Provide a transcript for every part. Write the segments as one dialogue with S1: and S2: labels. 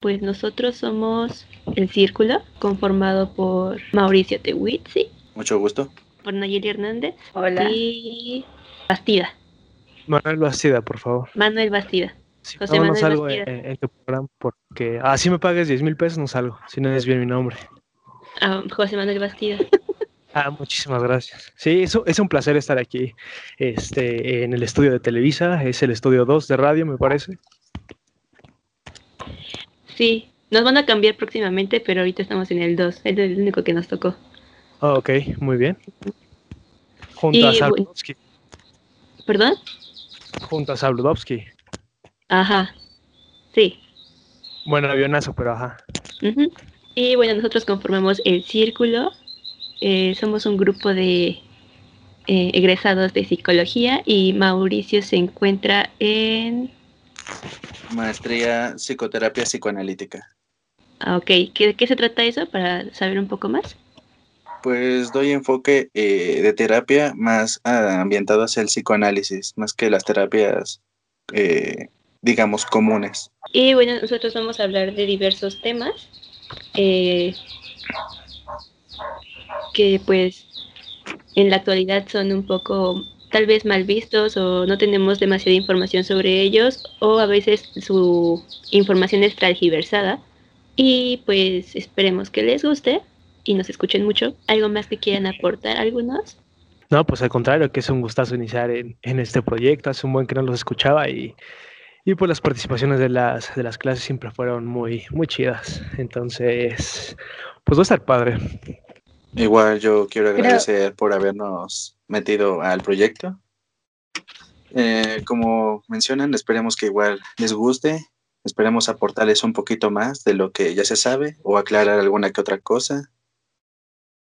S1: Pues nosotros somos el Círculo, conformado por Mauricio Tewitzi.
S2: Mucho gusto.
S1: Por Nayeli Hernández.
S3: Hola.
S1: Y Bastida.
S4: Manuel Bastida, por favor.
S1: Manuel Bastida.
S4: Si
S1: José
S4: no, no
S1: Manuel
S4: salgo
S1: Bastida.
S4: en, en tu programa porque así me pagues 10 mil pesos, no salgo. Si no es bien mi nombre.
S1: Ah, José Manuel Bastida.
S4: Ah, muchísimas gracias. Sí, eso, es un placer estar aquí este, en el estudio de Televisa. Es el estudio 2 de radio, me parece.
S1: Sí, nos van a cambiar próximamente, pero ahorita estamos en el 2. Es el único que nos tocó.
S4: Ah, ok, muy bien. Junto a
S1: Y, bueno.
S4: Sabludowski.
S1: ¿Perdón?
S4: Junto a Sabludowski.
S1: Ajá. Sí.
S4: Bueno, avionazo, pero ajá.
S1: Y bueno, nosotros conformamos el Círculo. Eh, somos un grupo de eh, egresados de psicología y Mauricio se encuentra en...
S2: Maestría psicoterapia psicoanalítica.
S1: Ah, ok, ¿Qué- ¿de qué se trata eso para saber un poco más?
S2: Pues doy enfoque eh, de terapia más ah, ambientado hacia el psicoanálisis, más que las terapias, eh, digamos, comunes.
S1: Y bueno, nosotros vamos a hablar de diversos temas eh, que pues en la actualidad son un poco tal vez mal vistos o no tenemos demasiada información sobre ellos o a veces su información es transgiversada y pues esperemos que les guste y nos escuchen mucho. ¿Algo más que quieran aportar algunos?
S4: No, pues al contrario, que es un gustazo iniciar en, en este proyecto. Hace un buen que no los escuchaba y, y pues las participaciones de las, de las clases siempre fueron muy, muy chidas. Entonces, pues va a estar padre.
S2: Igual yo quiero
S3: Pero-
S2: agradecer por habernos metido al proyecto. Eh, como mencionan, esperemos que igual les guste, esperemos aportarles un poquito más de lo que ya se sabe o aclarar alguna que otra cosa.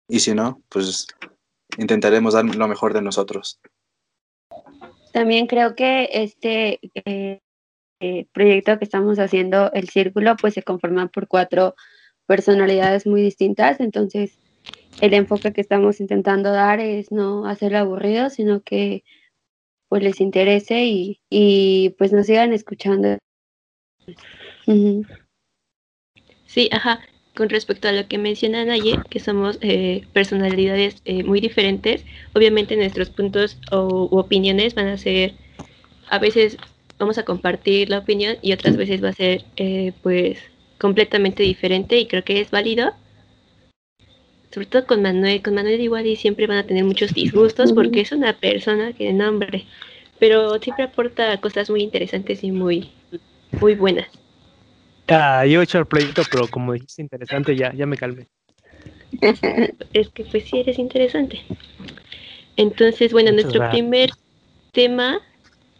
S2: Y si no, pues intentaremos dar lo mejor de nosotros.
S3: También creo que este eh, eh, proyecto que estamos haciendo, el círculo, pues se conforma por cuatro personalidades muy distintas. Entonces, el enfoque que estamos intentando dar es no hacerlo aburrido, sino que pues les interese y, y pues nos sigan escuchando.
S1: Sí, ajá. Con respecto a lo que mencionan ayer, que somos eh, personalidades eh, muy diferentes, obviamente nuestros puntos o u opiniones van a ser, a veces vamos a compartir la opinión y otras veces va a ser eh, pues completamente diferente y creo que es válido. Sobre todo con Manuel, con Manuel igual y siempre van a tener muchos disgustos porque es una persona que nombre, pero siempre aporta cosas muy interesantes y muy, muy buenas.
S4: Ah, yo he hecho el proyecto, pero como dijiste interesante, ya, ya me calmé.
S1: es que pues sí eres interesante. Entonces, bueno,
S4: Muchas
S1: nuestro
S4: gracias.
S1: primer tema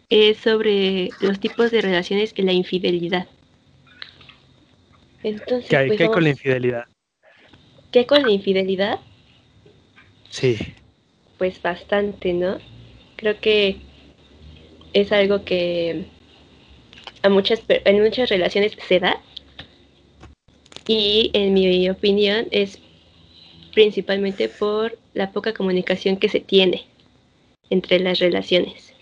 S1: es sobre los tipos de relaciones y la infidelidad. Entonces,
S4: ¿Qué hay,
S1: pues,
S4: qué hay con la infidelidad?
S1: ¿Qué con la infidelidad?
S4: Sí,
S1: Pues bastante, ¿no? Creo que es algo que a muchas en muchas relaciones se da y en mi opinión es principalmente por la poca comunicación que se tiene entre las relaciones.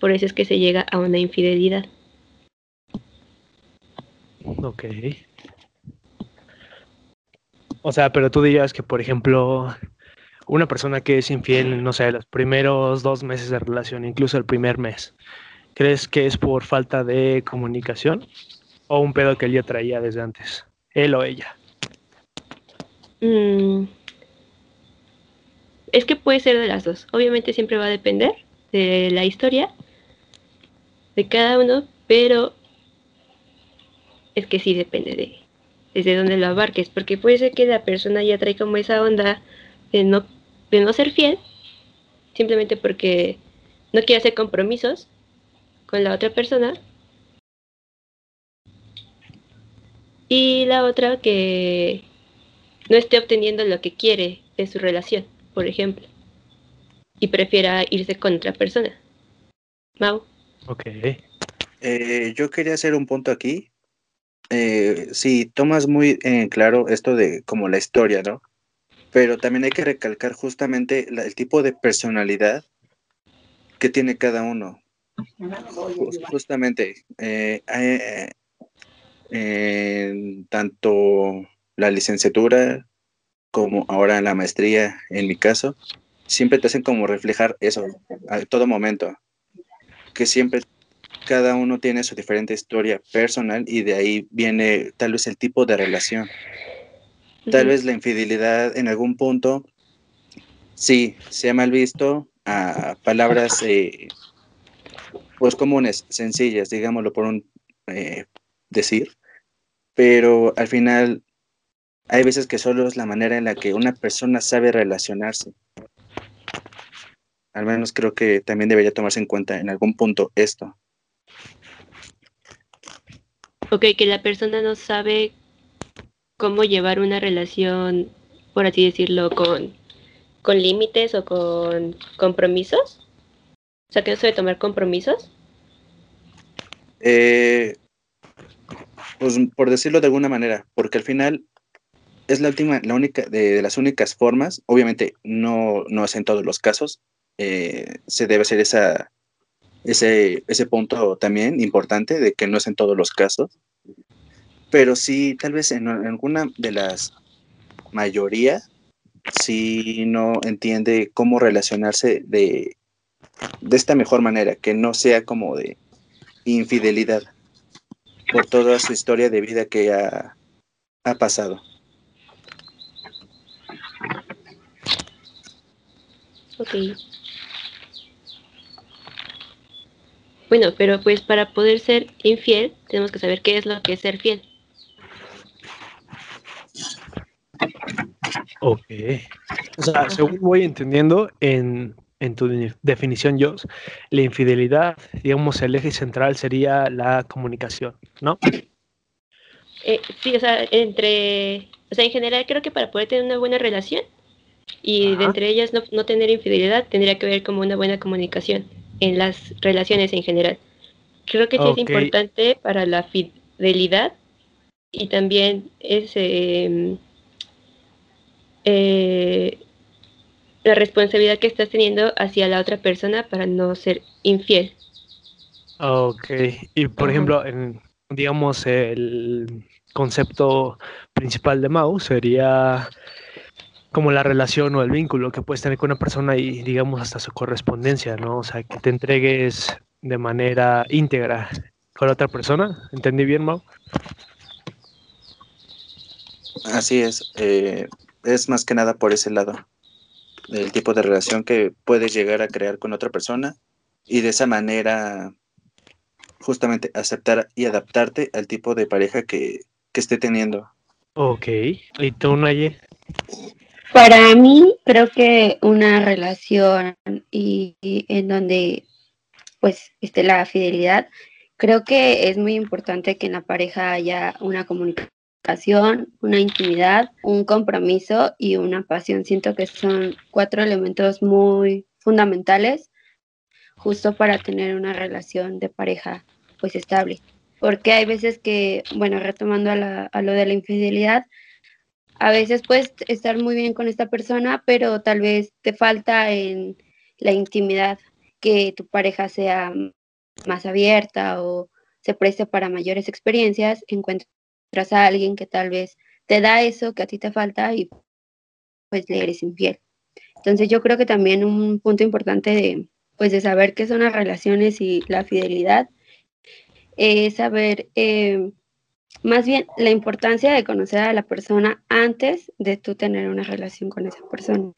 S1: Por eso es que se llega a una infidelidad.
S4: ok. O sea, pero tú dirías que, por ejemplo, una persona que es infiel, no sé, los primeros dos meses de relación, incluso el primer mes, ¿crees que es por falta de comunicación o un pedo que él ya traía desde antes? Él o ella.
S1: Mm, es que puede ser de las dos. Obviamente siempre va a depender de la historia de cada uno, pero es que sí depende de desde dónde lo abarques, porque puede ser que la persona ya trae como esa onda de no, de no ser fiel, simplemente porque no quiere hacer compromisos con la otra persona. Y la otra que no esté obteniendo lo que quiere de su relación, por ejemplo, y prefiera irse con otra persona. Mau.
S4: Ok.
S2: Eh, yo quería hacer un punto aquí. Eh, sí, tomas muy en claro esto de como la historia, ¿no? Pero también hay que recalcar justamente el tipo de personalidad que tiene cada uno. Jus- Justamente, eh, eh, tanto la licenciatura como ahora la maestría, en mi caso, siempre te hacen como reflejar eso a todo momento, que siempre cada uno tiene su diferente historia personal y de ahí viene tal vez el tipo de relación. Tal vez la infidelidad en algún punto, sí, se ha mal visto a palabras eh, pues comunes, sencillas, digámoslo por un eh, decir, pero al final hay veces que solo es la manera en la que una persona sabe relacionarse. Al menos creo que también debería tomarse en cuenta en algún punto esto.
S1: Ok, que la persona no sabe cómo llevar una relación, por así decirlo, con, con límites o con compromisos. O sea, no sabe tomar compromisos.
S2: Eh, pues por decirlo de alguna manera, porque al final es la última, la única, de, las únicas formas, obviamente no, no es en todos los casos, eh, se debe hacer esa, ese, ese punto también importante de que no es en todos los casos, pero sí, tal vez en, alguna de las mayoría, sí no entiende cómo relacionarse de, de esta mejor manera, que no sea como de infidelidad por toda su historia de vida que ha, ha pasado.
S1: Ok. Bueno, pero pues para poder ser infiel tenemos que saber qué es lo que es ser fiel.
S4: Ok. O sea, según voy entendiendo, en, tu definición, yo, la infidelidad, digamos, el eje central sería la comunicación, ¿no?
S1: Eh, sí, o sea, entre, o sea, en general creo que para poder tener una buena relación y de entre ellas no, no tener infidelidad tendría que ver como una buena comunicación en las relaciones en general. Creo que sí es importante para la fidelidad y también es em, eh, la responsabilidad que estás teniendo hacia la otra persona para no ser infiel.
S4: Ok, y por ejemplo, en, digamos, el concepto principal de Mau sería como la relación o el vínculo que puedes tener con una persona y digamos hasta su correspondencia, ¿no? O sea, que te entregues de manera íntegra con otra persona. ¿Entendí bien, Mau?
S2: Así es. Eh, es más que nada por ese lado. El tipo de relación que puedes llegar a crear con otra persona y de esa manera justamente aceptar y adaptarte al tipo de pareja que, que esté teniendo.
S4: Ok. ¿Y tú, Naye?
S3: Para mí, creo que una relación y, en donde pues esté la fidelidad, creo que es muy importante que en la pareja haya una comunicación, una intimidad, un compromiso y una pasión. Siento que son cuatro elementos muy fundamentales justo para tener una relación de pareja pues estable. Porque hay veces que, bueno, retomando a, a lo de la infidelidad, a veces puedes estar muy bien con esta persona, pero tal vez te falta en la intimidad que tu pareja sea más abierta o se preste para mayores experiencias, encuentras a alguien que tal vez te da eso que a ti te falta y pues le eres infiel. Entonces yo creo que también un punto importante de pues de saber qué son las relaciones y la fidelidad es saber eh, más bien la importancia de conocer a la persona antes de tú tener una relación con esa persona.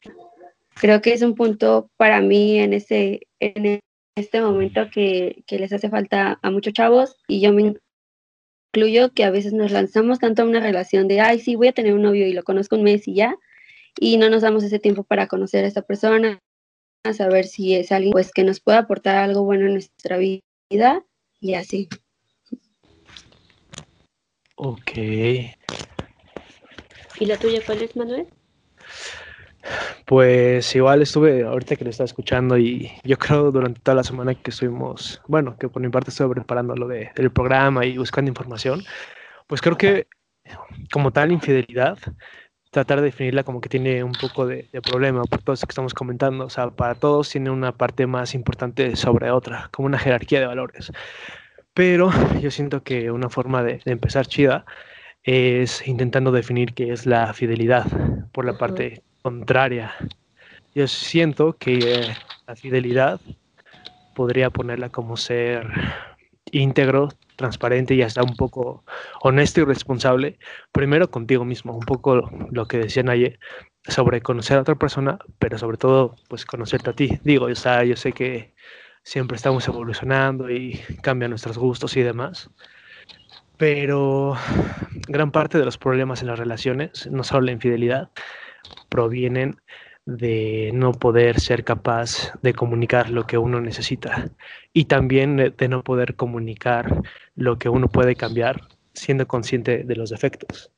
S3: Creo que es un punto para mí en este, en este momento que, les hace falta a muchos chavos y yo me incluyo que a veces nos lanzamos tanto a una relación de, ay, sí, voy a tener un novio y lo conozco un mes y ya, y no nos damos ese tiempo para conocer a esa persona, a saber si es alguien pues, que nos pueda aportar algo bueno en nuestra vida y así.
S4: Ok.
S1: ¿Y la tuya cuál es, Manuel?
S4: Pues igual estuve ahorita que lo estaba escuchando y yo creo durante toda la semana que estuvimos, bueno, que por mi parte estuve preparando lo de, del programa y buscando información, pues creo que como tal infidelidad, tratar de definirla como que tiene un poco de, de problema por todo eso que estamos comentando, o sea, para todos tiene una parte más importante sobre otra, como una jerarquía de valores Pero yo siento que una forma de, empezar chida es intentando definir qué es la fidelidad por la parte contraria. Yo siento que la fidelidad podría ponerla como ser íntegro, transparente y hasta un poco honesto y responsable, primero contigo mismo, un poco lo que decían ayer sobre conocer a otra persona, pero sobre todo pues conocerte a ti. Digo, o sea, yo sé que siempre estamos evolucionando y cambian nuestros gustos y demás. Pero gran parte de los problemas en las relaciones, no solo la infidelidad, provienen de no poder ser capaz de comunicar lo que uno necesita y también de, no poder comunicar lo que uno puede cambiar siendo consciente de los defectos.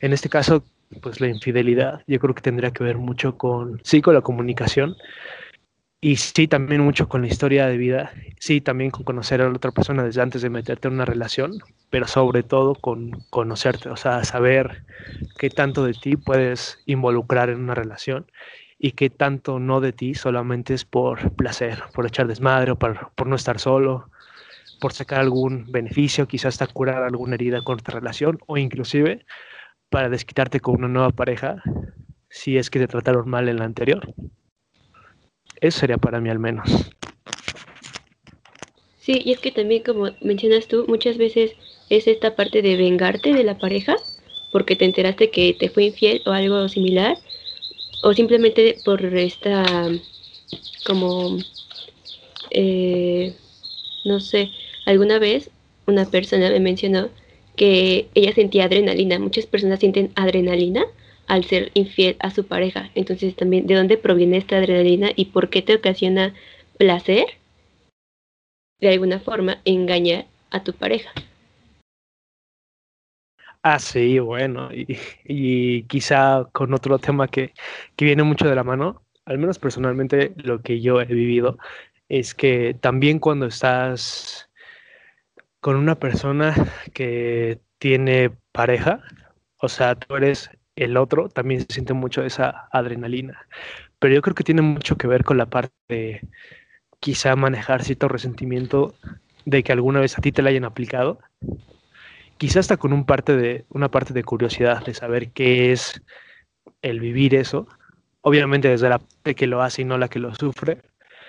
S4: En este caso, pues la infidelidad yo creo que tendría que ver mucho con, sí, con la comunicación, y sí, también mucho con la historia de vida, sí, también con conocer a la otra persona desde antes de meterte en una relación, pero sobre todo con conocerte, o sea, saber qué tanto de ti puedes involucrar en una relación y qué tanto no de ti solamente es por placer, por echar desmadre o por, por no estar solo, por sacar algún beneficio, quizás hasta curar alguna herida con otra relación o inclusive para desquitarte con una nueva pareja si es que te trataron mal en la anterior. Eso sería para mí al menos.
S1: Sí, y es que también como mencionas tú, muchas veces es esta parte de vengarte de la pareja porque te enteraste que te fue infiel o algo similar, o simplemente por esta como, eh, no sé, alguna vez una persona me mencionó que ella sentía adrenalina, muchas personas sienten adrenalina al ser infiel a su pareja. Entonces también, ¿de dónde proviene esta adrenalina y por qué te ocasiona placer? De alguna forma, engañar a tu pareja.
S4: Ah, sí, bueno, y, quizá con otro tema que, que viene mucho de la mano, al menos personalmente lo que yo he vivido, es que también cuando estás con una persona que tiene pareja, o sea, tú eres el otro también se siente mucho esa adrenalina. Pero yo creo que tiene mucho que ver con la parte de quizá manejar cierto resentimiento de que alguna vez a ti te la hayan aplicado. Quizá hasta con un parte de, una parte de curiosidad de saber qué es el vivir eso. Obviamente desde la parte que lo hace y no la que lo sufre.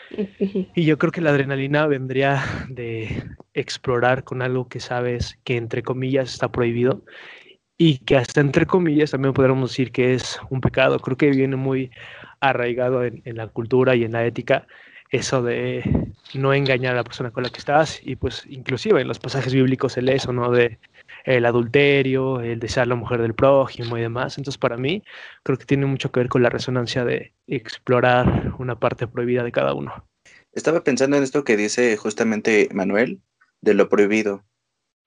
S4: Y yo creo que la adrenalina vendría de explorar con algo que sabes que entre comillas está prohibido y que hasta entre comillas también podríamos decir que es un pecado. Creo que viene muy arraigado en, la cultura y en la ética eso de no engañar a la persona con la que estás y pues inclusive en los pasajes bíblicos el eso, ¿no? De el adulterio, el desear la mujer del prójimo y demás. Entonces para mí creo que tiene mucho que ver con la resonancia de explorar una parte prohibida de cada uno.
S2: Estaba pensando en esto que dice justamente Manuel, de lo prohibido.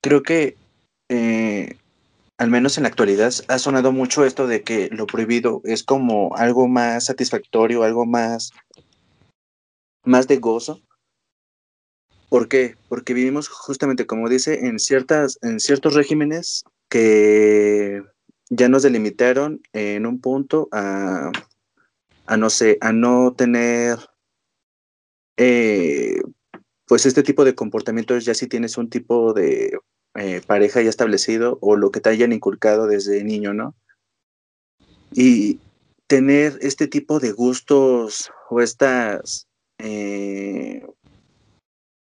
S2: Creo que eh, al menos en la actualidad, ha sonado mucho esto de que lo prohibido es como algo más satisfactorio, algo más, más de gozo. ¿Por qué? Porque vivimos justamente, como dice, en, ciertas, en ciertos regímenes que ya nos delimitaron en un punto a, a no sé, a no tener eh, pues este tipo de comportamientos ya si tienes un tipo de eh, pareja ya establecido o lo que te hayan inculcado desde niño, ¿no? Y tener este tipo de gustos o estas eh,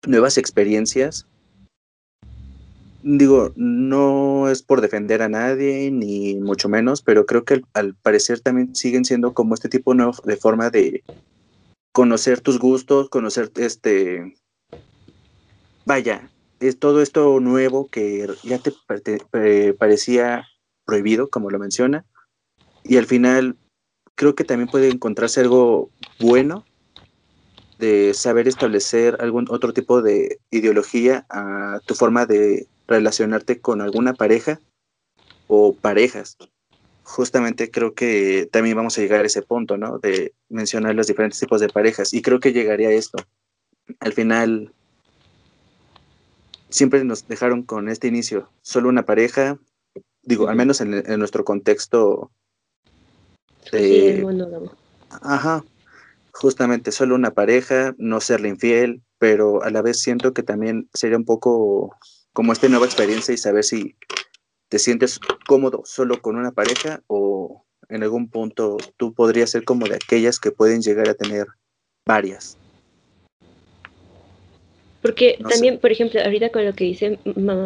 S2: nuevas experiencias, digo, no es por defender a nadie, ni mucho menos, pero creo que al, parecer también siguen siendo como este tipo de forma de conocer tus gustos, conocer este, vaya, es todo esto nuevo que ya te parecía prohibido, como lo menciona, y al final creo que también puede encontrarse algo bueno de saber establecer algún otro tipo de ideología a tu forma de relacionarte con alguna pareja o parejas. Justamente creo que también vamos a llegar a ese punto, ¿no? De mencionar los diferentes tipos de parejas. Y creo que llegaría a esto. Al final, siempre nos dejaron con este inicio, solo una pareja, digo, al menos en, nuestro contexto.
S1: sí,
S2: ajá, justamente solo una pareja, no serle infiel, pero a la vez siento que también sería un poco como esta nueva experiencia y saber si te sientes cómodo solo con una pareja o en algún punto tú podrías ser como de aquellas que pueden llegar a tener varias.
S1: Porque también, por ejemplo, ahorita con lo que dice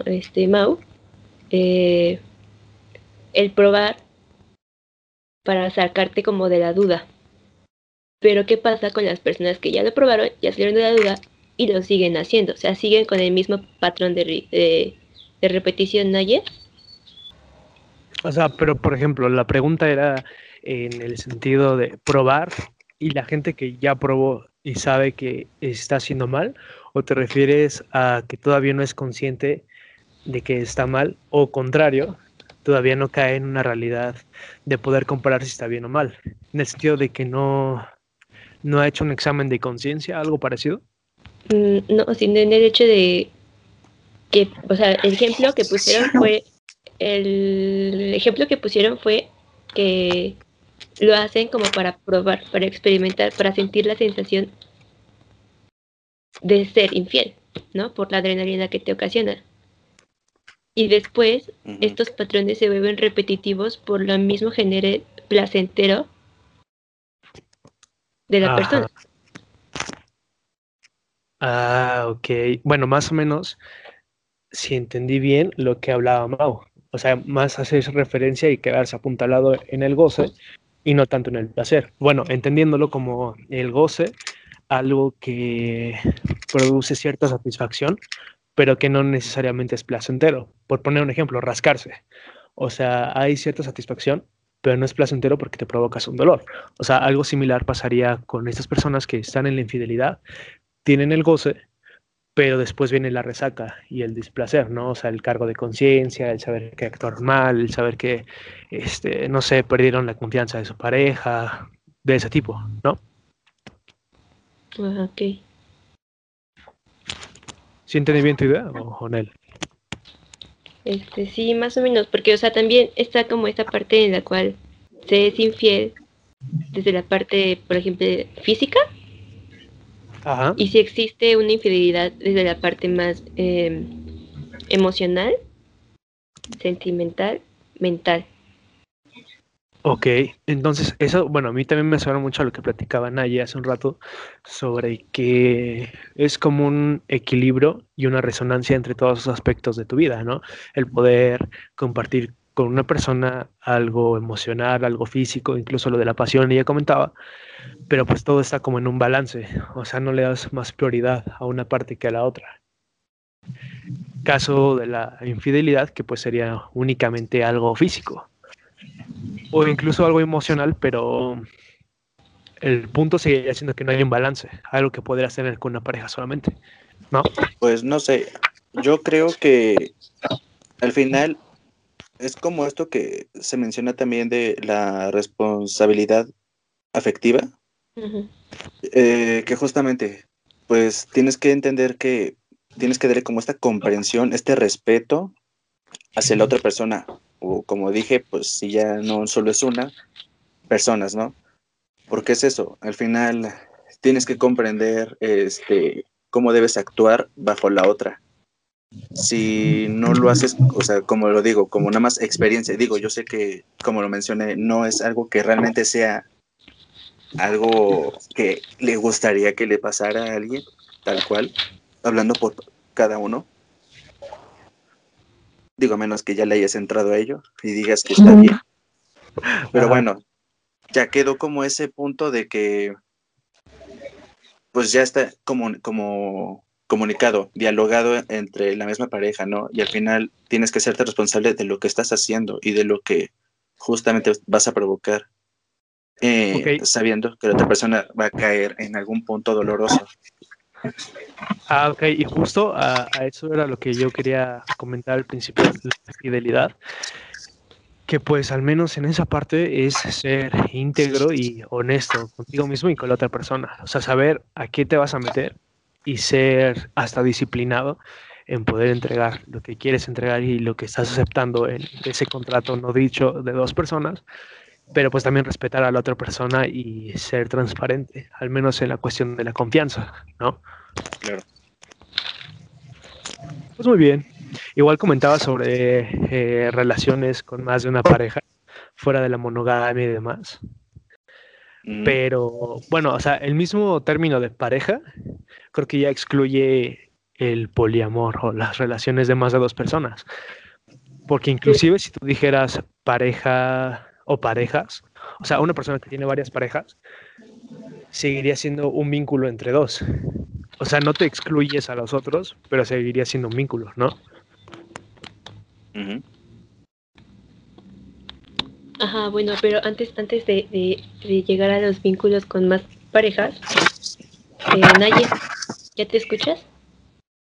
S1: este, Mau, eh, el probar para sacarte como de la duda. Pero ¿qué pasa con las personas que ya lo probaron, ya salieron de la duda y lo siguen haciendo? O sea, siguen con el mismo patrón de, de, repetición, ¿no?
S4: O sea, pero por ejemplo, la pregunta era en el sentido de probar y la gente que ya probó y sabe que está haciendo mal, o te refieres a que todavía no es consciente de que está mal, o contrario, todavía no cae en una realidad de poder comparar si está bien o mal, en el sentido de que no, no ha hecho un examen de conciencia, algo parecido.
S1: Mm, no, sin en el hecho de que, o sea, el ejemplo que pusieron fue, el ejemplo que pusieron fue que lo hacen como para probar, para experimentar, para sentir la sensación de ser infiel, ¿no? Por la adrenalina que te ocasiona. Y después estos patrones se vuelven repetitivos por lo mismo genere placentero de la persona.
S4: Ah, ok. Bueno, más o menos, si entendí bien lo que hablaba Mau. O sea, más hacer referencia y quedarse apuntalado en el goce y no tanto en el placer. Bueno, entendiéndolo como el goce algo que produce cierta satisfacción, pero que no necesariamente es placentero. Por poner un ejemplo, rascarse. O sea, hay cierta satisfacción, pero no es placentero porque te provocas un dolor. O sea, algo similar pasaría con estas personas que están en la infidelidad, tienen el goce, pero después viene la resaca y el displacer, ¿no? O sea, el cargo de conciencia, el saber que actuaron mal, el saber que, este, no sé, perdieron la confianza de su pareja, de ese tipo, ¿no?
S1: Ah, ok.
S4: ¿Sí bien tu idea o él?
S1: Este, sí, más o menos, porque, o sea, también está como esta parte en la cual se es infiel desde la parte, por ejemplo, física. Ajá. Y si existe una infidelidad desde la parte más em, emocional, sentimental, mental.
S4: Ok, entonces eso, bueno, a mí también me suena mucho a lo que platicaba Naya hace un rato sobre que es como un equilibrio y una resonancia entre todos los aspectos de tu vida, ¿no? El poder compartir con una persona algo emocional, algo físico, incluso lo de la pasión, ella comentaba, pero pues todo está como en un balance, o sea, no le das más prioridad a una parte que a la otra. Caso de la infidelidad, que pues sería únicamente algo físico o incluso algo emocional, pero el punto sigue siendo que no hay un balance, algo que podrías tener con una pareja solamente, ¿no?
S2: Pues no sé, yo creo que al final es como esto que se menciona también de la responsabilidad afectiva, eh, que justamente, pues tienes que entender que tienes que darle como esta comprensión, este respeto hacia la otra persona, o como dije, pues si ya no solo es una, personas, ¿no? Porque es eso, al final tienes que comprender este, cómo debes actuar bajo la otra. Si no lo haces, o sea, como lo digo, como nada más experiencia, digo, yo sé que, como lo mencioné, no es algo que realmente sea algo que le gustaría que le pasara a alguien, tal cual, hablando por cada uno, Digo, a menos que ya le hayas entrado a ello y digas que está bien. Pero bueno, ya quedó como ese punto de que pues ya está como, como comunicado, dialogado entre la misma pareja, ¿no? Y al final tienes que serte responsable de lo que estás haciendo y de lo que justamente vas a provocar, eh, sabiendo que la otra persona va a caer en algún punto doloroso.
S4: Ah, ok, y justo a, eso era lo que yo quería comentar al principio, la fidelidad, que pues al menos en esa parte es ser íntegro y honesto contigo mismo y con la otra persona, o sea, saber a qué te vas a meter y ser hasta disciplinado en poder entregar lo que quieres entregar y lo que estás aceptando en ese contrato no dicho de dos personas pero pues también respetar a la otra persona y ser transparente, al menos en la cuestión de la confianza, ¿no?
S2: Claro.
S4: Pues muy bien. Igual comentaba sobre eh, relaciones con más de una pareja, fuera de la monogamia y demás.
S2: Mm,
S4: Pero bueno, o sea, el mismo término de pareja creo que ya excluye el poliamor o las relaciones de más de dos personas. Porque inclusive si tú dijeras pareja o parejas, o sea, una persona que tiene varias parejas, seguiría siendo un vínculo entre dos. O sea, no te excluyes a los otros, pero seguiría siendo un vínculo, ¿no?
S2: ujú.
S1: Ajá, bueno, pero antes, antes de, de- de llegar a los vínculos con más parejas, eh, Naye, ¿ya te escuchas?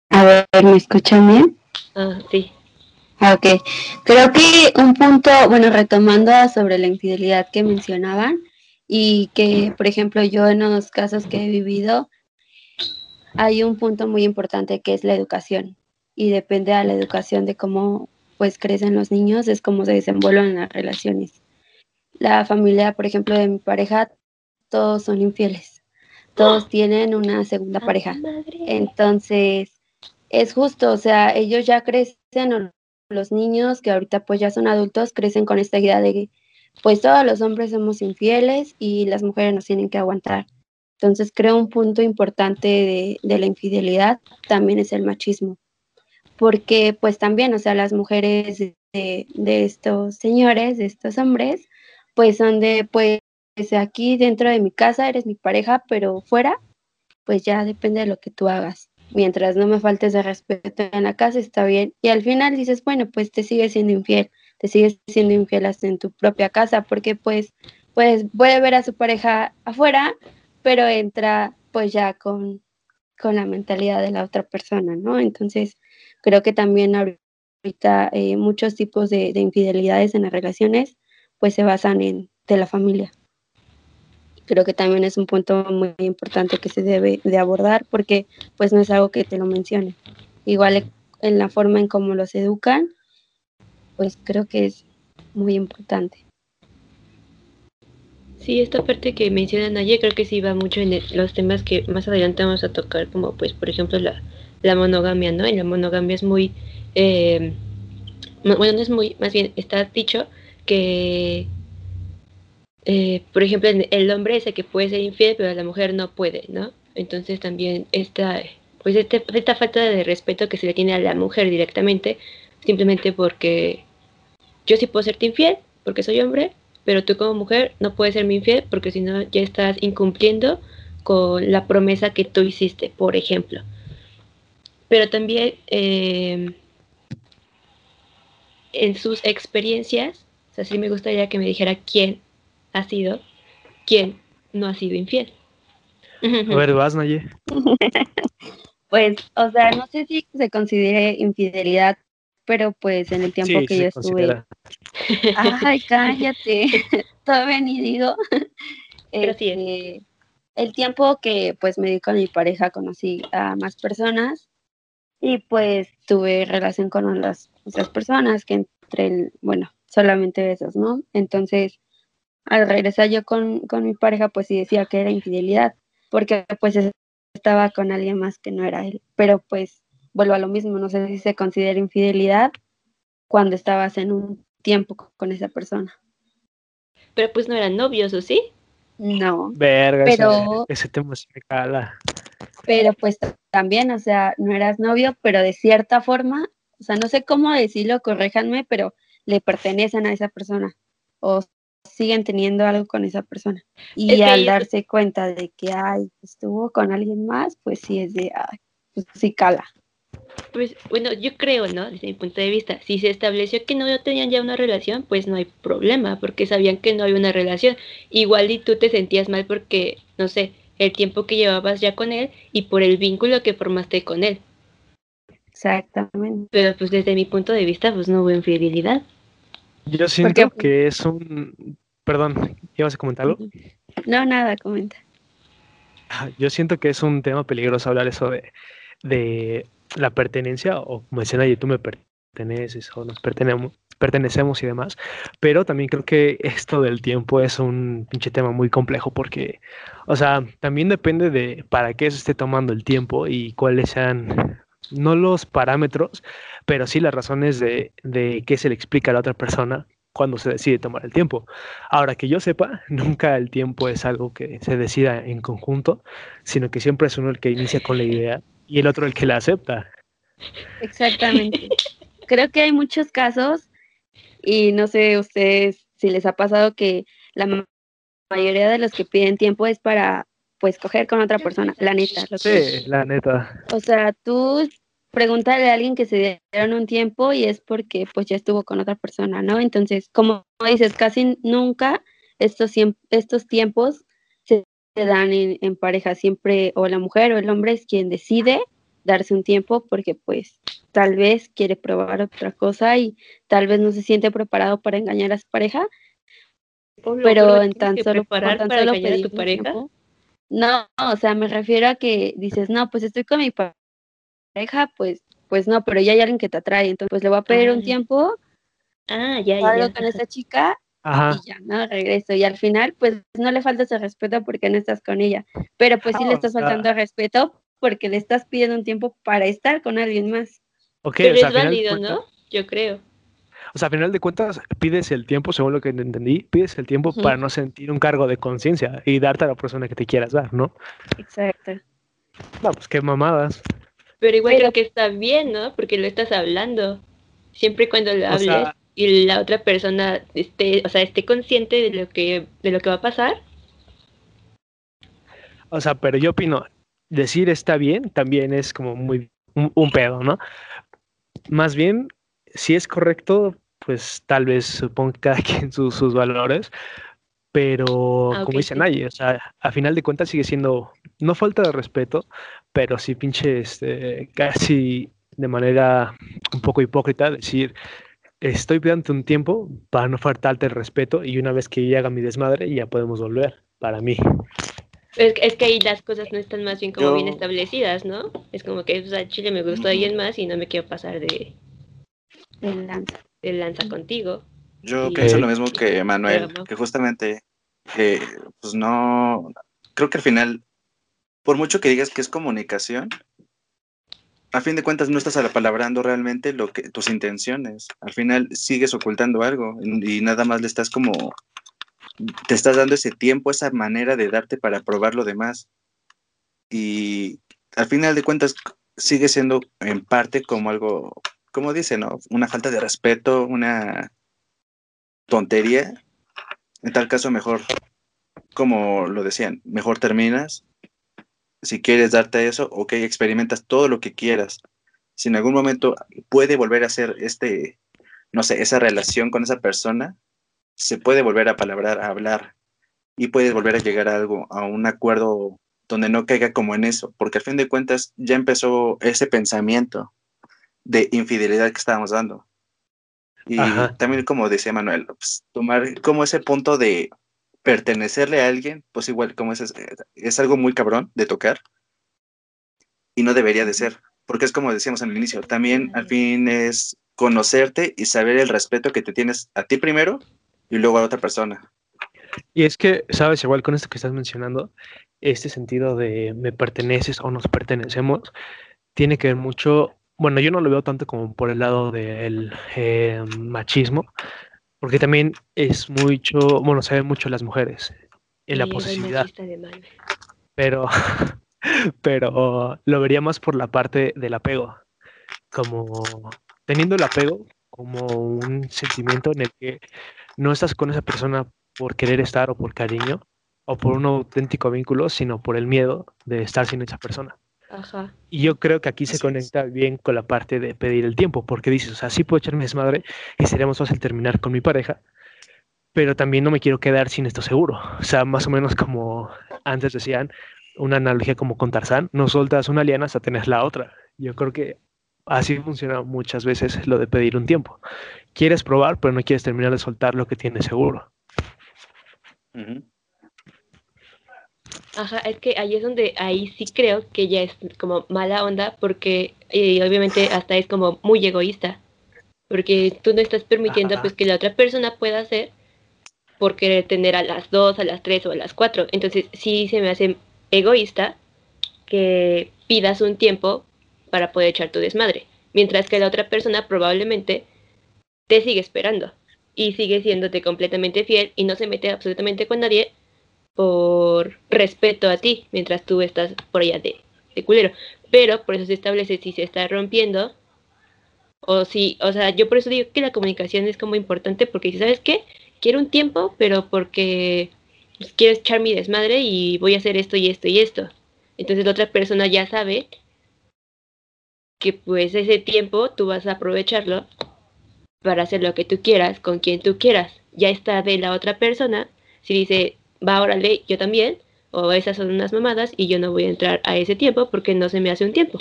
S3: A ver, ¿me escuchan bien?
S1: Ah, sí.
S3: Ah, Ok, creo que un punto, bueno, retomando sobre la infidelidad que mencionaban y que, por ejemplo, yo en los casos que he vivido, hay un punto muy importante que es la educación y depende de la educación de cómo pues crecen los niños, es cómo se desenvuelven las relaciones. La familia, por ejemplo, de mi pareja, todos son infieles, todos tienen una segunda pareja.
S1: Madre.
S3: Entonces, es justo, o sea, ellos ya crecen, o los niños que ahorita pues ya son adultos, crecen con esta idea de que pues todos los hombres somos infieles y las mujeres nos tienen que aguantar. Entonces, creo un punto importante de, de la infidelidad también es el machismo. Porque pues también, o sea, las mujeres de, de estos señores, de estos hombres, pues son de, pues aquí dentro de mi casa eres mi pareja, pero fuera, pues ya depende de lo que tú hagas mientras no me faltes de respeto en la casa, está bien. Y al final dices, bueno, pues te sigues siendo infiel, te sigues siendo infiel hasta en tu propia casa, porque pues, pues puede ver a su pareja afuera, pero entra pues ya con, con la mentalidad de la otra persona, ¿no? Entonces, creo que también ahorita eh, muchos tipos de, de infidelidades en las relaciones pues se basan en de la familia creo que también es un punto muy importante que se debe de abordar porque pues no es algo que te lo mencione. Igual en la forma en cómo los educan, pues creo que es muy importante.
S1: Sí, esta parte que mencionan ayer creo que sí va mucho en el- los temas que más adelante vamos a tocar, como pues por ejemplo la, la monogamia, ¿no? Y la monogamia es muy, eh, no- bueno, no es muy, más bien está dicho que, eh, por ejemplo, el- hombre es el que puede ser infiel, pero la mujer no puede, ¿no? Entonces también esta, pues este- esta falta de respeto que se le tiene a la mujer directamente, simplemente porque yo sí puedo serte infiel, porque soy hombre, pero tú como mujer no puedes serme infiel porque si no ya estás incumpliendo con la promesa que tú hiciste, por ejemplo. Pero también eh, en sus experiencias, o sea, sí me gustaría que me dijera quién ha sido, quién no ha sido infiel.
S4: A ver, vas, Naye.
S3: Pues, o sea, no sé si se considere infidelidad, pero pues en el tiempo
S4: Sí,
S3: que yo estuve
S4: considera.
S3: Ay, cállate. Todavía ni digo.
S1: Pero sí es.
S3: Este, el tiempo que pues me di con mi pareja conocí a más personas y pues tuve relación con las otras personas que entre el, bueno, solamente besos, ¿no? Entonces, al regresar yo con, con mi pareja, pues sí decía que era infidelidad, porque pues estaba con alguien más que no era él. Pero pues vuelvo a lo mismo, no sé si se considera infidelidad cuando estabas en un tiempo co- con esa persona.
S1: Pero pues no eran novios, ¿o sí?
S3: No,
S4: Verga,
S3: Pero-
S4: ese, ese tema sí me cala.
S3: pero pues también, o sea, no eras novio, pero de cierta forma, o sea, no sé cómo decirlo, corréjanme, pero le pertenecen a esa persona o siguen teniendo algo con esa persona. Y
S1: Es
S3: al darse cuenta de que, ay, estuvo con alguien más, pues sí es de, ay, pues sí cala.
S1: Pues bueno, yo creo, ¿no? Desde mi punto de vista, si se estableció que no tenían ya una relación, pues no hay problema, porque sabían que no había una relación. Igual y tú te sentías mal porque, no sé, el tiempo que llevabas ya con él y por el vínculo que formaste con él.
S3: Exactamente.
S1: Pero pues desde mi punto de vista, pues no hubo infidelidad.
S4: Yo siento
S3: Porque-
S4: que es un... Perdón, ¿ibas a comentarlo?
S3: No, nada, comenta.
S4: Ah, Yo siento que es un tema peligroso hablar eso de, de la pertenencia, o como decían ayer, tú me perteneces o nos pertenecemos, pertenecemos y demás. Pero también creo que esto del tiempo es un pinche tema muy complejo porque, o sea, también depende de para qué se esté tomando el tiempo y cuáles sean, no los parámetros, pero sí las razones de, de qué se le explica a la otra persona cuando se decide tomar el tiempo. Ahora que yo sepa, nunca el tiempo es algo que se decida en conjunto, sino que siempre es uno el que inicia con la idea y el otro el que la acepta.
S3: Exactamente. Creo que hay muchos casos y no sé ustedes si les ha pasado que la mayoría de los que piden tiempo es para pues coger con otra persona, la neta.
S4: sí, la neta.
S3: O sea, tú pregúntale a alguien que se dieron un tiempo y es porque pues ya estuvo con otra persona, ¿no? Entonces, como dices, casi nunca estos, estos tiempos se dan en, en pareja, siempre o la mujer o el hombre es quien decide darse un tiempo porque pues tal vez quiere probar otra cosa y tal vez no se siente preparado para engañar a su pareja. pero en tan solo,
S1: para engañar a tu pareja.
S3: No, o sea, me refiero a que dices, no, pues estoy con mi pareja, pues, pues no, pero ya hay alguien que te atrae, entonces pues le voy a pedir un ah. tiempo.
S1: Ah, ya,
S3: ya. con esta chica y ya, ¿no? Regreso. Y al final, pues no le falta ese respeto porque no estás con ella. Pero pues sí le ah, estás faltando respeto porque le estás pidiendo un tiempo para estar con alguien más.
S1: Pero es válido, ¿no? Yo creo.
S4: O sea, a final de cuentas, pides el tiempo, según lo que entendí, pides el tiempo para no sentir un cargo de conciencia y darte a la persona que te quieras dar, ¿no?
S3: Exacto.
S4: Vamos, pues qué mamadas.
S1: Pero igual creo que está bien, ¿no? Porque lo estás hablando. Siempre y cuando lo hables y la otra persona esté, o sea, esté consciente de lo que, de lo que va a pasar.
S4: O sea, pero yo opino, decir está bien también es como muy un, pedo, ¿no? Más bien, si es correcto, pues tal vez suponga cada quien sus, sus valores, pero ah, como dice nadie, o sea, a final de cuentas sigue siendo, no falta de respeto, pero sí pinche, este, casi de manera un poco hipócrita decir, estoy pidiendo un tiempo para no faltarte el respeto y una vez que ya haga mi desmadre ya podemos volver, para mí.
S1: Es, que ahí las cosas no están más bien como bien establecidas, ¿no? Es como que, o sea, Chile me gustó a alguien más y no me quiero pasar de, lanza. Lanza contigo.
S2: Yo pienso lo mismo que Manuel, que justamente, pues no, creo que al final, por mucho que digas que es comunicación, a fin de cuentas no estás apalabrando realmente lo que tus intenciones. Al final sigues ocultando algo y nada más le estás como te estás dando ese tiempo, esa manera de darte para probar lo demás. Y al final de cuentas sigue siendo en parte como algo, como dice, ¿no? Una falta de respeto, una tontería. En tal caso, mejor, como lo decían, mejor terminas. Si quieres darte eso, ok, experimentas todo lo que quieras. Si en algún momento puede volver a ser este, no sé, esa relación con esa persona, se puede volver a palabrar, a hablar y puedes volver a llegar a algo, a un acuerdo donde no caiga como en eso, porque al fin de cuentas ya empezó ese pensamiento de infidelidad que estábamos dando. Y también como decía Manuel, pues, tomar como ese punto de pertenecerle a alguien, pues igual como es, es algo muy cabrón de tocar y no debería de ser, porque es como decíamos al inicio, también al fin es conocerte y saber el respeto que te tienes a ti primero y luego a otra persona.
S4: Y es que, sabes, igual con esto que estás mencionando, este sentido de me perteneces o nos pertenecemos, tiene que ver mucho, bueno, yo no lo veo tanto como por el lado del eh, machismo, porque también es mucho, bueno, se ve mucho las mujeres en la posesividad. Pero, pero lo vería más por la parte del apego, como teniendo el apego como un sentimiento en el que no estás con esa persona por querer estar o por cariño o por un auténtico vínculo, sino por el miedo de estar sin esa persona.
S1: Ajá.
S4: Y yo creo que aquí se conecta bien con la parte de pedir el tiempo, porque dices, o sea, sí puedo echarme desmadre y sería más fácil terminar con mi pareja, pero también no me quiero quedar sin esto seguro. O sea, más o menos como antes decían, una analogía como con Tarzán, no soltas una liana hasta tener la otra. Yo creo que así funciona muchas veces lo de pedir un tiempo. Quieres probar, pero no quieres terminar de soltar lo que tienes seguro.
S1: Ajá, es que ahí es donde, ahí sí creo que ya es como mala onda, porque obviamente hasta es como muy egoísta. porque tú no estás permitiendo
S4: Ajá.
S1: pues que la otra persona pueda hacer por querer tener a las dos, a las tres o a las cuatro. Entonces sí se me hace egoísta que pidas un tiempo para poder echar tu desmadre, mientras que la otra persona probablemente te sigue esperando y sigue siéndote completamente fiel y no se mete absolutamente con nadie por respeto a ti, mientras tú estás por allá de, de culero. Pero por eso se establece si se está rompiendo o si, o sea, yo por eso digo que la comunicación es como importante porque si sabes qué, quiero un tiempo, pero porque pues, quiero echar mi desmadre y voy a hacer esto y esto y esto. Entonces la otra persona ya sabe que pues ese tiempo tú vas a aprovecharlo para hacer lo que tú quieras, con quien tú quieras. Ya está de la otra persona, si dice, va, órale, yo también, o esas son unas mamadas y yo no voy a entrar a ese tiempo porque no se me hace un tiempo.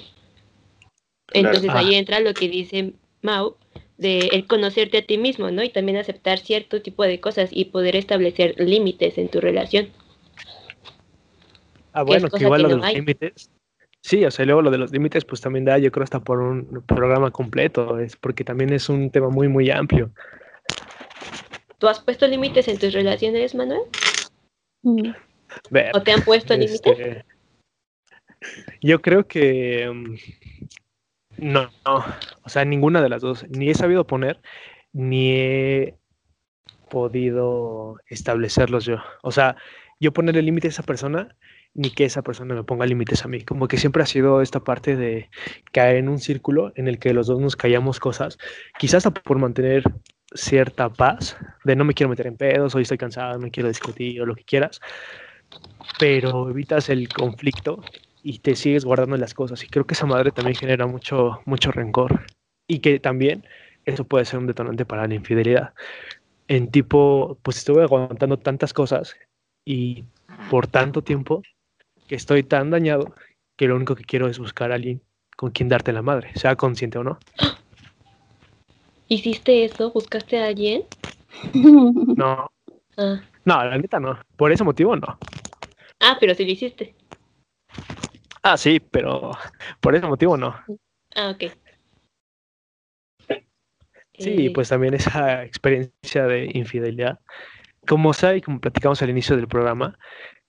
S1: Entonces
S4: Ah.
S1: ahí entra lo que dice Mau, de el conocerte a ti mismo, ¿no? Y también aceptar cierto tipo de cosas y poder establecer límites en tu relación.
S4: Ah, bueno, que igual
S1: que
S4: lo de los
S1: hay.
S4: límites. Sí, o sea, luego lo de los límites, pues también da, yo creo, hasta por un programa completo, es porque también es un tema muy, muy amplio.
S1: ¿Tú has puesto límites en tus relaciones, Manuel?
S3: Mm.
S4: Ver,
S1: ¿O te han puesto límites?
S4: este, yo creo que mm, no, no, o sea, ninguna de las dos, ni he sabido poner, ni he podido establecerlos yo. O sea, yo ponerle límites a esa persona, ni que esa persona me ponga límites a mí. Como que siempre ha sido esta parte de caer en un círculo en el que los dos nos callamos cosas, quizás hasta por mantener cierta paz, de no me quiero meter en pedos, hoy estoy cansado, no quiero discutir o lo que quieras, pero evitas el conflicto y te sigues guardando las cosas. Y creo que esa madre también genera mucho, mucho rencor. Y que también eso puede ser un detonante para la infidelidad. En tipo, pues estuve aguantando tantas cosas y por tanto tiempo que estoy tan dañado que lo único que quiero es buscar a alguien con quien darte la madre, sea consciente o no.
S1: ¿Hiciste eso? ¿Buscaste a alguien?
S4: No,
S1: Ah,
S4: no, la neta no. Por ese motivo no.
S1: ah pero sí lo hiciste.
S4: Ah, sí, pero por ese motivo no.
S1: Ah, ok.
S4: Sí,
S1: Eh,
S4: pues también esa experiencia de infidelidad, como sabe y como platicamos al inicio del programa,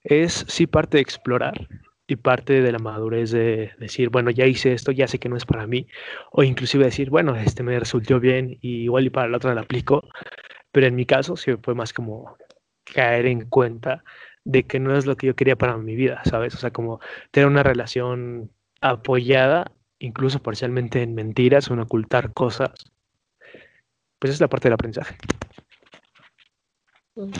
S4: es sí parte de explorar y parte de la madurez de decir, bueno, ya hice esto, ya sé que no es para mí, o inclusive decir, bueno, este me resultó bien y igual y para la otra la aplico, pero en mi caso sí fue más como caer en cuenta de que no es lo que yo quería para mi vida, ¿sabes? O sea, como tener una relación apoyada, incluso parcialmente en mentiras, o en ocultar cosas, pues es la parte del aprendizaje.
S1: ok.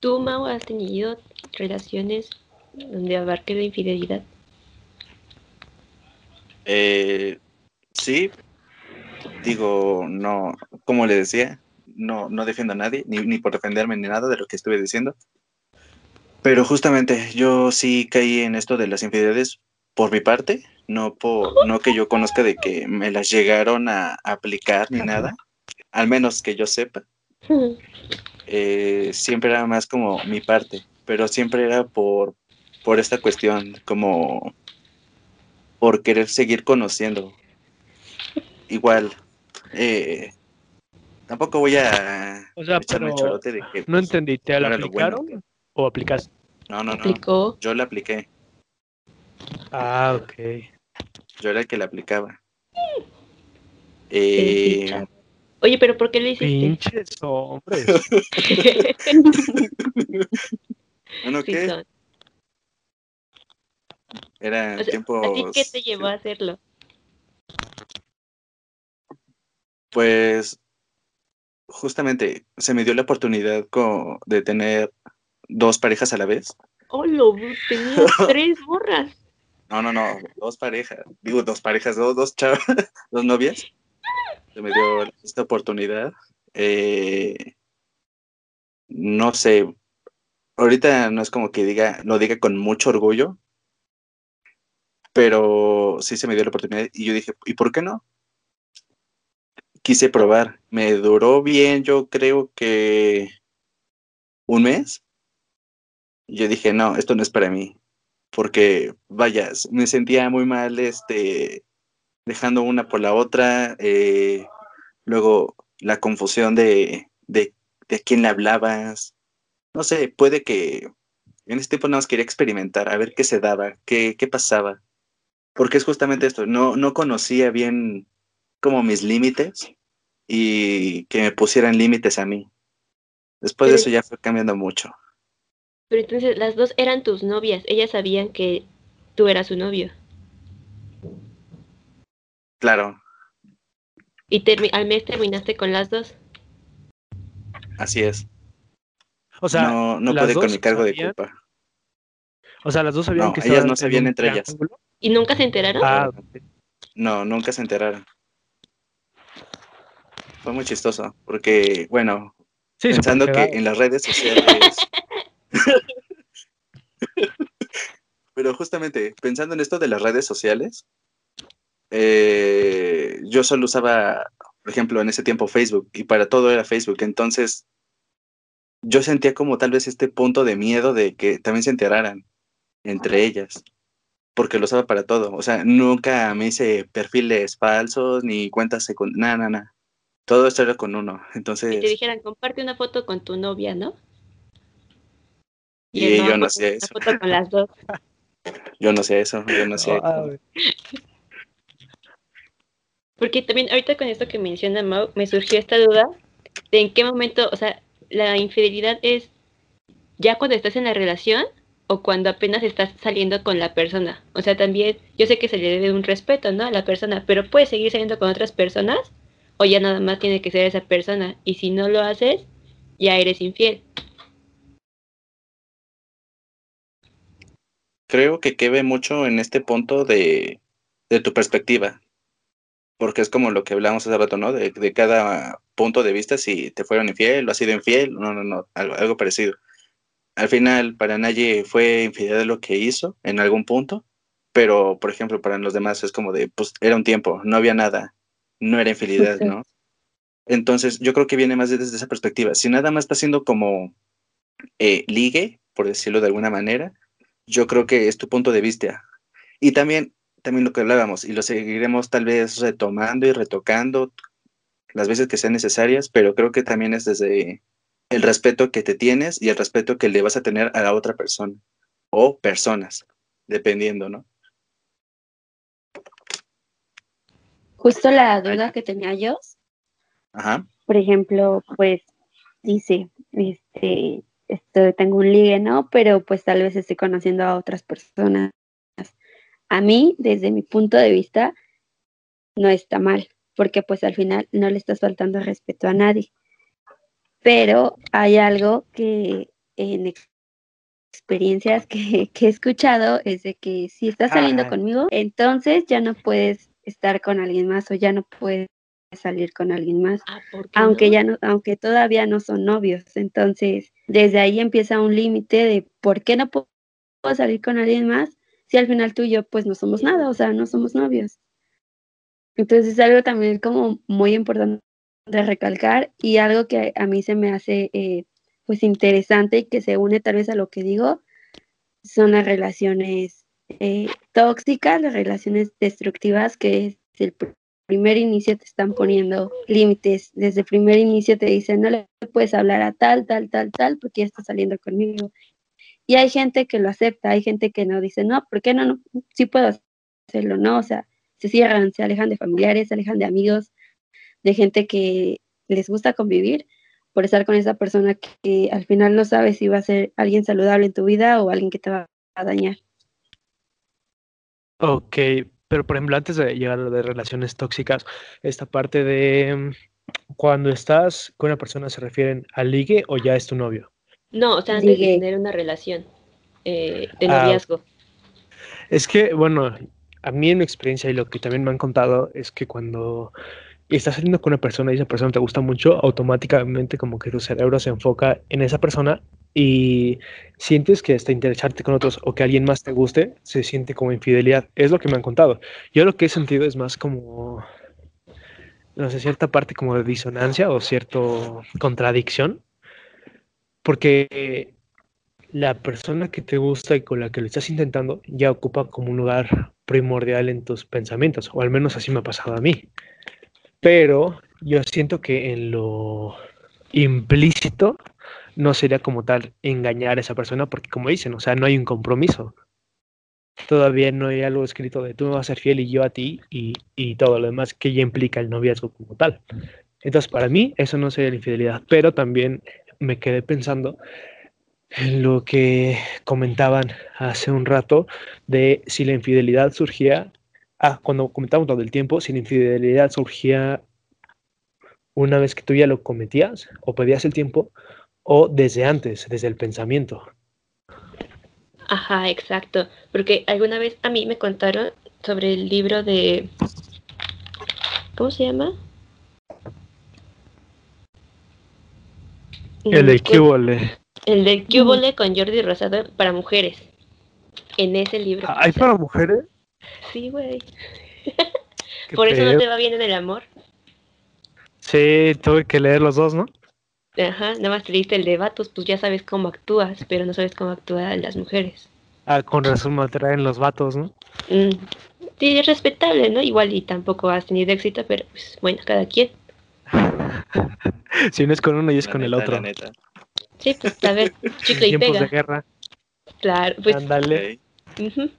S1: ¿Tú, Mau, has tenido relaciones donde abarque la infidelidad?
S2: Eh, sí, digo, no, como le decía, no, no defiendo a nadie, ni, ni por defenderme ni nada de lo que estuve diciendo. Pero justamente yo sí caí en esto de las infidelidades por mi parte, no por, no que yo conozca de que me las llegaron a aplicar ni nada, al menos que yo sepa. eh, siempre era más como mi parte, pero siempre era por, por esta cuestión, como por querer seguir conociendo. Igual, eh, tampoco voy a
S4: O sea,
S2: echarme
S4: pero
S2: chorote de que
S4: no
S2: pues,
S4: entendí, ¿te la
S2: bueno.
S4: aplicaron o aplicaste?
S2: no, no, no,
S1: Aplicó.
S2: yo la apliqué,
S4: Ah, ok.
S2: yo era el que la aplicaba. Eh.
S1: Oye, pero ¿por qué lo hiciste?
S4: Pinches hombres.
S2: bueno,
S1: Sí
S2: ¿qué? Era
S1: O sea,
S2: tiempos...
S1: ¿A ti qué te llevó a hacerlo?
S2: Pues justamente se me dio la oportunidad de tener dos parejas a la vez.
S1: ¡Hola! Tenías tres morras.
S2: No, no, no, dos parejas. Digo, dos parejas, dos, dos chavas, dos novias. Se me dio esta oportunidad. Eh, no sé, ahorita no es como que diga, lo diga con mucho orgullo, pero sí se me dio la oportunidad y yo dije, ¿y por qué no? Quise probar. Me duró bien, yo creo que un mes. Yo dije, no, esto no es para mí porque vaya, me sentía muy mal este dejando una por la otra, eh, luego la confusión de, de, de a quién le hablabas. No sé, puede que en ese tiempo nada más quería experimentar, a ver qué se daba, qué, qué pasaba. Porque es justamente esto, no, no conocía bien como mis límites y que me pusieran límites a mí. Después de eso ya fue cambiando mucho.
S1: Pero entonces las dos eran tus novias, ellas sabían que tú eras su novio.
S2: Claro.
S1: ¿Y al mes terminaste con las dos?
S2: Así es.
S4: O sea,
S2: no, no pude con mi cargo de culpa.
S4: O sea, las dos sabían
S2: no,
S4: que
S2: ellas no sabían entre ellas.
S1: ¿Y nunca se enteraron?
S4: Ah,
S2: no, nunca se enteraron. Fue muy chistoso, porque, bueno, pensando que en las redes sociales... Pero justamente, pensando en esto de las redes sociales, eh, yo solo usaba, por ejemplo, en ese tiempo Facebook, y para todo era Facebook, entonces yo sentía como tal vez este punto de miedo de que también se enteraran entre ellas, porque lo usaba para todo. O sea, nunca me hice perfiles falsos ni cuentas secundarias, nada, nada, nada. Todo esto era con uno. Entonces.
S1: Y te dijeran, comparte una foto con tu novia, ¿no?
S2: Y, yo no sé eso.
S1: Foto con las dos.
S2: Yo no sé eso, yo no sé.
S1: Porque también ahorita con esto que menciona Mau, me surgió esta duda de en qué momento, o sea, la infidelidad es ya cuando estás en la relación o cuando apenas estás saliendo con la persona. O sea, también yo sé que se le debe un respeto, ¿no? A la persona, pero puedes seguir saliendo con otras personas o ya nada más tiene que ser esa persona. Y si no lo haces, ya eres infiel.
S2: Creo que quede mucho en este punto de, de tu perspectiva, porque es como lo que hablamos hace rato, ¿no? De, de, cada punto de vista, si te fueron infiel o has sido infiel, no, no, no, algo, algo parecido al final para nadie fue infidelidad lo que hizo en algún punto, pero por ejemplo para los demás es como de, pues era un tiempo, no había nada, no era infidelidad, ¿no? Entonces yo creo que viene más desde esa perspectiva. Si nada más está siendo como eh, ligue, por decirlo de alguna manera, yo creo que es tu punto de vista. Y también, también lo que hablábamos, y lo seguiremos tal vez retomando y retocando las veces que sean necesarias, pero creo que también es desde el respeto que te tienes y el respeto que le vas a tener a la otra persona o personas, dependiendo, ¿no?
S3: Justo la duda que tenía yo,
S2: Ajá.
S3: por ejemplo, pues dice, este, tengo un ligue, ¿no? Pero pues tal vez estoy conociendo a otras personas. A mí, desde mi punto de vista, no está mal, porque pues al final no le estás faltando respeto a nadie pero hay algo que en experiencias que, he escuchado es de que si estás saliendo conmigo, entonces ya no puedes estar con alguien más o ya no puedes salir con alguien más,
S1: ah,
S3: aunque ya no, aunque todavía no son novios. Entonces, desde ahí empieza un límite de por qué no puedo salir con alguien más si al final tú y yo pues no somos nada, o sea, no somos novios. Entonces es algo también como muy importante de recalcar y algo que a mí se me hace eh, pues interesante y que se une tal vez a lo que digo son las relaciones eh, tóxicas, las relaciones destructivas que desde el primer inicio te están poniendo límites, desde el primer inicio te dicen no le puedes hablar a tal, tal, tal, tal porque ya está saliendo conmigo. Y hay gente que lo acepta, hay gente que no dice, no, ¿por qué no? no sí puedo hacerlo, ¿no? O sea, se cierran, se alejan de familiares, se alejan de amigos, de gente que les gusta convivir por estar con esa persona que, al final no sabes si va a ser alguien saludable en tu vida o alguien que te va a dañar.
S4: Ok, pero por ejemplo, antes de llegar a lo de relaciones tóxicas, esta parte de mm, cuando estás con una persona, ¿se refieren al ligue o ya es tu novio?
S1: No, o sea, antes de tener una relación eh, de ah, noviazgo.
S4: es que, bueno, a mí en mi experiencia y lo que también me han contado es que cuando y estás saliendo con una persona y esa persona te gusta mucho, automáticamente como que tu cerebro se enfoca en esa persona y sientes que hasta interesarte con otros o que alguien más te guste, se siente como infidelidad. Es lo que me han contado. Yo lo que he sentido es más como, no sé, cierta parte como de disonancia o cierta contradicción, porque la persona que te gusta y con la que lo estás intentando ya ocupa como un lugar primordial en tus pensamientos, o al menos así me ha pasado a mí. Pero yo siento que en lo implícito no sería como tal engañar a esa persona, porque como dicen, o sea, no hay un compromiso. Todavía no hay algo escrito de tú me vas a ser fiel y yo a ti y, y todo lo demás que ya implica el noviazgo como tal. Entonces, para mí, eso no sería la infidelidad, pero también me quedé pensando en lo que comentaban hace un rato de si la infidelidad surgía, ah, cuando comentamos lo del tiempo, si la infidelidad surgía una vez que tú ya lo cometías o pedías el tiempo o desde antes, desde el pensamiento.
S1: Ajá, exacto. Porque alguna vez a mí me contaron sobre el libro de... ¿Cómo se llama?
S4: El de Cubole.
S1: El de Cubole con Jordi Rosado para mujeres. En ese libro.
S4: ¿Hay para mujeres?
S1: Sí, güey. Por eso no te va bien en el amor.
S4: Sí, tuve que leer los dos, ¿no?
S1: Ajá, nada más te leíste el de vatos, pues ya sabes cómo actúas, pero no sabes cómo actúan las mujeres.
S4: Ah, con razón me atraen los vatos, ¿no?
S1: Mm, sí, es respetable, ¿no? Igual y tampoco has tenido éxito, pero pues bueno, cada quien.
S4: si no es con uno y es con el otro.
S1: Sí, pues a ver, chicle y
S4: Tiempos
S1: pega.
S4: de guerra.
S1: Claro, pues.
S4: Ándale.
S1: ujú.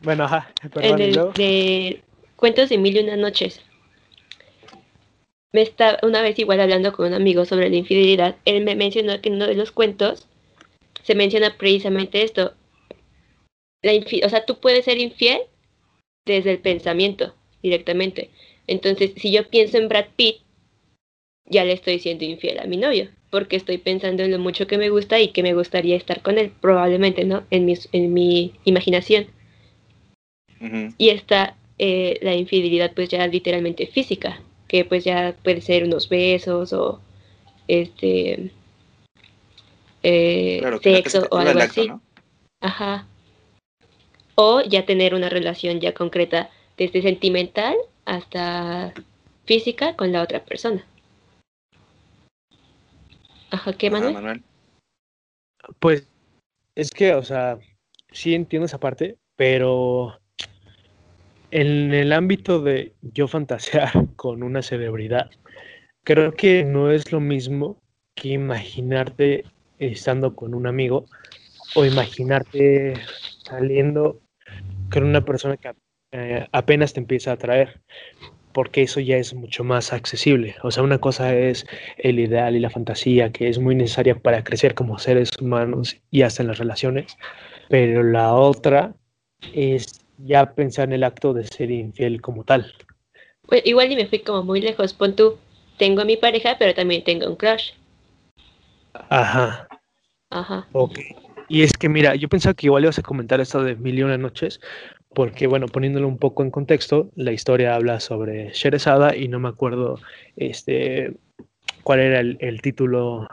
S4: Bueno, ajá.
S1: En
S4: Perdón, ¿y
S1: el de Cuentos de Mil y Una Noches. Me está una vez igual hablando con un amigo sobre la infidelidad. Él me mencionó que en uno de los cuentos se menciona precisamente esto. La o sea, tú puedes ser infiel desde el pensamiento directamente. Entonces, si yo pienso en Brad Pitt, ya le estoy siendo infiel a mi novio, porque estoy pensando en lo mucho que me gusta y que me gustaría estar con él, probablemente, ¿no? En mi, en mi imaginación Y está eh, la infidelidad pues ya literalmente física que pues ya puede ser unos besos o este eh,
S2: Claro,
S1: sexo o algo
S2: acto,
S1: así.
S2: ¿no?
S1: ajá. O ya tener una relación ya concreta desde sentimental hasta física con la otra persona. Ajá qué
S2: Ajá,
S1: Manuel
S2: Manuel.
S4: Pues es que, o sea, sí entiendo esa parte, pero en el ámbito de yo fantasear con una celebridad, creo que no es lo mismo que imaginarte estando con un amigo o imaginarte saliendo con una persona que eh, apenas te empieza a atraer, porque eso ya es mucho más accesible. O sea, una cosa es el ideal y la fantasía, que es muy necesaria para crecer como seres humanos y hasta en las relaciones, pero la otra es ya pensar en el acto de ser infiel como tal.
S1: Pues, igual y me fui como muy lejos pon tú tengo a mi pareja pero también tengo un crush
S4: Ajá,
S1: ajá
S4: ok. Y es que mira, yo pensaba que igual ibas a comentar esto de Mil y una noches, porque bueno, poniéndolo un poco en contexto, la historia habla sobre Sherezada y no me acuerdo este cuál era el, el título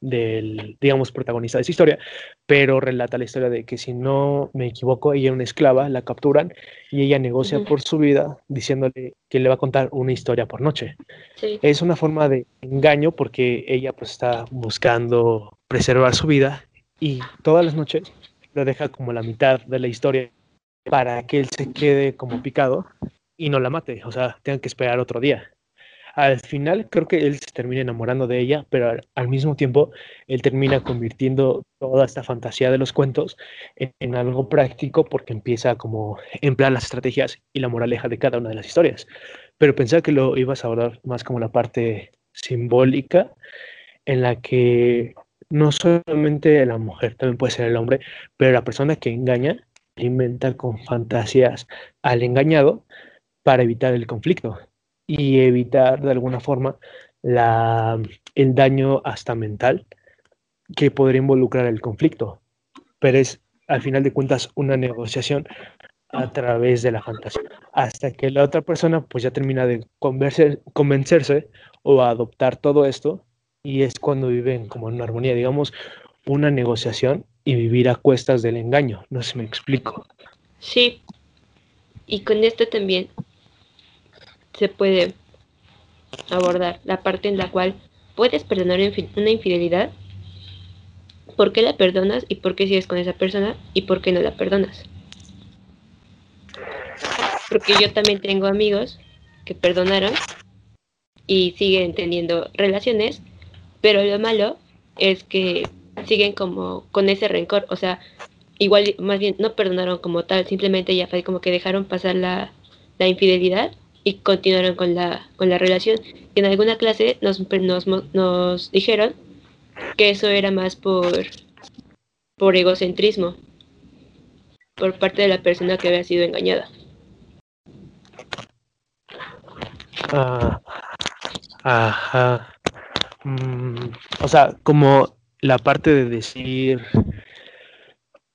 S4: del, digamos, protagonista de esa historia, pero relata la historia de que si no me equivoco, ella era una esclava, la capturan y ella negocia por su vida diciéndole que le va a contar una historia por noche.
S1: sí
S4: Es una forma de engaño porque ella pues está buscando preservar su vida y todas las noches lo deja como la mitad de la historia para que él se quede como picado y no la mate, o sea, tengan que esperar otro día. Al final creo que él se termina enamorando de ella, pero al, mismo tiempo él termina convirtiendo toda esta fantasía de los cuentos en, algo práctico porque empieza a como emplear las estrategias y la moraleja de cada una de las historias. Pero pensaba que lo ibas a abordar más como la parte simbólica en la que no solamente la mujer, también puede ser el hombre, pero la persona que engaña alimenta con fantasías al engañado para evitar el conflicto y evitar de alguna forma la, el daño hasta mental que podría involucrar el conflicto. Pero es al final de cuentas una negociación a través de la fantasía, hasta que la otra persona pues ya termina de convencer- convencerse o adoptar todo esto y es cuando viven como en una armonía, digamos, una negociación y vivir a cuestas del engaño. No sé si me explico.
S1: Sí. Y con esto también se puede abordar la parte en la cual puedes perdonar una infi- una infidelidad. ¿Por qué la perdonas y por qué sigues con esa persona y por qué no la perdonas? Porque yo también tengo amigos que perdonaron y siguen teniendo relaciones, pero lo malo es que siguen como con ese rencor, o sea, igual más bien no perdonaron como tal, simplemente ya fue como que dejaron pasar la, la infidelidad y continuaron con la, con la relación. Y en alguna clase nos, nos, nos dijeron que eso era más por, por egocentrismo, por parte de la persona que había sido engañada.
S4: Ah, ajá. Mm, o sea, como la parte de decir,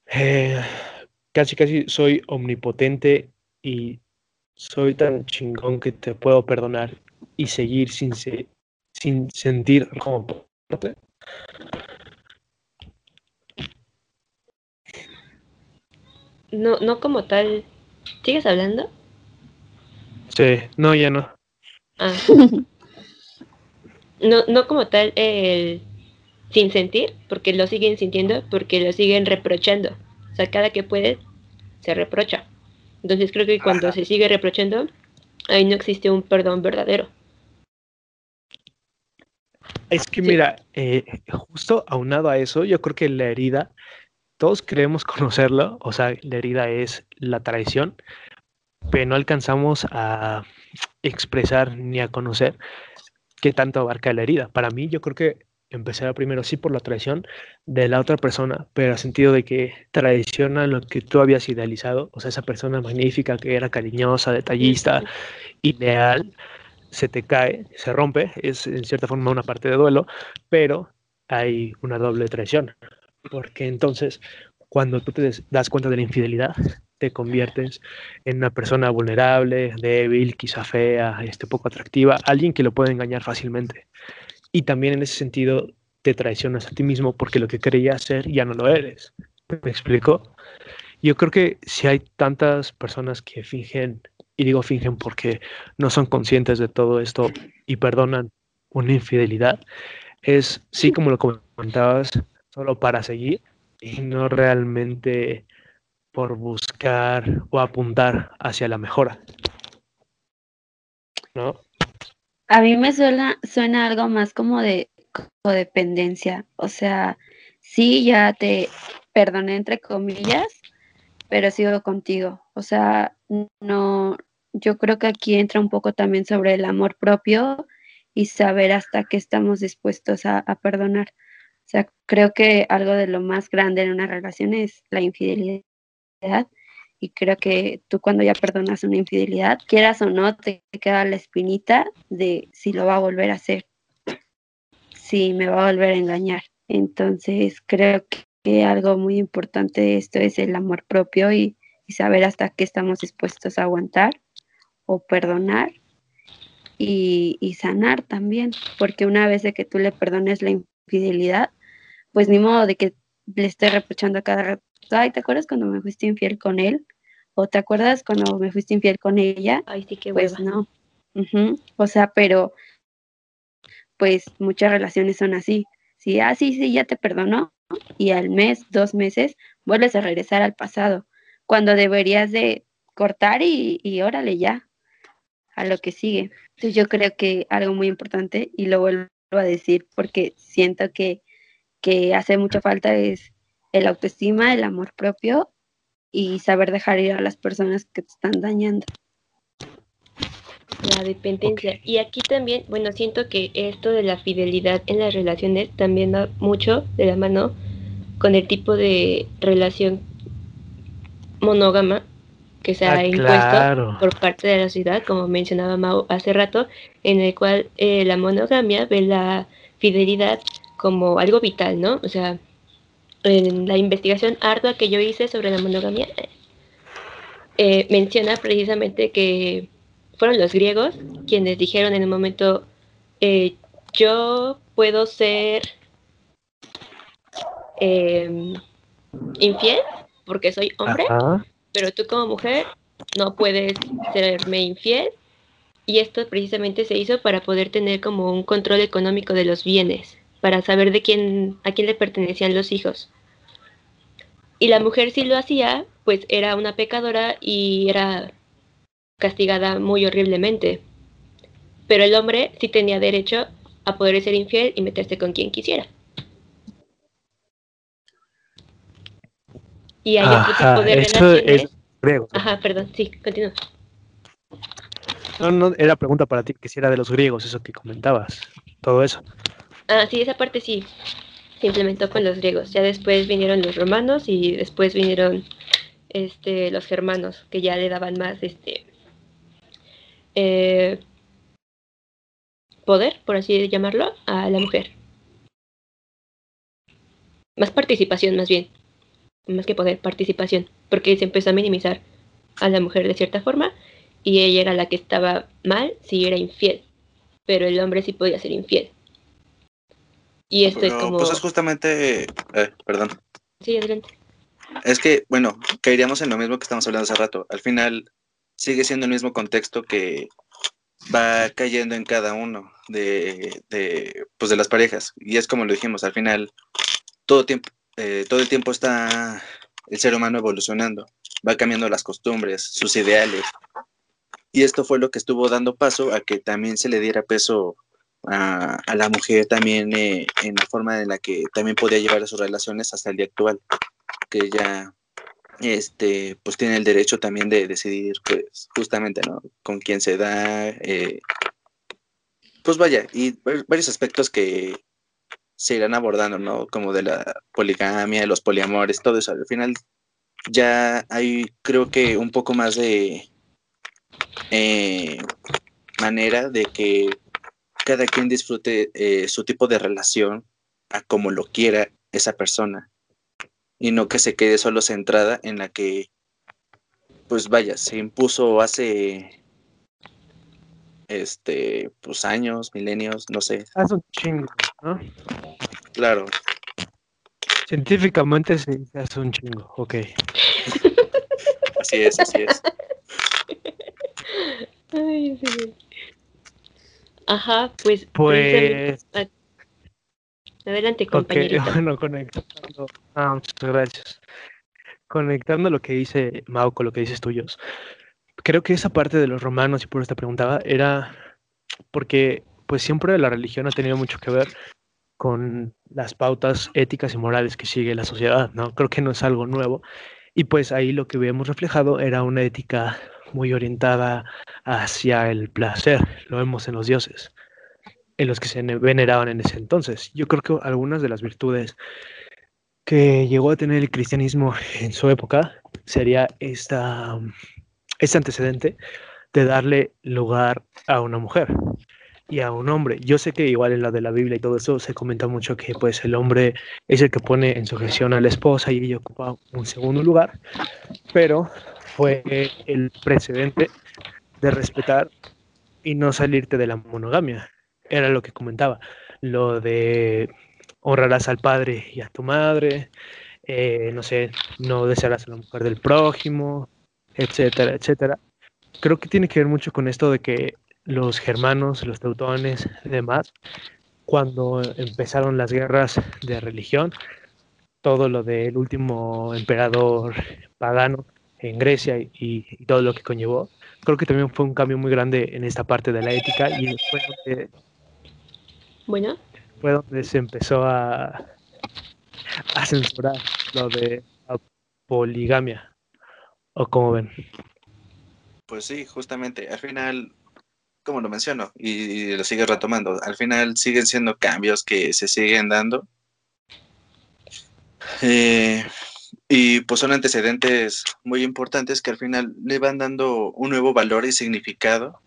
S4: eh, casi casi soy omnipotente y soy tan chingón que te puedo perdonar y seguir sin, sin sentir como
S1: No, no como tal. ¿Sigues hablando?
S4: Sí, no, ya no.
S1: Ah. No, no como tal el sin sentir, porque lo siguen sintiendo, porque lo siguen reprochando. O sea, cada que puede, se reprocha. Entonces creo que cuando se sigue reprochando, ahí no existe un perdón verdadero.
S4: Es que mira, eh, justo aunado a eso, yo creo que la herida, todos creemos conocerlo, o sea, la herida es la traición, pero no alcanzamos a expresar ni a conocer qué tanto abarca la herida. Para mí, yo creo que empezar primero sí por la traición de la otra persona, pero a sentido de que traiciona lo que tú habías idealizado, o sea, esa persona magnífica que era cariñosa, detallista, ideal, se te cae, se rompe, es en cierta forma una parte de duelo, pero hay una doble traición, porque entonces cuando tú te das cuenta de la infidelidad, te conviertes en una persona vulnerable, débil, quizá fea, este, poco atractiva, alguien que lo puede engañar fácilmente. Y también en ese sentido te traicionas a ti mismo porque lo que creías ser ya no lo eres. ¿Me explico? Yo creo que si hay tantas personas que fingen, y digo fingen porque no son conscientes de todo esto y perdonan una infidelidad, es sí como lo comentabas, solo para seguir y no realmente por buscar o apuntar hacia la mejora. ¿No?
S3: A mí me suena, suena algo más como de codependencia. O sea, sí, ya te perdoné entre comillas, pero sigo contigo. O sea, no, yo creo que aquí entra un poco también sobre el amor propio y saber hasta qué estamos dispuestos a, a perdonar. O sea, creo que algo de lo más grande en una relación es la infidelidad y creo que tú cuando ya perdonas una infidelidad, quieras o no, te queda la espinita de si lo va a volver a hacer, si me va a volver a engañar. Entonces creo que algo muy importante de esto es el amor propio y, saber hasta qué estamos dispuestos a aguantar o perdonar y, y, sanar también, porque una vez de que tú le perdones la infidelidad, pues ni modo de que le esté reprochando a cada rato, ay, ¿te acuerdas cuando me fuiste infiel con él? ¿O te acuerdas cuando me fuiste infiel con ella?
S1: Ay, sí, qué
S3: Pues no. O sea, pero pues muchas relaciones son así. Sí, ah, sí, sí, ya te perdonó. Y al mes, dos meses, vuelves a regresar al pasado. Cuando deberías de cortar y, y órale ya a lo que sigue. Entonces yo creo que algo muy importante, y lo vuelvo a decir porque siento que, que hace mucha falta, es el autoestima, el amor propio y saber dejar ir a las personas que te están dañando.
S1: La dependencia. Y aquí también, bueno, siento que esto de la fidelidad en las relaciones también va mucho de la mano con el tipo de relación monógama que se ha ah, impuesto por parte de la sociedad, como mencionaba Mau hace rato, en el cual eh, la monogamia ve la fidelidad como algo vital, ¿no? O sea, en la investigación ardua que yo hice sobre la monogamia, eh, menciona precisamente que fueron los griegos quienes dijeron en un momento, eh, yo puedo ser em, infiel porque soy hombre, pero tú como mujer no puedes serme infiel. Y esto precisamente se hizo para poder tener como un control económico de los bienes para saber de quién, a quién le pertenecían los hijos. Y la mujer si lo hacía, pues era una pecadora y era castigada muy horriblemente. pero el hombre sí tenía derecho a poder ser infiel y meterse con quien quisiera. Y hay otro tipo de relaciones.
S4: es griego.
S1: Ajá, perdón, sí, continúa.
S4: No, no, era pregunta para ti, que si era de los griegos, eso que comentabas, todo eso.
S1: Ah, sí, esa parte sí se implementó con los griegos. Ya después vinieron los romanos y después vinieron este, los germanos, que ya le daban más este eh, poder, por así llamarlo, a la mujer. Más participación, más bien. Más que poder, participación. Porque se empezó a minimizar a la mujer de cierta forma y ella era la que estaba mal si era infiel. Pero el hombre sí podía ser infiel. Y esto es
S2: Pero,
S1: como...
S2: pues es justamente, eh, perdón,
S1: Sí, adelante.
S2: es que, bueno, caeríamos en lo mismo que estamos hablando hace rato. Al final sigue siendo el mismo contexto que va cayendo en cada uno de, de, pues de las parejas. Y es como lo dijimos, al final todo, tiempo, eh, todo el tiempo está el ser humano evolucionando, va cambiando las costumbres, sus ideales. Y esto fue lo que estuvo dando paso a que también se le diera peso a, a la mujer también eh, en la forma en la que también podía llevar sus relaciones hasta el día actual, que ya este pues tiene el derecho también de decidir pues justamente no con quién se da eh, pues vaya y var- varios aspectos que se irán abordando no como de la poligamia los poliamores todo eso. Al final ya hay creo que un poco más de eh, manera de que cada quien disfrute eh, su tipo de relación a como lo quiera esa persona y no que se quede solo centrada en la que pues vaya se impuso hace este pues años milenios no sé
S4: Hace un chingo, ¿no?
S2: claro
S4: Científicamente se dice hace un chingo, ok.
S2: así es así es
S1: Ay, sí, sí. Ajá, pues...
S4: Pues,
S1: Adelante, compañerito.
S4: bueno, conectando. Ah, muchas gracias. Conectando lo que dice Mau con lo que dices tuyos. Creo que esa parte de los romanos, y por esta preguntaba, era porque pues siempre la religión ha tenido mucho que ver con las pautas éticas y morales que sigue la sociedad, ¿no? Creo que no es algo nuevo. Y pues ahí lo que vemos reflejado era una ética muy orientada hacia el placer, lo vemos en los dioses, en los que se ne- veneraban en ese entonces. Yo creo que algunas de las virtudes que llegó a tener el cristianismo en su época sería esta, este antecedente de darle lugar a una mujer y a un hombre. Yo sé que igual en la de la Biblia y todo eso se comenta mucho que pues el hombre es el que pone en sujeción a la esposa y ella ocupa un segundo lugar, pero fue el precedente de respetar y no salirte de la monogamia. Era lo que comentaba, lo de honrarás al padre y a tu madre, eh, no sé, no desearás a la mujer del prójimo, etcétera, etcétera. Creo que tiene que ver mucho con esto de que los germanos, los teutones demás, cuando empezaron las guerras de religión, todo lo del último emperador pagano en Grecia y, y todo lo que conllevó, creo que también fue un cambio muy grande en esta parte de la ética y fue donde,
S1: Bueno,
S4: fue donde se empezó a, a censurar lo de la poligamia. ¿O como ven?
S2: Pues sí, justamente, al final, como lo menciono, y, y lo sigue retomando, al final siguen siendo cambios que se siguen dando. Eh, y pues son antecedentes muy importantes que al final le van dando un nuevo valor y significado,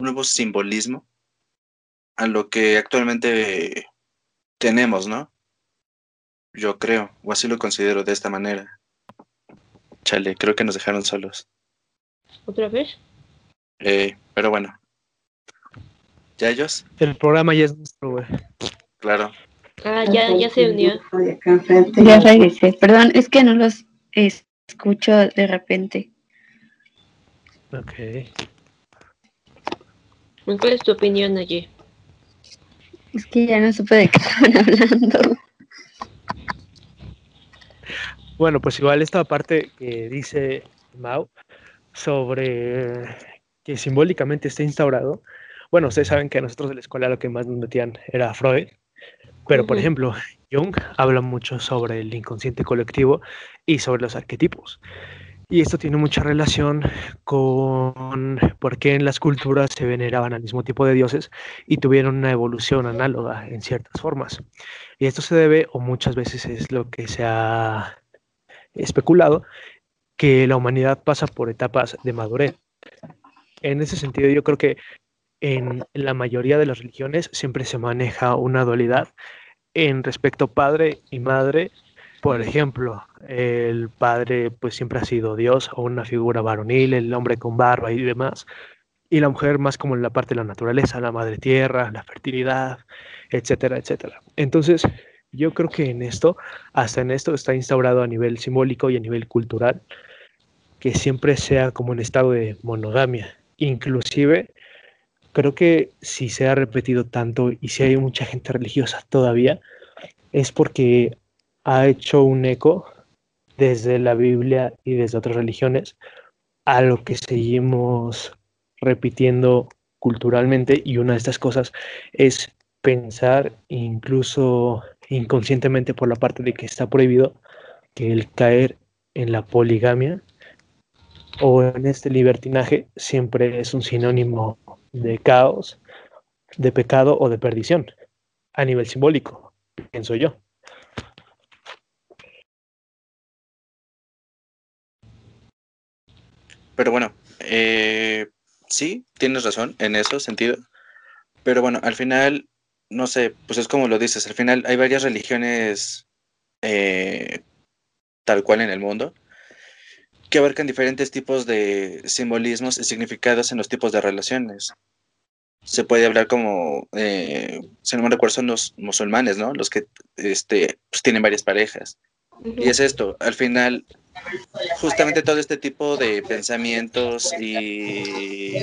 S2: un nuevo simbolismo a lo que actualmente tenemos, ¿no? Yo creo, o así lo considero de esta manera. Chale, creo que nos dejaron solos.
S1: ¿otra vez?
S2: Eh, pero bueno. ¿Ya ellos?
S4: El programa ya es nuestro, güey.
S2: Claro.
S1: Ah, ya, ya se unió.
S3: Ya regresé. Perdón, es que no los es- escucho de repente.
S4: Ok.
S1: ¿Cuál es tu opinión, Naye?
S3: Es que ya no supe de qué estaban hablando.
S4: Bueno, pues igual esta parte que dice Mau sobre que simbólicamente está instaurado, bueno, ustedes saben que a nosotros en la escuela lo que más nos metían era Freud, pero por ejemplo, Jung habla mucho sobre el inconsciente colectivo y sobre los arquetipos. Y esto tiene mucha relación con por qué en las culturas se veneraban al mismo tipo de dioses y tuvieron una evolución análoga en ciertas formas. Y esto se debe, o muchas veces es lo que se ha especulado, que la humanidad pasa por etapas de madurez. En ese sentido, yo creo que en la mayoría de las religiones siempre se maneja una dualidad en respecto padre y madre. Por ejemplo, el padre pues siempre ha sido Dios o una figura varonil, el hombre con barba y demás, y la mujer más como en la parte de la naturaleza, la madre tierra, la fertilidad, etcétera, etcétera. Entonces, yo creo que en esto, hasta en esto está instaurado a nivel simbólico y a nivel cultural, que siempre sea como un estado de monogamia. Inclusive, creo que si se ha repetido tanto y si hay mucha gente religiosa todavía, es porque ha hecho un eco desde la Biblia y desde otras religiones a lo que seguimos repitiendo culturalmente. Y una de estas cosas es pensar incluso inconscientemente por la parte de que está prohibido que el caer en la poligamia o en este libertinaje siempre es un sinónimo de caos, de pecado o de perdición a nivel simbólico, pienso yo.
S2: Pero bueno, eh, sí, tienes razón en ese sentido. Pero bueno, al final no sé, pues es como lo dices, al final hay varias religiones eh, tal cual en el mundo que abarcan diferentes tipos de simbolismos y significados en los tipos de relaciones. Se puede hablar como, eh, si no me recuerdo, son los musulmanes, ¿no? Los que este, pues tienen varias parejas. Y es esto, al final, justamente todo este tipo de pensamientos y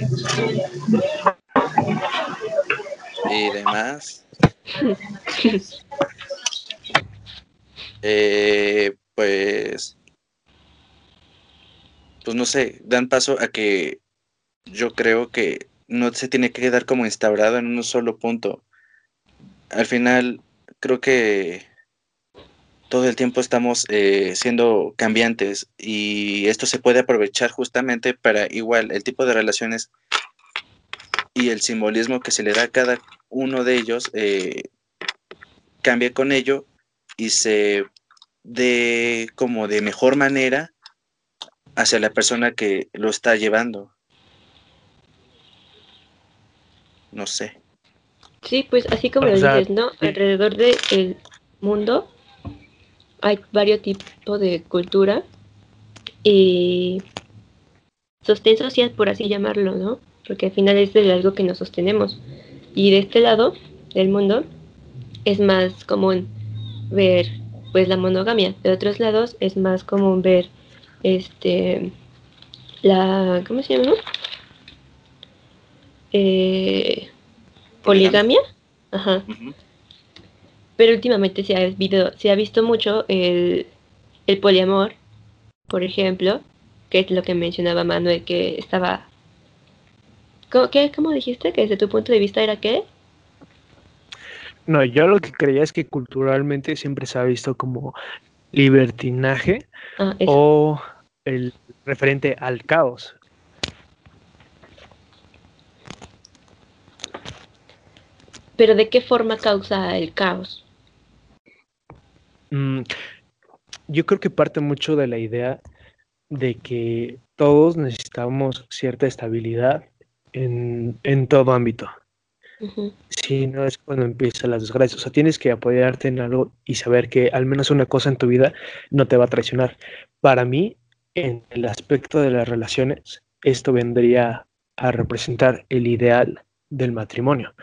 S2: y demás. Eh, pues, pues no sé, dan paso a que yo creo que no se tiene que quedar como instaurado en un solo punto. Al final, creo que todo el tiempo estamos eh, siendo cambiantes y esto se puede aprovechar justamente para igual el tipo de relaciones y el simbolismo que se le da a cada uno de ellos eh, cambie con ello y se dé como de mejor manera hacia la persona que lo está llevando. No sé.
S1: Sí, pues así como lo dices, ¿no? Alrededor del mundo hay varios tipos de cultura y sostén social, por así llamarlo, ¿no? Porque al final es de algo que nos sostenemos. Y de este lado del mundo es más común ver pues la monogamia. De otros lados es más común ver este la ¿cómo se llama? Eh, poligamia. Ajá. Pero últimamente se ha, visto, se ha visto mucho el, el poliamor, por ejemplo, que es lo que mencionaba Manuel, que estaba ¿Cómo, qué, ¿Cómo dijiste que desde tu punto de vista era qué?
S4: No, yo lo que creía es que culturalmente siempre se ha visto como libertinaje ah, o el referente al caos.
S1: Pero ¿de qué forma causa el caos?
S4: Mm, yo creo que parte mucho de la idea de que todos necesitamos cierta estabilidad en, todo ámbito. Si no es cuando empiezan las desgracias. O sea, tienes que apoyarte en algo y saber que al menos una cosa en tu vida no te va a traicionar. Para mí, en el aspecto de las relaciones, esto vendría a representar el ideal del matrimonio.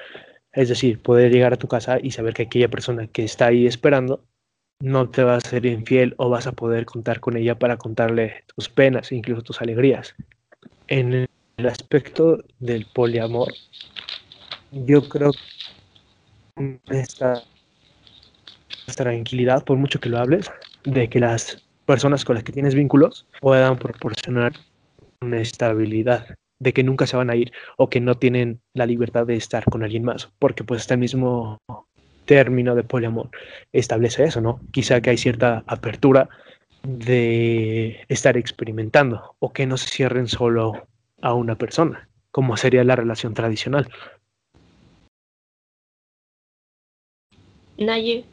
S4: Es decir, poder llegar a tu casa y saber que aquella persona que está ahí esperando no te va a ser infiel o vas a poder contar con ella para contarle tus penas, incluso tus alegrías. En el aspecto del poliamor, yo creo que esta tranquilidad, por mucho que lo hables, de que las personas con las que tienes vínculos puedan proporcionar una estabilidad. de que nunca se van a ir o que no tienen la libertad de estar con alguien más, porque pues este mismo término de poliamor establece eso, ¿no? Quizá que hay cierta apertura de estar experimentando o que no se cierren solo a una persona, como sería la relación tradicional.
S1: Naye.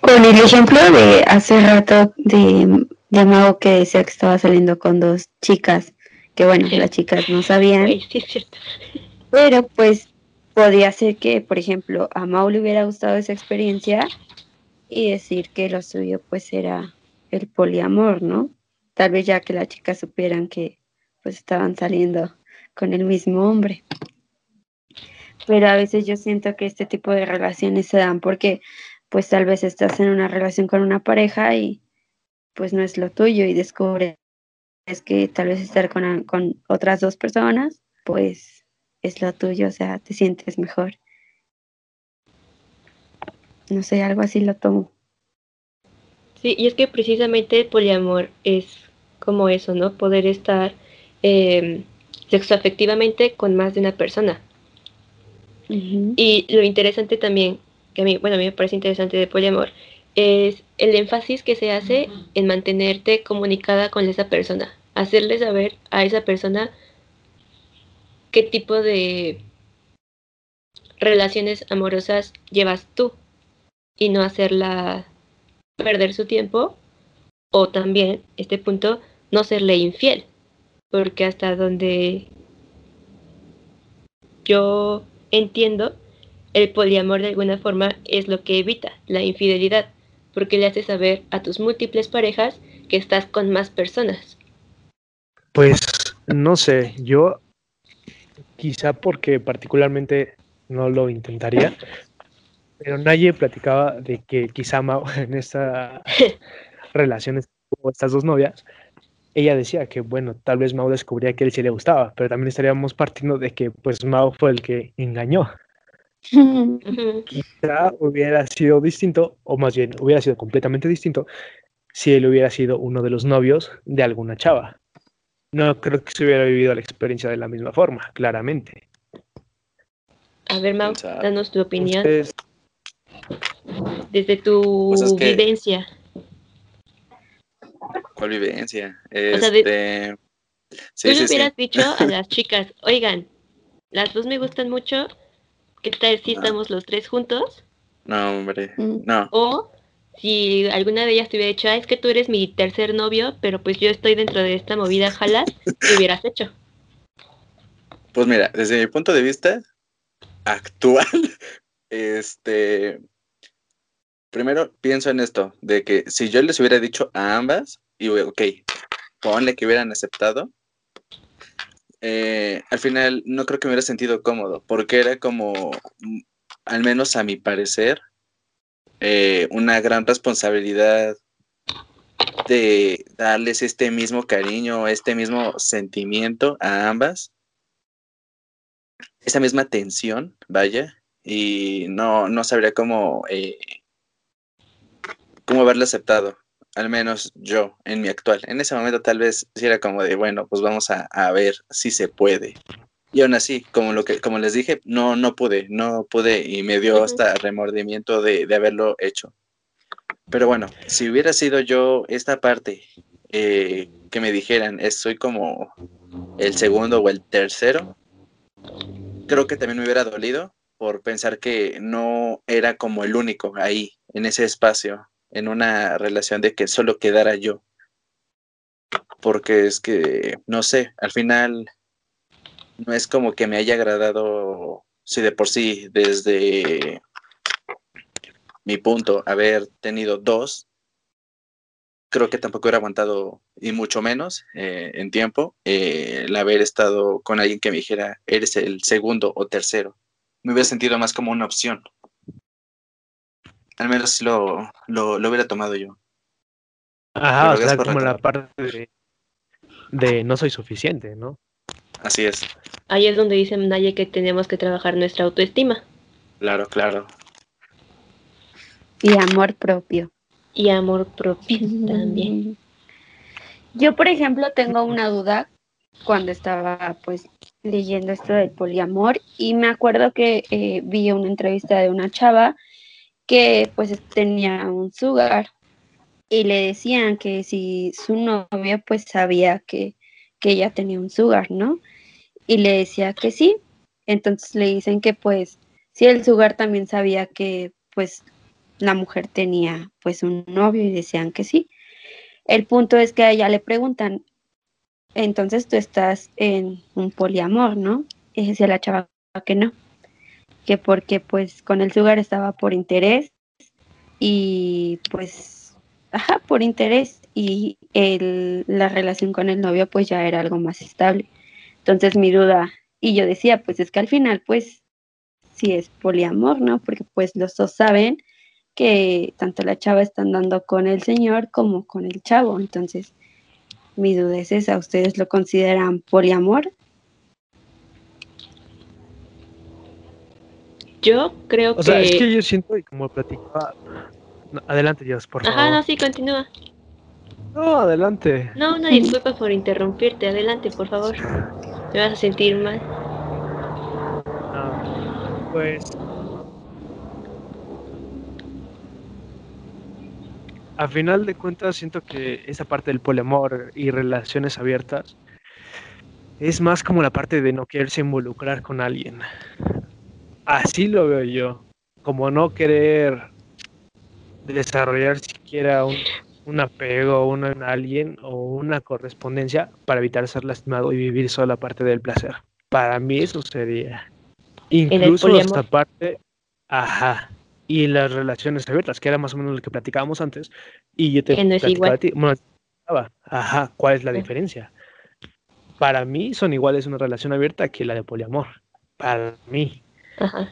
S3: Con el ejemplo de hace rato de, de Mago que decía que estaba saliendo con dos chicas, que bueno, las chicas no sabían.
S1: Sí, es cierto.
S3: Pero pues podía ser que, por ejemplo, a Mau le hubiera gustado esa experiencia y decir que lo suyo pues era el poliamor, ¿no? Tal vez ya que las chicas supieran que pues estaban saliendo con el mismo hombre. Pero a veces yo siento que este tipo de relaciones se dan porque pues tal vez estás en una relación con una pareja y pues no es lo tuyo y descubres que tal vez estar con, con otras dos personas pues es lo tuyo, o sea, te sientes mejor. No sé, algo así lo tomo.
S1: Sí, y es que precisamente el poliamor es como eso, ¿no? Poder estar eh, sexoafectivamente con más de una persona. Y lo interesante también, que a mí, bueno, a mí me parece interesante de poliamor, es el énfasis que se hace en mantenerte comunicada con esa persona, hacerle saber a esa persona qué tipo de relaciones amorosas llevas tú y no hacerla perder su tiempo o también, este punto, no serle infiel, porque hasta donde yo entiendo, el poliamor de alguna forma es lo que evita la infidelidad, porque le hace saber a tus múltiples parejas que estás con más personas.
S4: Pues no sé, yo quizá porque particularmente no lo intentaría, pero nadie platicaba de que quizá en esta relaciones con estas dos novias, ella decía que, bueno, tal vez Mao descubría que él sí le gustaba, pero también estaríamos partiendo de que, pues, Mao fue el que engañó. Quizá hubiera sido distinto, o más bien hubiera sido completamente distinto, si él hubiera sido uno de los novios de alguna chava. No creo que se hubiera vivido la experiencia de la misma forma, claramente.
S1: A ver, Mau, danos tu opinión. Desde tu
S2: Pues
S1: vivencia.
S2: ¿Cuál vivencia?
S1: O sea, de-
S2: Este, sí,
S1: Tú
S2: sí,
S1: le
S2: sí.
S1: hubieras dicho a las chicas, oigan, las dos me gustan mucho, ¿qué tal si
S2: Ah.
S1: estamos los tres juntos?
S2: No, hombre,
S3: Mm.
S2: no.
S1: O si alguna de ellas te hubiera dicho, ah, es que tú eres mi tercer novio, pero pues yo estoy dentro de esta movida, jalas, ¿qué hubieras hecho?
S2: Pues mira, desde mi punto de vista actual, este, primero pienso en esto, de que si yo les hubiera dicho a ambas, y ok, ponle que hubieran aceptado, eh, al final no creo que me hubiera sentido cómodo, porque era como, mm, al menos a mi parecer, eh, una gran responsabilidad de darles este mismo cariño, este mismo sentimiento a ambas esa misma tensión, vaya, y no, no sabría cómo, eh, cómo haberlo aceptado, al menos yo, en mi actual. En ese momento tal vez sí era como de, bueno, pues vamos a, a ver si se puede. Y aún así, como, lo que, como les dije, no, no pude, no pude y me dio hasta remordimiento de, de haberlo hecho. Pero bueno, si hubiera sido yo esta parte eh, que me dijeran, soy como el segundo o el tercero, creo que también me hubiera dolido por pensar que no era como el único ahí, en ese espacio, en una relación de que solo quedara yo. Porque es que, no sé, al final no es como que me haya agradado, si de por sí, desde mi punto, haber tenido dos, creo que tampoco hubiera aguantado, y mucho menos eh, en tiempo, eh, el haber estado con alguien que me dijera, eres el segundo o tercero. Me hubiera sentido más como una opción. Al menos lo, lo, lo hubiera tomado yo.
S4: Ajá,
S2: Pero
S4: o sea,
S2: gracias por
S4: como la parte de, de no soy suficiente, ¿no?
S2: Así es,
S1: Ahí es donde dice Naye que tenemos que trabajar nuestra autoestima
S2: claro, claro.
S3: Y amor propio.
S1: y amor propio también.
S3: Yo, por ejemplo, tengo una duda cuando estaba pues leyendo esto del poliamor y me acuerdo que eh, vi una entrevista de una chava que pues tenía un sugar y le decían que si su novia pues sabía que, que ella tenía un sugar, ¿no? Y le decía que sí. Entonces le dicen que pues si el sugar también sabía que pues la mujer tenía pues un novio y decían que sí. El punto es que a ella le preguntan, entonces tú estás en un poliamor, ¿no? Y decía la chava que no, que porque pues con el sugar estaba por interés y pues, ajá, por interés y el, la relación con el novio pues ya era algo más estable. Entonces mi duda, y yo decía, pues es que al final pues sí es poliamor, ¿no? Porque pues los dos saben que tanto la chava está andando con el señor como con el chavo. Entonces, mi duda es esa, ¿ustedes lo consideran poliamor?
S1: Yo creo que...
S4: O sea, es que yo siento, y como platicaba... No, adelante, Dios, por favor.
S1: Ajá, no, sí, continúa.
S4: No, adelante.
S1: No, una disculpa por interrumpirte. Adelante, por favor. Me vas a sentir mal.
S4: No, pues... A final de cuentas, siento que esa parte del poliamor y relaciones abiertas es más como la parte de no quererse involucrar con alguien. Así lo veo yo. Como no querer desarrollar siquiera un, un apego en alguien o una correspondencia para evitar ser lastimado y vivir solo la parte del placer. Para mí eso sería. Incluso esta parte, ajá, y las relaciones abiertas, que era más o menos lo que platicábamos antes, y yo te
S1: no es igual.
S4: a ti, bueno, platicaba, ajá, ¿cuál es la
S1: Sí.
S4: diferencia? Para mí son iguales una relación abierta que la de poliamor, para mí.
S1: Ajá.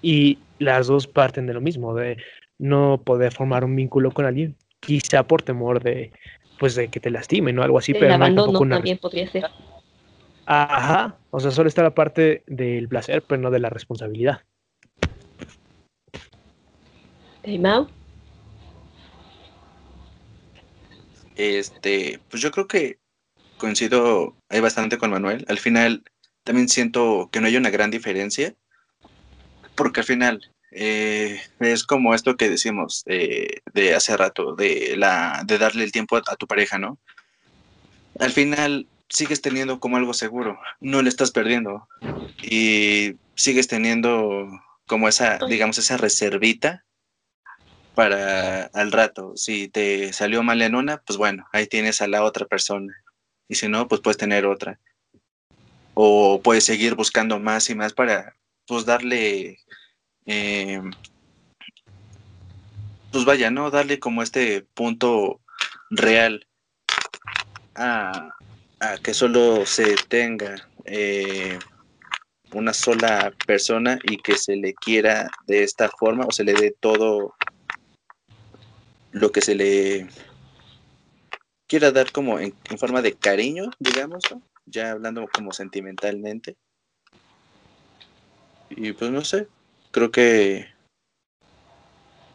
S4: Y las dos parten de lo mismo, de no poder formar un vínculo con alguien, quizá por temor de, pues, de que te lastimen o algo así,
S1: El
S4: pero no hay tampoco una...
S1: también podría ser.
S4: Ajá, o sea, solo está la parte del placer, pero no de la responsabilidad.
S1: ¿De Mau?
S2: Este, pues yo creo que coincido ahí bastante con Manuel. Al final también siento que no hay una gran diferencia, porque al final eh, es como esto que decimos eh, de hace rato, de, la, de darle el tiempo a, a tu pareja, ¿no? Al final sigues teniendo como algo seguro, no le estás perdiendo y sigues teniendo como esa, digamos, esa reservita para al rato. Si te salió mal en una, pues bueno, ahí tienes a la otra persona. Y si no, pues puedes tener otra. O puedes seguir buscando más y más para, pues darle, eh, pues vaya, ¿no? Darle como este punto real a, a que solo se tenga eh, una sola persona y que se le quiera de esta forma o se le dé todo lo que se le quiera dar como en, en forma de cariño, digamos, ¿no? Ya hablando como sentimentalmente. Y pues no sé, creo que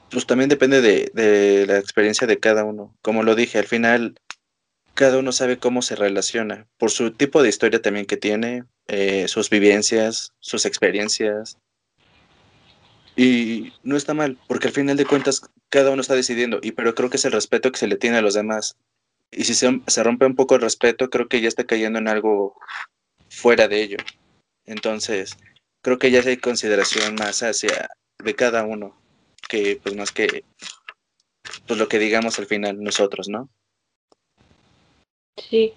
S2: pues también depende de, de la experiencia de cada uno. Como lo dije, al final cada uno sabe cómo se relaciona, por su tipo de historia también que tiene, eh, sus vivencias, sus experiencias. Y no está mal, porque al final de cuentas cada uno está decidiendo, y pero creo que es el respeto que se le tiene a los demás. Y si se, se rompe un poco el respeto, creo que ya está cayendo en algo fuera de ello. Entonces, creo que ya hay consideración más hacia de cada uno, que pues más que pues lo que digamos al final nosotros, ¿no?
S1: Sí,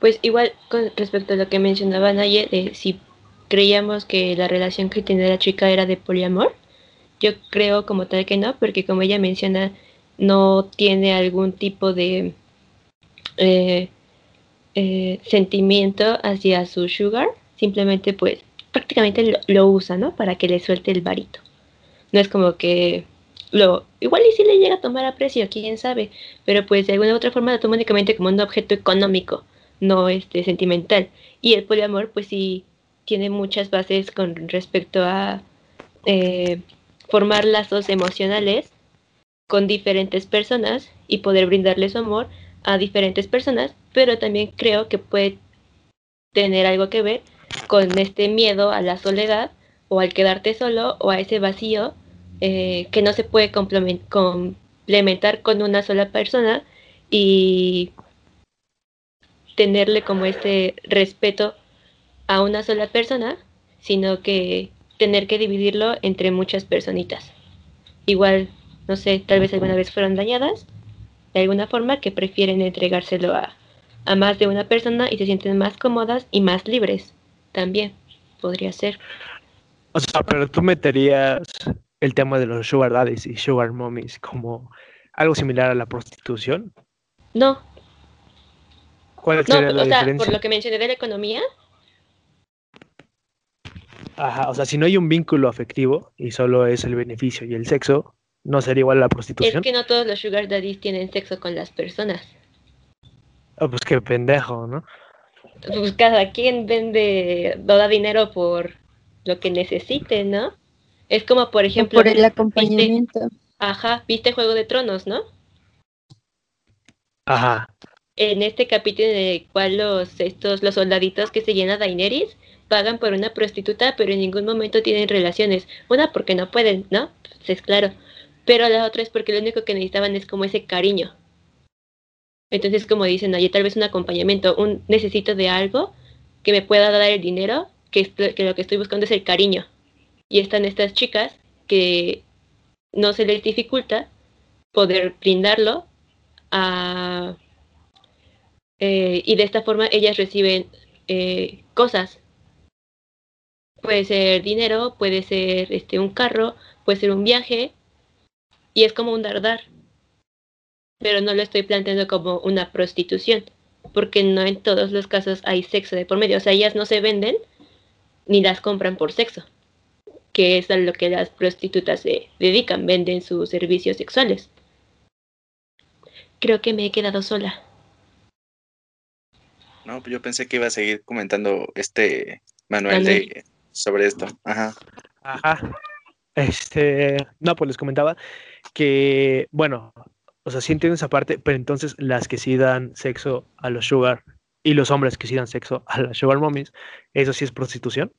S1: pues igual con respecto a lo que mencionaban ayer, de si creíamos que la relación que tenía la chica era de poliamor, yo creo como tal que no, porque como ella menciona, no tiene algún tipo de eh, eh, sentimiento hacia su sugar, simplemente pues prácticamente lo, usa, ¿no? Para que le suelte el varito. No es como que lo igual y si le llega a tomar a precio, quién sabe, pero pues de alguna u otra forma lo toma únicamente como un objeto económico, no este sentimental. Y el poliamor pues sí tiene muchas bases con respecto a eh, formar lazos emocionales con diferentes personas y poder brindarle su amor a diferentes personas, pero también creo que puede tener algo que ver con este miedo a la soledad o al quedarte solo o a ese vacío eh, que no se puede complementar con una sola persona y tenerle como este respeto a una sola persona, sino que tener que dividirlo entre muchas personitas. Igual, no sé, tal vez alguna vez fueron dañadas de alguna forma que prefieren entregárselo a, a más de una persona y se sienten más cómodas y más libres. También podría ser.
S4: O sea, pero tú meterías el tema de los sugar daddies y sugar mommies como algo similar a la prostitución.
S1: No.
S4: ¿Cuál
S1: No,
S4: sería la
S1: o sea, por lo que mencioné de la economía,
S4: Ajá, o sea, si no hay un vínculo afectivo y solo es el beneficio y el sexo, no sería igual la
S1: es
S4: prostitución.
S1: que no todos los sugar daddies tienen sexo con las personas.
S4: Ah, pues qué pendejo, ¿no?
S1: Pues cada quien vende, no da dinero por lo que necesite, ¿no? Es como, por ejemplo,
S3: por el acompañamiento.
S1: ajá, viste Juego de Tronos, ¿no?
S4: Ajá.
S1: En este capítulo en el cual los, estos, los soldaditos que se llena Daenerys pagan por una prostituta, pero en ningún momento tienen relaciones. Una porque no pueden, ¿no? Pues es claro. Pero la otra es porque lo único que necesitaban es como ese cariño. Entonces, como dicen, oye, tal vez un acompañamiento, un necesito de algo que me pueda dar el dinero, que, que lo que estoy buscando es el cariño. Y están estas chicas que no se les dificulta poder brindarlo a, eh, y de esta forma ellas reciben eh, cosas. Puede ser dinero, puede ser este un carro, puede ser un viaje, y es como un dardar. Pero no lo estoy planteando como una prostitución, porque no en todos los casos hay sexo de por medio. O sea, ellas no se venden ni las compran por sexo, que es a lo que las prostitutas se dedican, venden sus servicios sexuales. Creo que me he quedado sola.
S2: No, pues yo pensé que iba a seguir comentando este Manuel
S1: Manuel.
S2: de sobre esto. Ajá.
S4: Ajá. Este, no, pues les comentaba que, bueno, o sea, sí entiendo esa parte, pero entonces las que sí dan sexo a los sugar y los hombres que sí dan sexo a las sugar mommies, ¿eso sí es prostitución?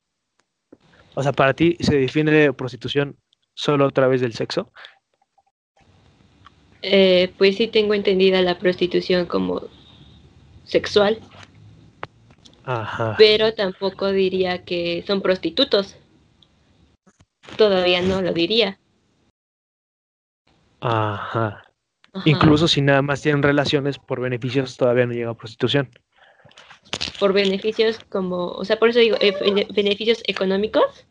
S4: O sea, para ti se define prostitución solo a través del sexo.
S1: Eh, pues sí tengo entendida la prostitución como sexual,
S4: Ajá.
S1: pero tampoco diría que son prostitutos. Todavía no lo diría.
S4: Ajá.
S1: Ajá.
S4: Incluso si nada más tienen relaciones por beneficios, todavía no llega a prostitución.
S1: por beneficios como, o sea, por eso digo, eh, bene- beneficios económicos.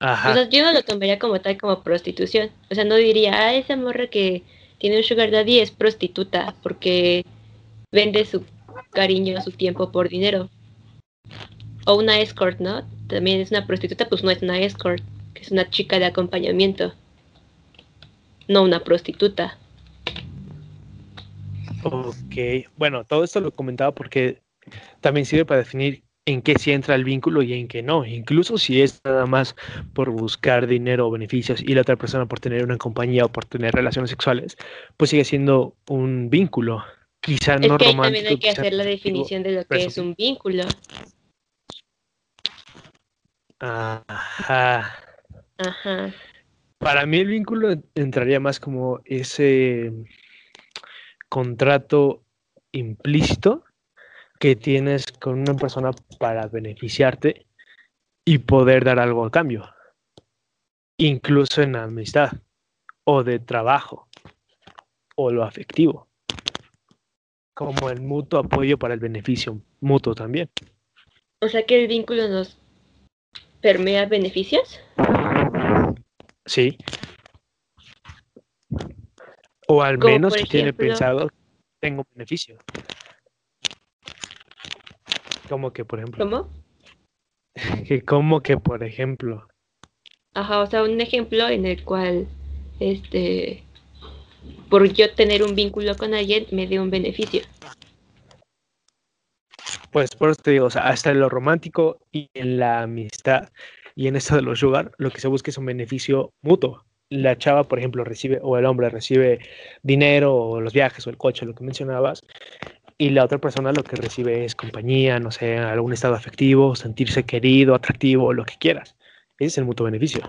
S1: O
S4: Ajá.
S1: sea, yo no lo tomaría como tal como prostitución. O sea, no diría, ah, esa morra que tiene un sugar daddy es prostituta porque vende su cariño, su tiempo por dinero. O una escort, ¿no? También es una prostituta, pues no es una escort, que es una chica de acompañamiento. No una prostituta.
S4: Ok, bueno, todo esto lo comentaba porque también sirve para definir en qué sí entra el vínculo y en qué no. Incluso si es nada más por buscar dinero o beneficios y la otra persona por tener una compañía o por tener relaciones sexuales, pues sigue siendo un vínculo. Quizá
S1: Es
S4: no
S1: que
S4: romántico.
S1: también hay que hacer la definición de lo que es un vínculo.
S4: Ajá.
S1: Ajá.
S4: Para mí el vínculo entraría más como ese contrato implícito que tienes con una persona para beneficiarte y poder dar algo a cambio, incluso en amistad o de trabajo o lo afectivo, como el mutuo apoyo para el beneficio mutuo también.
S1: O sea que el vínculo nos permea beneficios.
S4: Sí. O al
S1: Como
S4: menos que tiene
S1: ejemplo-
S4: pensado tengo beneficio. Como que, por ejemplo,
S1: ¿Cómo?
S4: que como que, por ejemplo,
S1: Ajá, o sea, un ejemplo en el cual, este, por yo tener un vínculo con alguien, me dé un beneficio.
S4: Pues por eso te digo, o sea, hasta en lo romántico y en la amistad y en esto de los sugar, lo que se busca es un beneficio mutuo. la chava, por ejemplo, recibe, o el hombre recibe dinero, o los viajes, o el coche, lo que mencionabas, y la otra persona lo que recibe es compañía, no sé, algún estado afectivo, sentirse querido, atractivo, lo que quieras. Ese es el mutuo beneficio.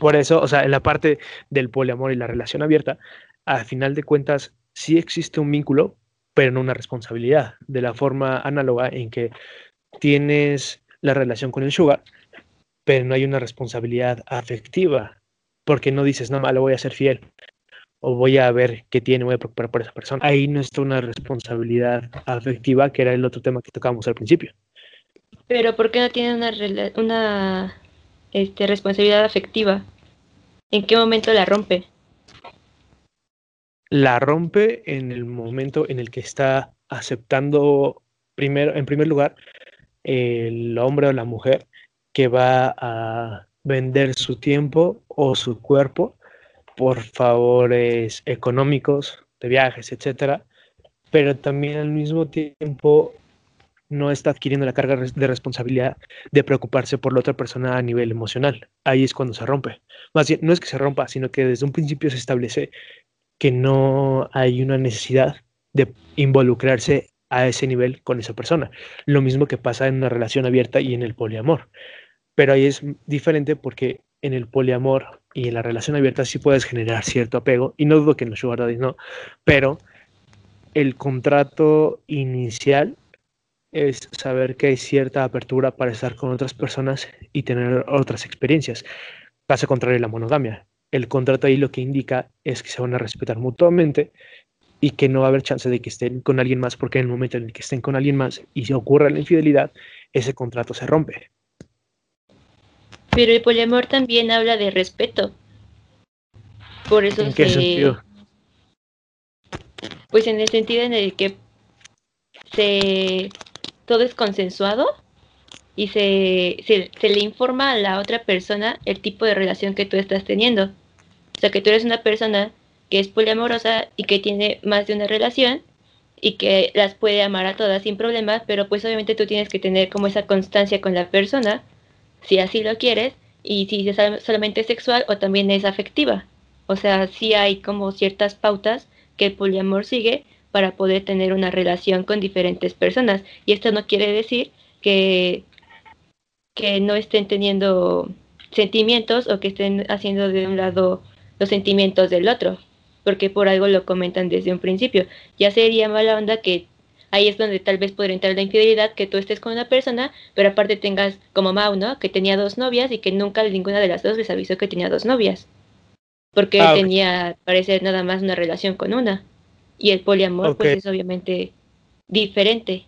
S4: Por eso, o sea, en la parte del poliamor y la relación abierta, al final de cuentas, sí existe un vínculo, pero no una responsabilidad, de la forma análoga en que tienes la relación con el sugar, pero no hay una responsabilidad afectiva, porque no dices, no, le voy a ser fiel, o voy a ver qué tiene, voy a preocupar por esa persona. Ahí no está una responsabilidad afectiva, que era el otro tema que tocábamos al principio.
S1: Pero ¿por qué no tiene una, una este, responsabilidad afectiva? ¿En qué momento la rompe?
S4: La rompe en el momento en el que está aceptando, primero, en primer lugar, el hombre o la mujer que va a vender su tiempo o su cuerpo por favores económicos, de viajes, etcétera, pero también al mismo tiempo no está adquiriendo la carga de responsabilidad de preocuparse por la otra persona a nivel emocional. Ahí es cuando se rompe. Más bien, no es que se rompa, sino que desde un principio se establece que no hay una necesidad de involucrarse a ese nivel con esa persona. Lo mismo que pasa en una relación abierta y en el poliamor. Pero ahí es diferente porque en el poliamor y en la relación abierta sí puedes generar cierto apego, y no dudo que en los sugar daddies no, pero el contrato inicial es saber que hay cierta apertura para estar con otras personas y tener otras experiencias. Caso contrario la monogamia. El contrato ahí lo que indica es que se van a respetar mutuamente y que no va a haber chance de que estén con alguien más, porque en el momento en el que estén con alguien más y se ocurra la infidelidad, ese contrato se rompe.
S1: Pero el poliamor también habla de respeto. Por eso
S4: ¿En qué sentido?
S1: Pues en el sentido en el que se todo es consensuado y se, se, le informa a la otra persona el tipo de relación que tú estás teniendo. O sea, que tú eres una persona que es poliamorosa y que tiene más de una relación y que las puede amar a todas sin problemas, pero pues obviamente tú tienes que tener como esa constancia con la persona, si así lo quieres, y si es solamente sexual o también es afectiva. O sea, sí hay como ciertas pautas que el poliamor sigue para poder tener una relación con diferentes personas. Y esto no quiere decir que, que no estén teniendo sentimientos o que estén haciendo de un lado los sentimientos del otro, porque por algo lo comentan desde un principio. Ya sería mala onda que ahí es donde tal vez podría entrar la infidelidad, que tú estés con una persona, pero aparte tengas como Mau, ¿no? Que tenía dos novias y que nunca ninguna de las dos les avisó que tenía dos novias. Porque ah, tenía, parece, nada más una relación con una. Y el poliamor, pues es obviamente diferente.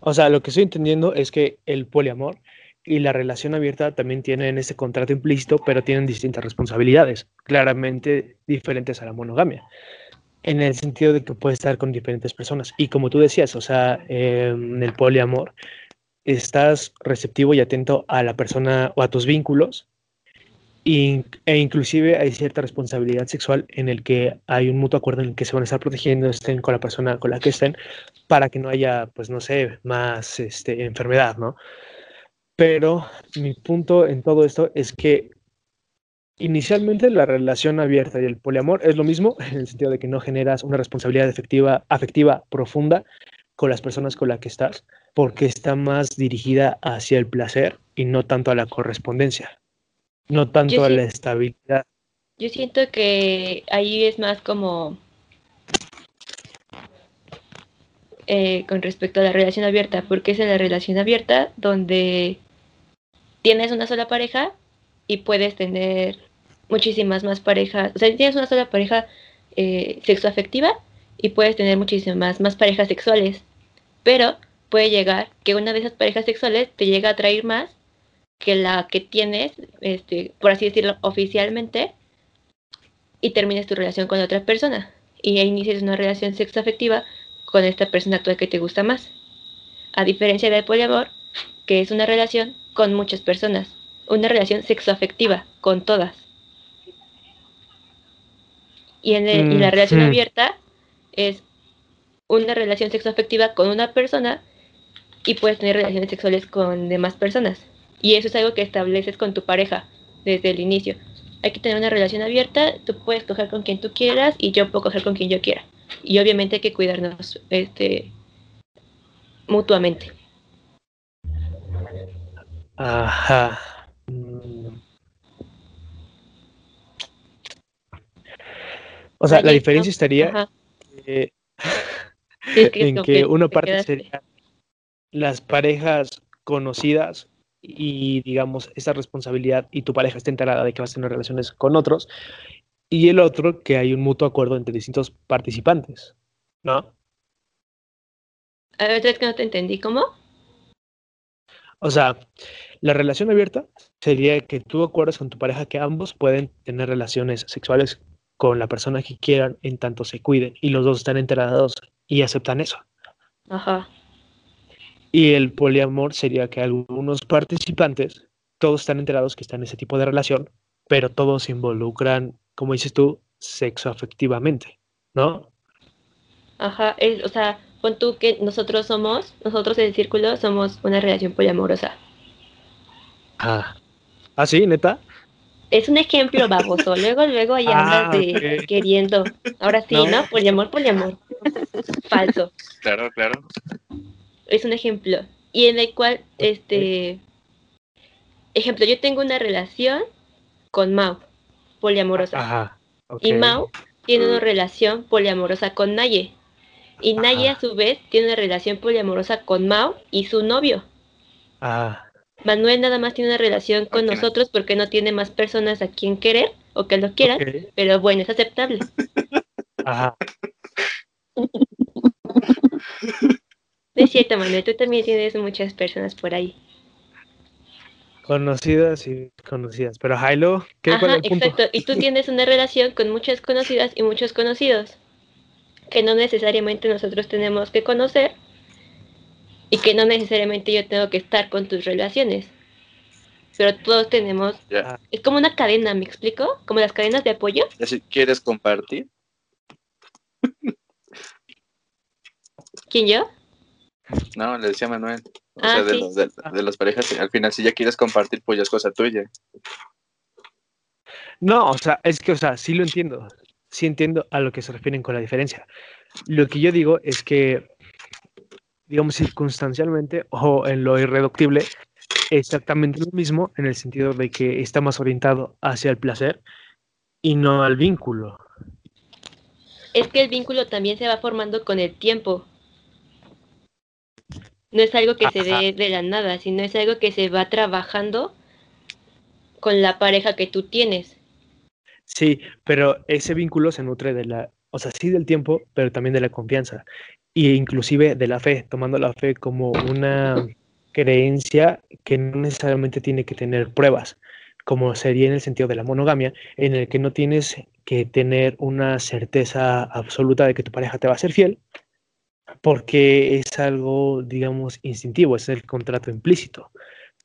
S4: O sea, lo que estoy entendiendo es que el poliamor y la relación abierta también tienen ese contrato implícito, pero tienen distintas responsabilidades, claramente diferentes a la monogamia, en el sentido de que puede estar con diferentes personas. Y como tú decías, o sea, en el poliamor estás receptivo y atento a la persona o a tus vínculos, e inclusive hay cierta responsabilidad sexual en el que hay un mutuo acuerdo en el que se van a estar protegiendo, estén con la persona con la que estén, para que no haya, pues no sé, más este, enfermedad, ¿no? Pero mi punto en todo esto es que inicialmente la relación abierta y el poliamor es lo mismo, en el sentido de que no generas una responsabilidad efectiva, afectiva profunda con las personas con las que estás, porque está más dirigida hacia el placer y no tanto a la correspondencia no tanto a la estabilidad.
S1: Yo siento que ahí es más como eh, con respecto a la relación abierta, porque es en la relación abierta donde tienes una sola pareja y puedes tener muchísimas más parejas, o sea, tienes una sola pareja eh, sexoafectiva y puedes tener muchísimas más parejas sexuales, pero puede llegar que una de esas parejas sexuales te llega a atraer más que la que tienes, este, por así decirlo, oficialmente, y termines tu relación con otra persona. Y inicies una relación sexoafectiva con esta persona actual que te gusta más. A diferencia del poliamor, que es una relación con muchas personas. Una relación sexoafectiva con todas. Y, en la relación abierta es una relación sexoafectiva con una persona y puedes tener relaciones sexuales con demás personas Y eso es algo que estableces con tu pareja desde el inicio. Hay que tener una relación abierta, tú puedes coger con quien tú quieras y yo puedo coger con quien yo quiera. Y obviamente hay que cuidarnos este, mutuamente.
S4: Ajá. O sea, la diferencia estaría
S1: Sí,
S4: en que
S1: que
S4: una
S1: te
S4: parte
S1: quedaste.
S4: sería las parejas conocidas y digamos esa responsabilidad y tu pareja está enterada de que vas a tener relaciones con otros y el otro que hay un mutuo acuerdo entre distintos participantes, ¿no?
S1: A ver, es que no te entendí. ¿Cómo?
S4: O sea, la relación abierta sería que tú acuerdas con tu pareja que ambos pueden tener relaciones sexuales con la persona que quieran en tanto se cuiden y los dos están enterados y aceptan eso.
S1: Ajá.
S4: Y el poliamor sería que algunos participantes, todos están enterados que están en ese tipo de relación, pero todos se involucran, como dices tú, sexo afectivamente, ¿no?
S1: Ajá. Es, o sea, pon tú que nosotros somos, nosotros en el círculo somos una relación poliamorosa.
S4: Ah, ¿Ah sí, neta?
S1: Es un ejemplo baboso. Luego, luego ahí
S4: Ah,
S1: andas de queriendo. Ahora sí,
S4: No.
S1: ¿no? Poliamor, poliamor. Falso.
S2: Claro, claro.
S1: Es un ejemplo. Y en el cual, este. Ejemplo, yo tengo una relación con Mau, poliamorosa.
S4: Ajá. ok.
S1: Y Mau tiene una relación poliamorosa con Naye. Y Naye a su vez tiene una relación poliamorosa con Mau y su novio.
S4: Ah,
S1: Manuel nada más tiene una relación con nosotros porque no tiene más personas a quien querer o que lo quieran, pero bueno, es aceptable.
S4: Ajá.
S1: No es cierto, Manuel, tú también tienes muchas personas por ahí.
S4: Conocidas y conocidas. Pero Jailo, ¿qué cuál
S1: Ajá,
S4: es el punto?
S1: exacto. Y tú tienes una relación con muchas conocidas y muchos conocidos que no necesariamente nosotros tenemos que conocer y que no necesariamente yo tengo que estar con tus relaciones. Pero todos tenemos, es como una cadena, ¿me explico? Como las cadenas de apoyo.
S2: Si quieres compartir,
S1: ¿Quién yo?
S2: no, le decía Manuel. O
S1: Ah,
S2: sea, de,
S1: sí.
S2: los, de, de las parejas, al final, si ya quieres compartir, pues ya es cosa tuya.
S4: No, o sea, es que, o sea, sí lo entiendo. Sí entiendo a lo que se refieren con la diferencia. Lo que yo digo es que, digamos, circunstancialmente o en lo irreductible, exactamente lo mismo en el sentido de que está más orientado hacia el placer y no al vínculo.
S1: Es que el vínculo también se va formando con el tiempo. No es algo que se dé de la nada, sino es algo que se va trabajando con la pareja que tú tienes.
S4: Sí, pero ese vínculo se nutre de la, o sea, sí del tiempo, pero también de la confianza e inclusive de la fe, tomando la fe como una creencia que no necesariamente tiene que tener pruebas, como sería en el sentido de la monogamia, en el que no tienes que tener una certeza absoluta de que tu pareja te va a ser fiel, porque es algo, digamos, instintivo, es el contrato implícito.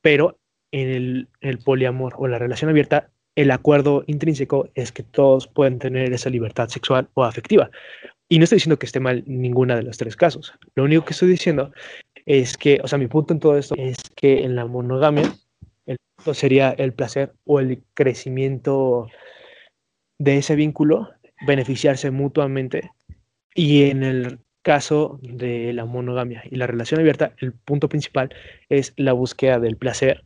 S4: Pero en el, el poliamor o la relación abierta, el acuerdo intrínseco es que todos pueden tener esa libertad sexual o afectiva. Y no estoy diciendo que esté mal ninguna de los tres casos. Lo único que estoy diciendo es que, o sea, mi punto en todo esto es que en la monogamia el punto sería el placer o el crecimiento de ese vínculo, beneficiarse mutuamente. Y en el caso de la monogamia y la relación abierta, el punto principal es la búsqueda del placer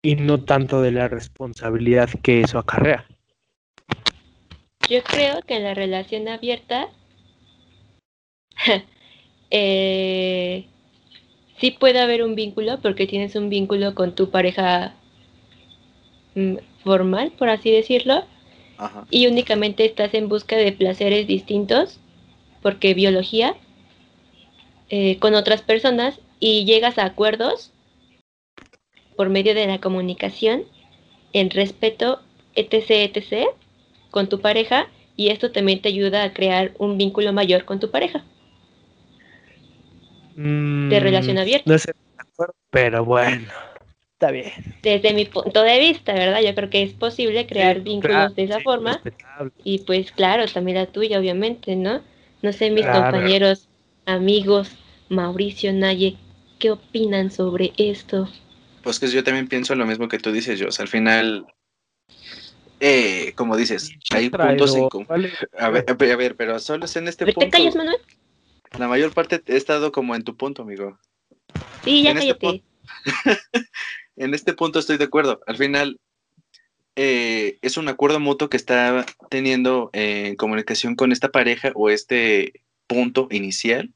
S4: y no tanto de la responsabilidad que eso acarrea.
S1: Yo creo que en la relación abierta eh, sí puede haber un vínculo porque tienes un vínculo con tu pareja mm, formal, por así decirlo,
S2: Ajá.
S1: y únicamente estás en busca de placeres distintos, porque biología, eh, con otras personas y llegas a acuerdos por medio de la comunicación, en respeto, etc., etc., con tu pareja, y esto también te ayuda a crear un vínculo mayor con tu pareja. De relación
S4: Mm,
S1: abierta.
S4: No sé, pero bueno, está bien.
S1: Desde mi punto de vista, ¿verdad? Yo creo que es posible crear
S4: Sí,
S1: vínculos
S4: claro,
S1: de esa
S4: sí,
S1: forma.
S4: respetable.
S1: Y pues claro, también la tuya, obviamente, ¿no? No sé, mis
S4: Claro.
S1: compañeros, amigos, Mauricio, Naye, ¿qué opinan sobre esto?
S2: Pues que yo también pienso lo mismo que tú dices, Jos. Al final, eh, como dices, hay puntos en común.
S4: Vale.
S2: A ver, a ver, pero solo es en este
S1: ¿Te
S2: punto.
S1: callas, Manuel?
S2: La mayor parte he estado como en tu punto, amigo.
S1: Sí, ya
S2: En este
S1: cállate.
S2: En este punto estoy de acuerdo. Al final, eh, es un acuerdo mutuo que está teniendo eh, en comunicación con esta pareja o este punto inicial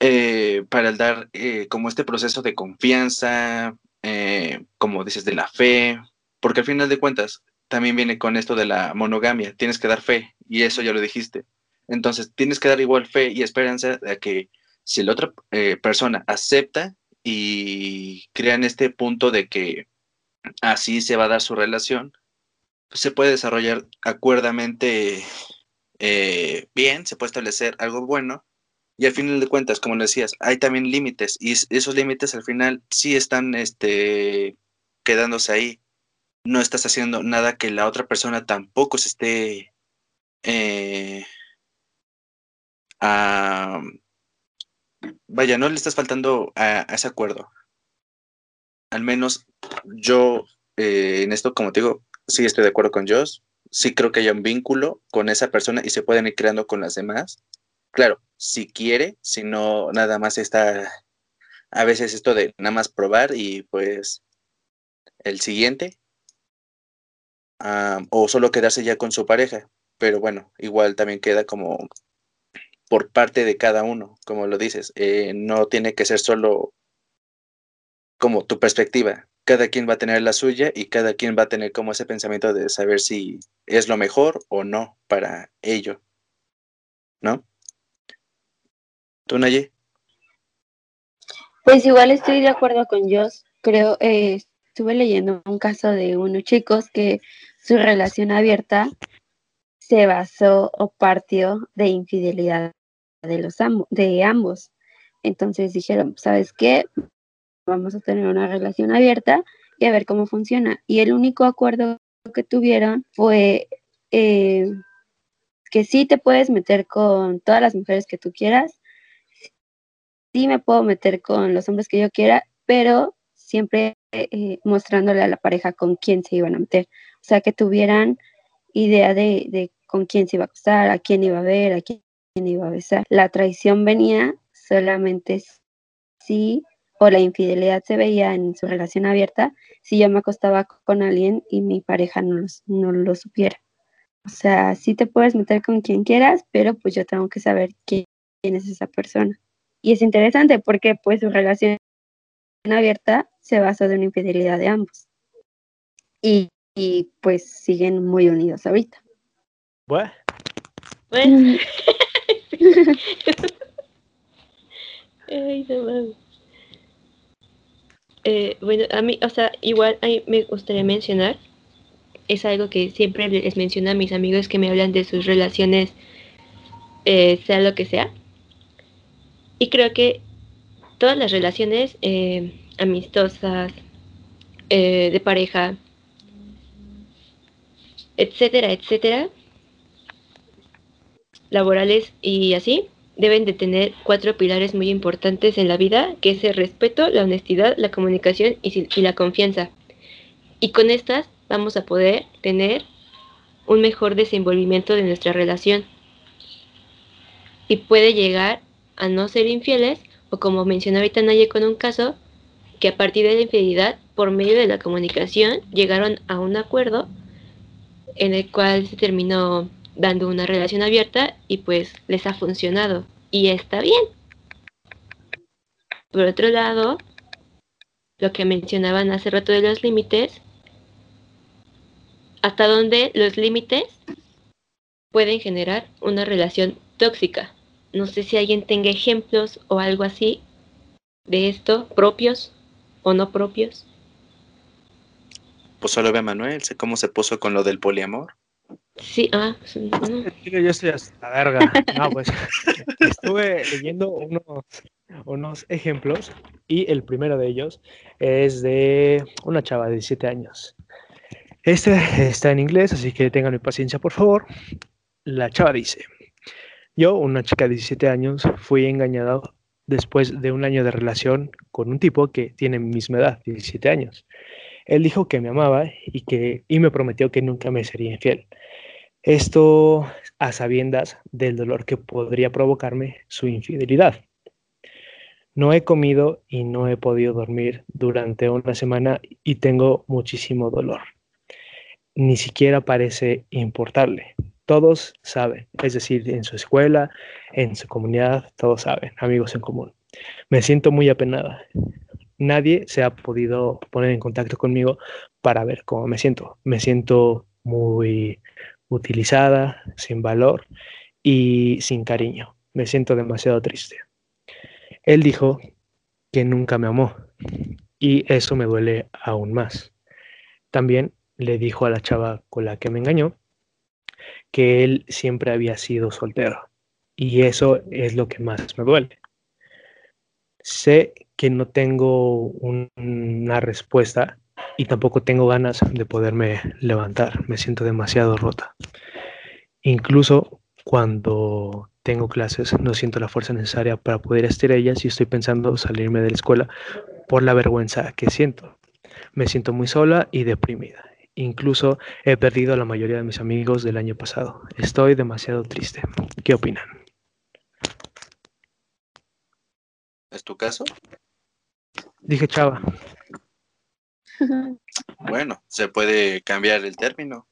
S2: eh, para dar eh, como este proceso de confianza, eh, como dices, de la fe, porque al final de cuentas también viene con esto de la monogamia, tienes que dar fe y eso ya lo dijiste. Entonces, tienes que dar igual fe y esperanza de que si la otra eh, persona acepta y crean este punto de que así se va a dar su relación, se puede desarrollar acuerdamente eh, bien, se puede establecer algo bueno y al final de cuentas, como decías, hay también límites y es- esos límites al final sí están este, quedándose ahí. No estás haciendo nada que la otra persona tampoco se esté eh, vaya, no le estás faltando a, ese acuerdo. Al menos yo eh, en esto, como te digo, sí estoy de acuerdo con Josh. Sí creo que haya un vínculo con esa persona y se pueden ir creando con las demás. Claro, si quiere, si no, nada más está a veces esto de nada más probar y pues el siguiente. o solo quedarse ya con su pareja. Pero bueno, igual también queda como por parte de cada uno, como lo dices. eh, no tiene que ser solo como tu perspectiva. Cada quien va a tener la suya y cada quien va a tener como ese pensamiento de saber si es lo mejor o no para ello. ¿No? ¿Tú, Naye?
S3: Pues igual estoy de acuerdo con Joss. Creo, eh, estuve leyendo un caso de unos chicos que su relación abierta se basó o partió de infidelidad de los ambo- de ambos. Entonces dijeron, ¿sabes qué? Vamos a tener una relación abierta y a ver cómo funciona. Y el único acuerdo que tuvieron fue eh, que sí te puedes meter con todas las mujeres que tú quieras, sí me puedo meter con los hombres que yo quiera, pero siempre eh, mostrándole a la pareja con quién se iban a meter. O sea, que tuvieran idea de, con quién se iba a acostar, a quién iba a ver, a quién iba a besar. La traición venía solamente si, o la infidelidad se veía en su relación abierta, si yo me acostaba con alguien y mi pareja no, no lo supiera. O sea, sí te puedes meter con quien quieras, pero pues yo tengo que saber quién, quién es esa persona. Y es interesante porque pues su relación abierta se basó de una infidelidad de ambos. Y, y, pues siguen muy unidos ahorita.
S4: Bueno,
S1: Bueno, ay, no mames. Eh, bueno, a mí, o sea, igual a mí me gustaría mencionar, es algo que siempre les menciono a mis amigos que me hablan de sus relaciones, eh, sea lo que sea. Y creo que todas las relaciones eh, amistosas, eh, de pareja, etcétera, etcétera, laborales y así, deben de tener cuatro pilares muy importantes en la vida, que es el respeto, la honestidad, la comunicación y, y la confianza. Y con estas vamos a poder tener un mejor desenvolvimiento de nuestra relación. Y puede llegar a no ser infieles, o como mencionó ahorita Naye con un caso, que a partir de la infidelidad, por medio de la comunicación, llegaron a un acuerdo en el cual se terminó dando una relación abierta y pues les ha funcionado y está bien. Por otro lado, lo que mencionaban hace rato de los límites, hasta dónde los límites pueden generar una relación tóxica. No sé si alguien tenga ejemplos o algo así de esto, propios o no propios.
S2: Pues solo ve a Manuel, sé cómo se puso con lo del poliamor.
S1: Sí, ah, pues, no.
S4: Digo, yo estoy hasta la verga. No, pues estuve leyendo unos, unos ejemplos y el primero de ellos es de una chava de 17 años. Este está en inglés, así que tengan mi paciencia, por favor. La chava dice, yo, una chica de 17 años, fui engañada después de un año de relación con un tipo que tiene mi misma edad, 17 años. Él dijo que me amaba y, que, y me prometió que nunca me sería infiel. Esto a sabiendas del dolor que podría provocarme su infidelidad. No he comido y no he podido dormir durante una semana y tengo muchísimo dolor. Ni siquiera parece importarle. Todos saben, es decir, en su escuela, en su comunidad, todos saben, amigos en común. Me siento muy apenada. Nadie se ha podido poner en contacto conmigo para ver cómo me siento. Me siento muy utilizada, sin valor y sin cariño. Me siento demasiado triste. Él dijo que nunca me amó y eso me duele aún más. También le dijo a la chava con la que me engañó que él siempre había sido soltero y eso es lo que más me duele. Sé que no tengo una respuesta y tampoco tengo ganas de poderme levantar. Me siento demasiado rota. Incluso cuando tengo clases no siento la fuerza necesaria para poder estar ellas y estoy pensando salirme de la escuela por la vergüenza que siento. Me siento muy sola y deprimida. Incluso he perdido a la mayoría de mis amigos del año pasado. Estoy demasiado triste. ¿Qué opinan?
S2: ¿Es tu caso?
S4: Dije chava.
S2: Bueno, se puede cambiar el término.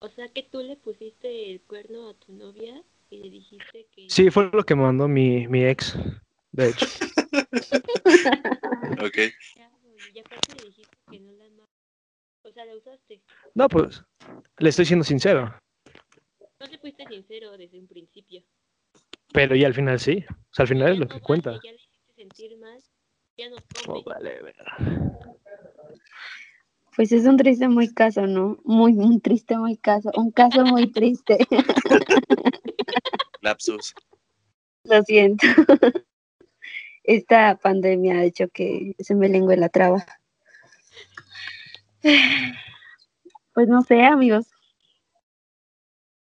S1: O sea que tú le pusiste el cuerno a tu novia y le dijiste que...
S4: Sí, fue lo que me mandó mi, mi ex, de hecho.
S2: ok.
S1: Y aparte le dijiste que no sea, la usaste.
S4: No, pues, le estoy siendo sincero.
S1: No le fuiste sincero desde un principio.
S4: Pero ya al final sí. O sea, al final
S1: Ya
S4: es lo
S1: no
S4: que
S1: vale,
S4: cuenta.
S1: Ya le hiciste sentir mal. Ya no
S4: Oh, vale.
S3: Pues es un triste muy caso, ¿no? Muy, un triste muy caso. Un caso muy triste.
S2: Lapsus.
S3: Lo siento. Esta pandemia ha hecho que se me lengüe la traba. Pues no sé, amigos.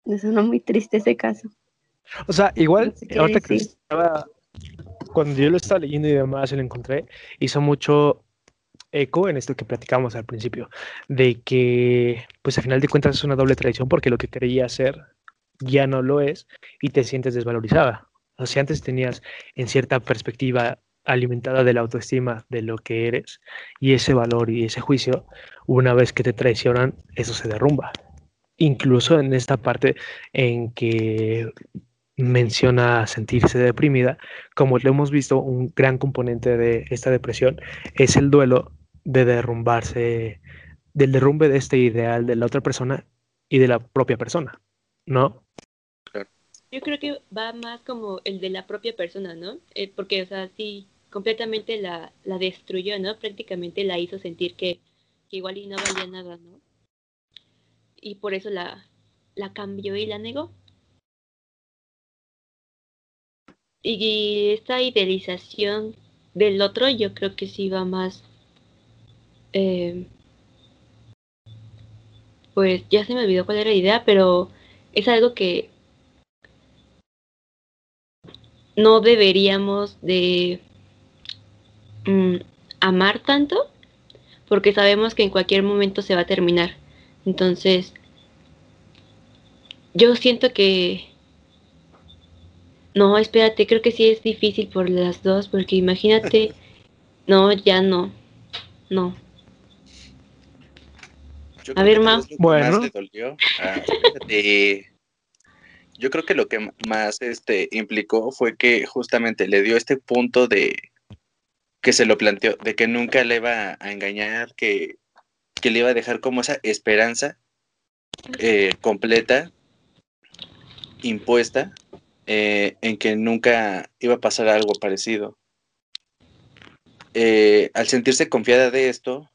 S3: Me suena muy triste ese caso.
S4: O sea, igual,
S3: No sé qué
S4: ahorita que estaba, cuando yo lo estaba leyendo y demás, lo encontré, hizo mucho eco en esto que platicamos al principio, de que, pues a final de cuentas es una doble traición porque lo que creía ser ya no lo es y te sientes desvalorizada. O sea, antes tenías en cierta perspectiva alimentada de la autoestima de lo que eres y ese valor y ese juicio, una vez que te traicionan, eso se derrumba. Incluso en esta parte en que menciona sentirse deprimida, como lo hemos visto, un gran componente de esta depresión es el duelo de derrumbarse, del derrumbe de este ideal de la otra persona y de la propia persona, ¿no?
S1: Yo creo que va más como el de la propia persona, ¿no? Eh, porque, o sea, sí, completamente la, la destruyó, ¿no? Prácticamente la hizo sentir que, que igual y no valía nada, ¿no? Y por eso la, la cambió y la negó. Y esta idealización del otro, yo creo que sí va más. eh, pues ya se me olvidó cuál era la idea, pero es algo que no deberíamos de mm, amar tanto porque sabemos que en cualquier momento se va a terminar. Entonces, yo siento que... No, espérate, creo que sí es difícil por las dos, porque imagínate, no, ya no, no.
S2: Yo
S1: A ver, Mau.
S4: Bueno.
S2: más le dolió. Ah, espérate. Yo creo que lo que más este, implicó fue que justamente le dio este punto de que se lo planteó, de que nunca le iba a engañar, que, que le iba a dejar como esa esperanza eh, completa, impuesta, eh, en que nunca iba a pasar algo parecido. Eh, al sentirse confiada de esto,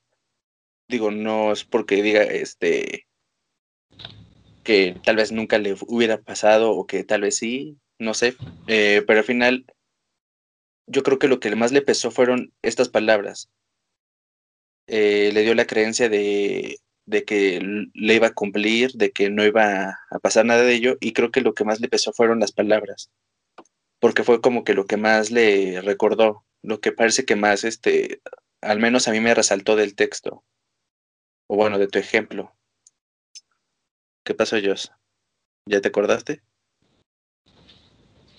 S2: digo, no es porque diga este que tal vez nunca le hubiera pasado o que tal vez sí, no sé, pero al final yo creo que lo que más le pesó fueron estas palabras. Eh, le dio la creencia de, de que le iba a cumplir, de que no iba a pasar nada de ello, y creo que lo que más le pesó fueron las palabras. porque fue como que lo que más le recordó, lo que parece que más, este, al menos a mí me resaltó del texto, o bueno, de tu ejemplo. ¿Qué pasó, Jos? ¿Ya te acordaste?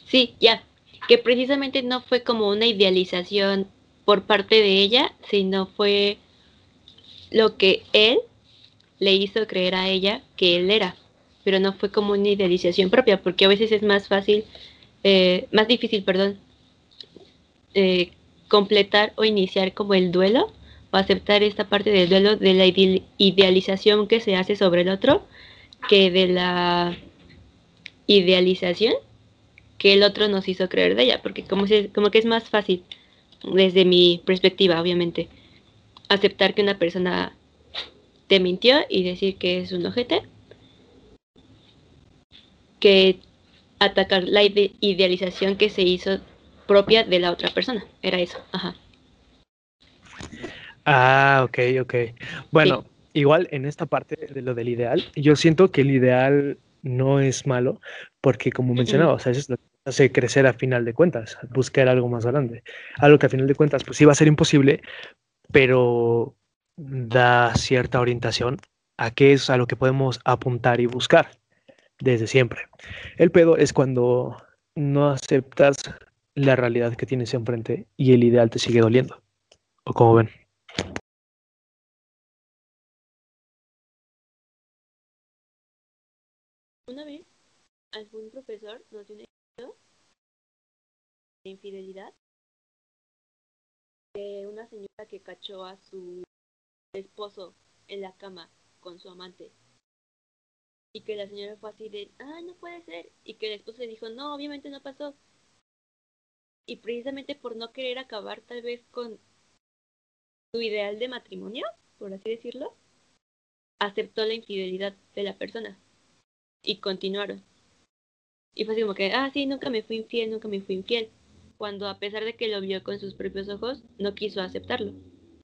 S1: Sí, ya. Que precisamente no fue como una idealización por parte de ella, sino fue lo que él le hizo creer a ella que él era, pero no fue como una idealización propia, porque a veces es más fácil, eh, más difícil, perdón, eh, completar o iniciar como el duelo o aceptar esta parte del duelo de la idealización que se hace sobre el otro que de la idealización que el otro nos hizo creer de ella, porque como, como que es más fácil, desde mi perspectiva, obviamente, aceptar que una persona te mintió y decir que es un ojete, que atacar la idealización que se hizo propia de la otra persona. Era eso, ajá.
S4: Ah, ok, ok. Bueno, igual en esta parte de lo del ideal, yo siento que el ideal no es malo, porque como mencionaba, o sea, eso es lo que hace crecer a final de cuentas, buscar algo más grande. Algo que a final de cuentas, pues sí va a ser imposible, pero da cierta orientación a qué es a lo que podemos apuntar y buscar desde siempre. El pedo es cuando no aceptas la realidad que tienes enfrente y el ideal te sigue doliendo. ¿O como ven?
S1: Una vez, algún profesor nos dio un ejemplo de infidelidad de una señora que cachó a su esposo en la cama con su amante. Y que la señora fue así de, ah, no puede ser. Y que el esposo le dijo, no, obviamente no pasó. Y precisamente por no querer acabar tal vez con su ideal de matrimonio, por así decirlo, aceptó la infidelidad de la persona. Y continuaron. Y fue así como que, ah, sí, nunca me fui infiel, nunca me fui infiel. Cuando a pesar de que lo vio con sus propios ojos, no quiso aceptarlo.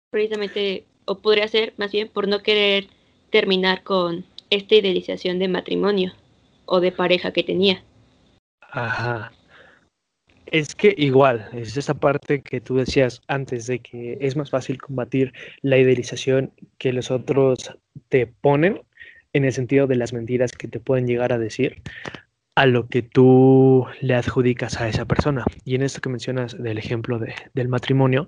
S1: Precisamente, o podría ser más bien por no querer terminar con esta idealización de matrimonio o de pareja que tenía.
S4: Ajá. Es que igual, es esa parte que tú decías antes de que es más fácil combatir la idealización que los otros te ponen en el sentido de las mentiras que te pueden llegar a decir a lo que tú le adjudicas a esa persona. Y en esto que mencionas del ejemplo de, del matrimonio,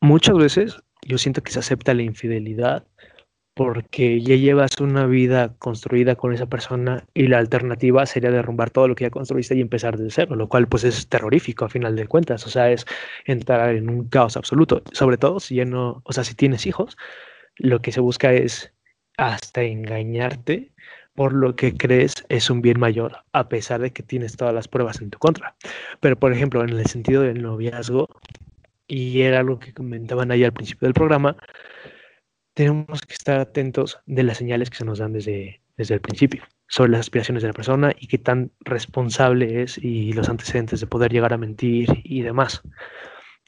S4: muchas veces yo siento que se acepta la infidelidad porque ya llevas una vida construida con esa persona y la alternativa sería derrumbar todo lo que ya construiste y empezar de cero, lo cual pues es terrorífico a final de cuentas, o sea, es entrar en un caos absoluto, sobre todo si ya no, o sea, si tienes hijos, lo que se busca es hasta engañarte por lo que crees es un bien mayor, a pesar de que tienes todas las pruebas en tu contra. Pero, por ejemplo, en el sentido del noviazgo, y era algo que comentaban ahí al principio del programa, tenemos que estar atentos de las señales que se nos dan desde, desde el principio sobre las aspiraciones de la persona y qué tan responsable es y los antecedentes de poder llegar a mentir y demás.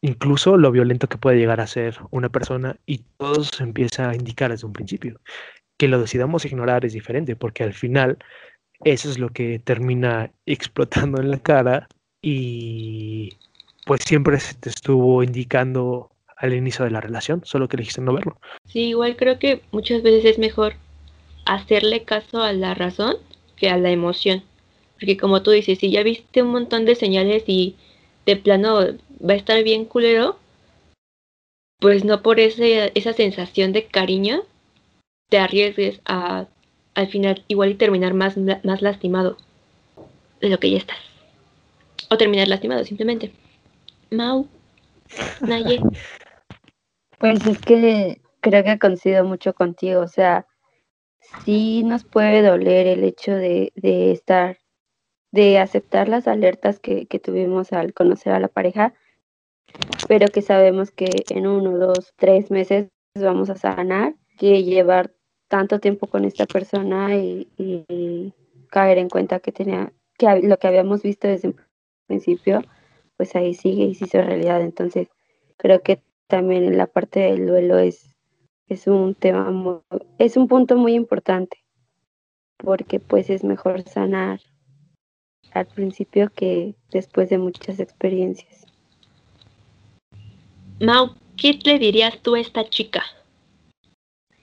S4: Incluso lo violento que puede llegar a ser una persona y todo se empieza a indicar desde un principio. Que lo decidamos ignorar es diferente porque al final eso es lo que termina explotando en la cara y pues siempre se te estuvo indicando al inicio de la relación, solo que elegiste no verlo.
S1: Sí, igual creo que muchas veces es mejor hacerle caso a la razón que a la emoción. Porque como tú dices, si ya viste un montón de señales y de plano va a estar bien culero, pues no por ese, esa sensación de cariño te arriesgues a al final igual y terminar más, más lastimado de lo que ya estás. O terminar lastimado simplemente. Mau. Naye.
S3: Pues es que creo que coincido mucho contigo, o sea, sí nos puede doler el hecho de, de estar, de aceptar las alertas que, que tuvimos al conocer a la pareja, pero que sabemos que en uno, dos, tres meses vamos a sanar, que llevar tanto tiempo con esta persona y, y caer en cuenta que tenía, que lo que habíamos visto desde un principio, pues ahí sigue y se hizo realidad. Entonces, creo que también en la parte del duelo es, es un tema muy, es un punto muy importante porque pues es mejor sanar al principio que después de muchas experiencias.
S1: Mau, ¿qué le dirías tú a esta chica?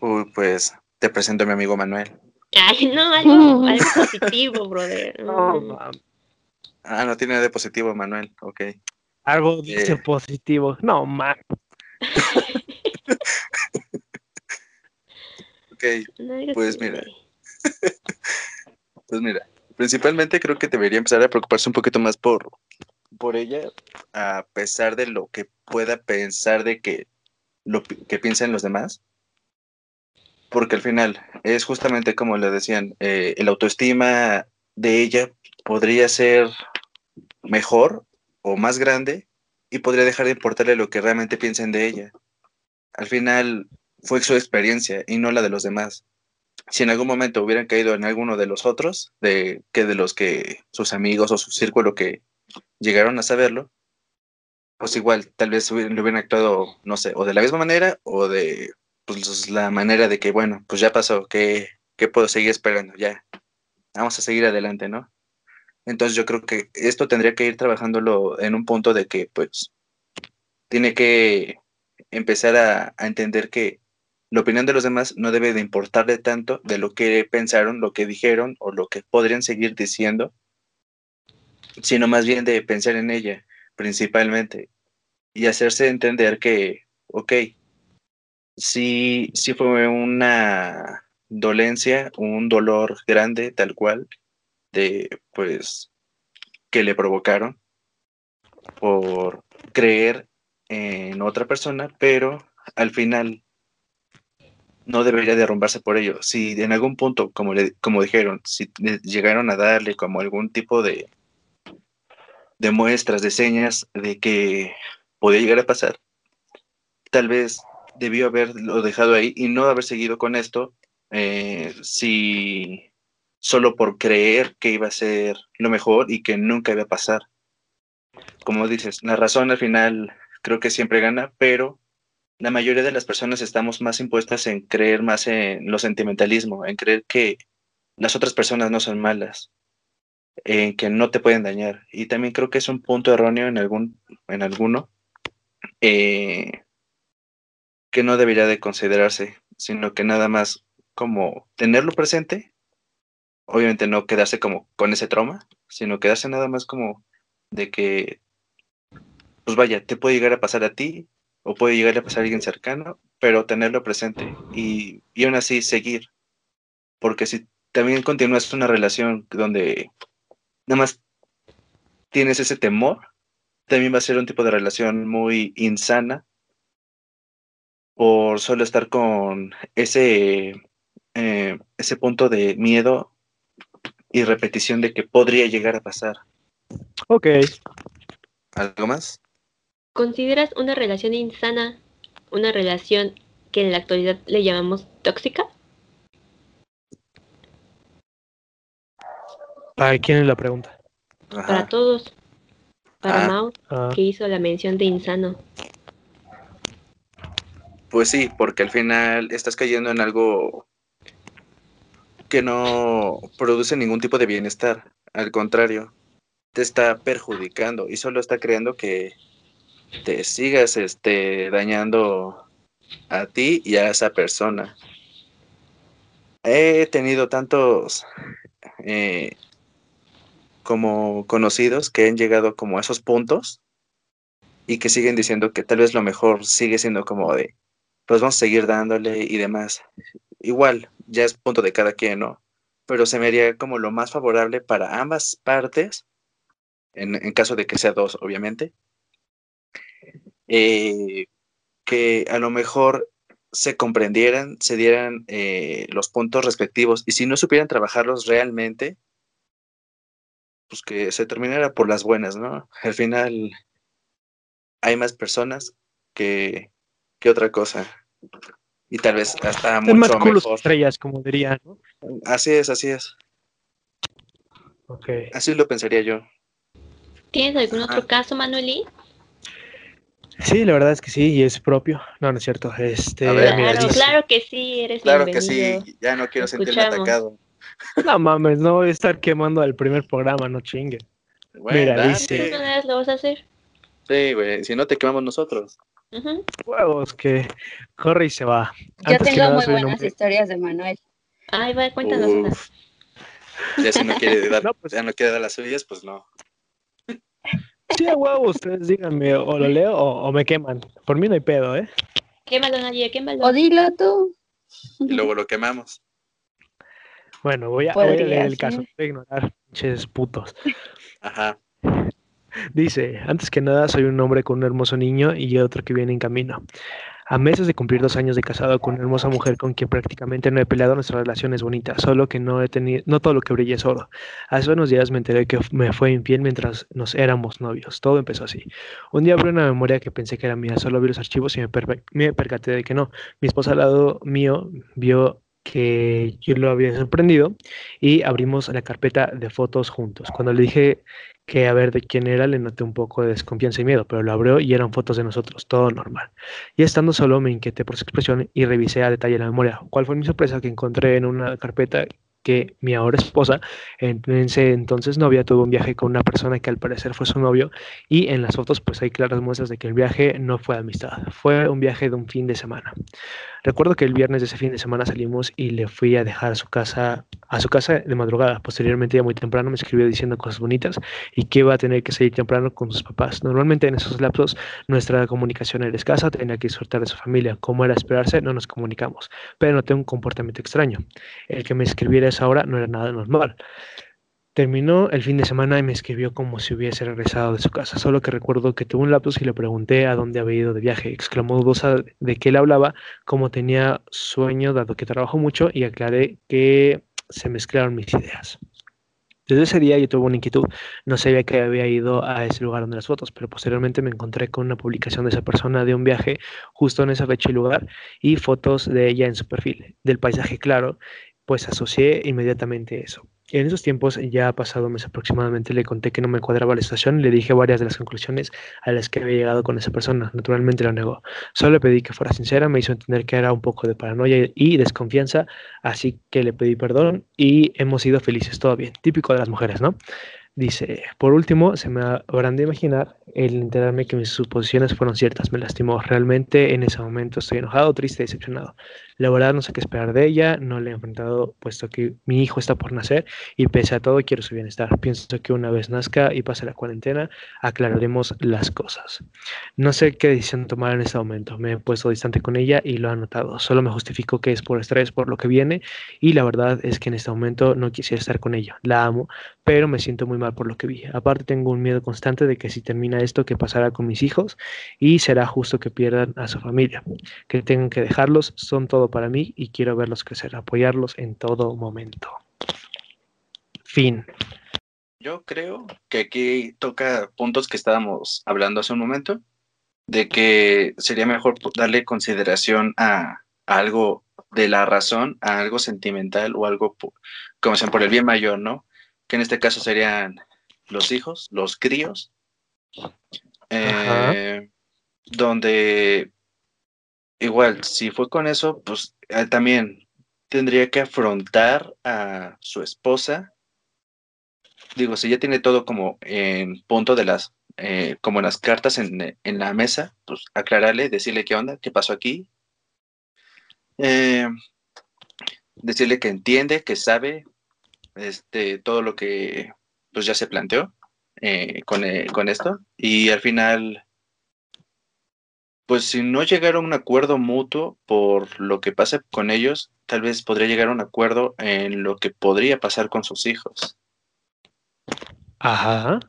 S2: Uy, pues te presento a mi amigo Manuel.
S1: Ay, no, algo, algo positivo, brother.
S4: No,
S1: Mm.
S4: mam.
S2: Ah, no tiene nada de positivo, Manuel. Ok.
S4: Algo dice
S2: Eh.
S4: positivo. No, man.
S2: Ok,
S1: No,
S2: Pues mira. pues mira, principalmente creo que debería empezar a preocuparse un poquito más por, por ella, a pesar de lo que pueda pensar de que lo que piensan los demás. Porque al final es justamente como le decían, eh, el autoestima de ella podría ser mejor o más grande y podría dejar de importarle lo que realmente piensen de ella. Al final fue su experiencia y no la de los demás si en algún momento hubieran caído en alguno de los otros, de que de los que sus amigos o su círculo que llegaron a saberlo, pues igual, tal vez le hubieran actuado, no sé, o de la misma manera o de pues, la manera de que, bueno, pues ya pasó, que, que puedo seguir esperando, ya, vamos a seguir adelante, ¿no? Entonces yo creo que esto tendría que ir trabajándolo en un punto de que, pues, tiene que empezar a, a entender que la opinión de los demás no debe de importarle tanto de lo que pensaron, lo que dijeron o lo que podrían seguir diciendo, sino más bien de pensar en ella principalmente y hacerse entender que, ok, sí, sí fue una dolencia, un dolor grande tal cual, de pues que le provocaron por creer en otra persona, pero al final no debería derrumbarse por ello. Si en algún punto, como, le, como dijeron, si le llegaron a darle como algún tipo de, de muestras, de señas de que podía llegar a pasar, tal vez debió haberlo dejado ahí y no haber seguido con esto eh, si solo por creer que iba a ser lo mejor y que nunca iba a pasar. Como dices, la razón al final creo que siempre gana, pero la mayoría de las personas estamos más impuestas en creer más en lo sentimentalismo, en creer que las otras personas no son malas, en que no te pueden dañar. Y también creo que es un punto erróneo en algún, en alguno, eh, que no debería de considerarse, sino que nada más como tenerlo presente, obviamente no quedarse como con ese trauma, sino quedarse nada más como de que, pues vaya, te puede llegar a pasar a ti, o puede llegar a pasar a alguien cercano, pero tenerlo presente y, y aún así seguir. Porque si también continúas una relación donde nada más tienes ese temor, también va a ser un tipo de relación muy insana por solo estar con ese, eh, ese punto de miedo y repetición de que podría llegar a pasar.
S4: Ok.
S2: ¿Algo más?
S1: ¿Consideras una relación insana una relación que en la actualidad le llamamos tóxica?
S4: ¿Para quién es la pregunta?
S1: Para todos. Para
S2: Ah.
S1: Mau,
S4: Ah,
S1: que hizo la mención de insano.
S2: Pues sí, porque al final estás cayendo en algo que no produce ningún tipo de bienestar. Al contrario, te está perjudicando y solo está creando que te sigas este, dañando a ti y a esa persona. He tenido tantos eh, como conocidos que han llegado como a esos puntos y que siguen diciendo que tal vez lo mejor sigue siendo como de pues vamos a seguir dándole y demás. Igual, ya es punto de cada quien, ¿no? Pero se me haría como lo más favorable para ambas partes, en, en caso de que sea dos, obviamente, eh, que a lo mejor se comprendieran, se dieran eh, los puntos respectivos y si no supieran trabajarlos realmente, pues que se terminara por las buenas, ¿no? Al final hay más personas que, que otra cosa. Y tal vez hasta
S4: es más
S2: mucho
S4: culos que
S2: mejor.
S4: estrellas, como dirían, ¿no?
S2: Así es, así es.
S4: Ok.
S2: Así lo pensaría yo.
S1: ¿Tienes algún otro
S2: Ah.
S1: caso, Manueli?
S4: Sí, la verdad es que sí, y es propio. No, no es cierto. Este,
S2: A ver,
S4: mira,
S1: Claro, que sí, eres
S2: Claro que sí, ya no quiero sentirme atacado.
S4: No mames, no voy a estar quemando el primer programa, no chingue.
S2: Bueno,
S4: Mira,
S2: dale.
S4: dice-
S1: ¿Tú no lo vas a hacer?
S2: Sí, güey, si no te quemamos nosotros.
S4: Huevos que corre y se va.
S3: Yo
S4: Antes
S3: tengo
S4: nada,
S3: muy
S4: un
S3: buenas historias de Manuel.
S1: Ay, va, cuéntanos una.
S2: Uf. Ya si no quiere dar,
S4: No, pues-
S2: ya no quiere dar las suyas, pues no.
S4: Sí, a huevo, ustedes díganme, o lo leo o, o me queman. Por mí no hay pedo, ¿eh?
S1: Quémalo, Naye, quémalo.
S3: O dilo tú.
S2: Y luego lo quemamos.
S4: Bueno, voy a, voy a leer el caso. Voy a ignorar, pinches putos.
S2: Ajá.
S4: Dice, antes que nada, soy un hombre con un hermoso niño y otro que viene en camino. A meses de cumplir dos años de casado con una hermosa mujer con quien prácticamente no he peleado, nuestra relación es bonita, solo que no he tenido, no todo lo que brilla es oro. Hace unos días me enteré que me fue infiel mientras nos éramos novios. Todo empezó así. Un día abrí una memoria que pensé que era mía, solo vi los archivos y me, me percaté de que no. Mi esposa al lado mío vio que yo lo había sorprendido y abrimos la carpeta de fotos juntos. Cuando le dije que a ver de quién era, le noté un poco de desconfianza y miedo, pero lo abrió y eran fotos de nosotros, todo normal. Y estando solo me inquieté por su expresión y revisé a detalle la memoria. ¿Cuál fue mi sorpresa? Que encontré en una carpeta que mi ahora esposa, entonces novia, tuvo un viaje con una persona que al parecer fue su novio y en las fotos pues hay claras muestras de que el viaje no fue de amistad, fue un viaje de un fin de semana. Recuerdo que el viernes de ese fin de semana salimos y le fui a dejar a su casa, a su casa de madrugada. Posteriormente, ya muy temprano, me escribió diciendo cosas bonitas y que iba a tener que salir temprano con sus papás. Normalmente en esos lapsos nuestra comunicación era escasa, tenía que disfrutar de su familia. Como era esperarse, no nos comunicamos, pero noté un comportamiento extraño. El que me escribiera esa hora no era nada normal. Terminó el fin de semana y me escribió como si hubiese regresado de su casa, solo que recuerdo que tuvo un lapsus y le pregunté a dónde había ido de viaje. Exclamó dudosa de qué él hablaba, como tenía sueño dado que trabajó mucho y aclaré que se mezclaron mis ideas. Desde ese día yo tuve una inquietud. No sabía que había ido a ese lugar donde las fotos, pero posteriormente me encontré con una publicación de esa persona de un viaje justo en esa fecha y lugar y fotos de ella en su perfil, del paisaje claro, pues asocié inmediatamente eso. En esos tiempos, ya pasado mes aproximadamente, le conté que no me cuadraba la situación y le dije varias de las conclusiones a las que había llegado con esa persona. Naturalmente lo negó. Solo le pedí que fuera sincera, me hizo entender que era un poco de paranoia y desconfianza, así que le pedí perdón y hemos sido felices, todo bien. Típico de las mujeres, ¿no? Dice, por último, se me habrán de imaginar el enterarme que mis suposiciones fueron ciertas, me lastimó. Realmente en ese momento estoy enojado, triste, decepcionado. La verdad no sé qué esperar de ella, no le he enfrentado puesto que mi hijo está por nacer y pese a todo quiero su bienestar. Pienso que una vez nazca y pase la cuarentena, aclararemos las cosas. No sé qué decisión tomar en este momento. Me he puesto distante con ella y lo ha notado. Solo me justifico que es por estrés, por lo que viene y la verdad es que en este momento no quisiera estar con ella. La amo, pero me siento muy mal por lo que vi. Aparte tengo un miedo constante de que si termina esto, que pasará con mis hijos y será justo que pierdan a su familia, que tengan que dejarlos, son todo para mí y quiero verlos crecer, apoyarlos en todo momento. Fin.
S2: Yo creo que aquí toca puntos que estábamos hablando hace un momento, de que sería mejor darle consideración a, algo de la razón, a algo sentimental o algo, como sean, por el bien mayor, ¿no? Que en este caso serían los hijos, los críos, eh, donde igual, si fue con eso, pues eh, también tendría que afrontar a su esposa digo, si ya tiene todo como en punto de las, eh, como las cartas en, en la mesa, pues aclararle, decirle qué onda, qué pasó aquí. Eh, decirle que entiende, que sabe este, todo lo que pues ya se planteó eh, con, eh, con esto. Y al final, pues si no llegara a un acuerdo mutuo por lo que pase con ellos, tal vez podría llegar a un acuerdo en lo que podría pasar con sus hijos.
S4: Ajá.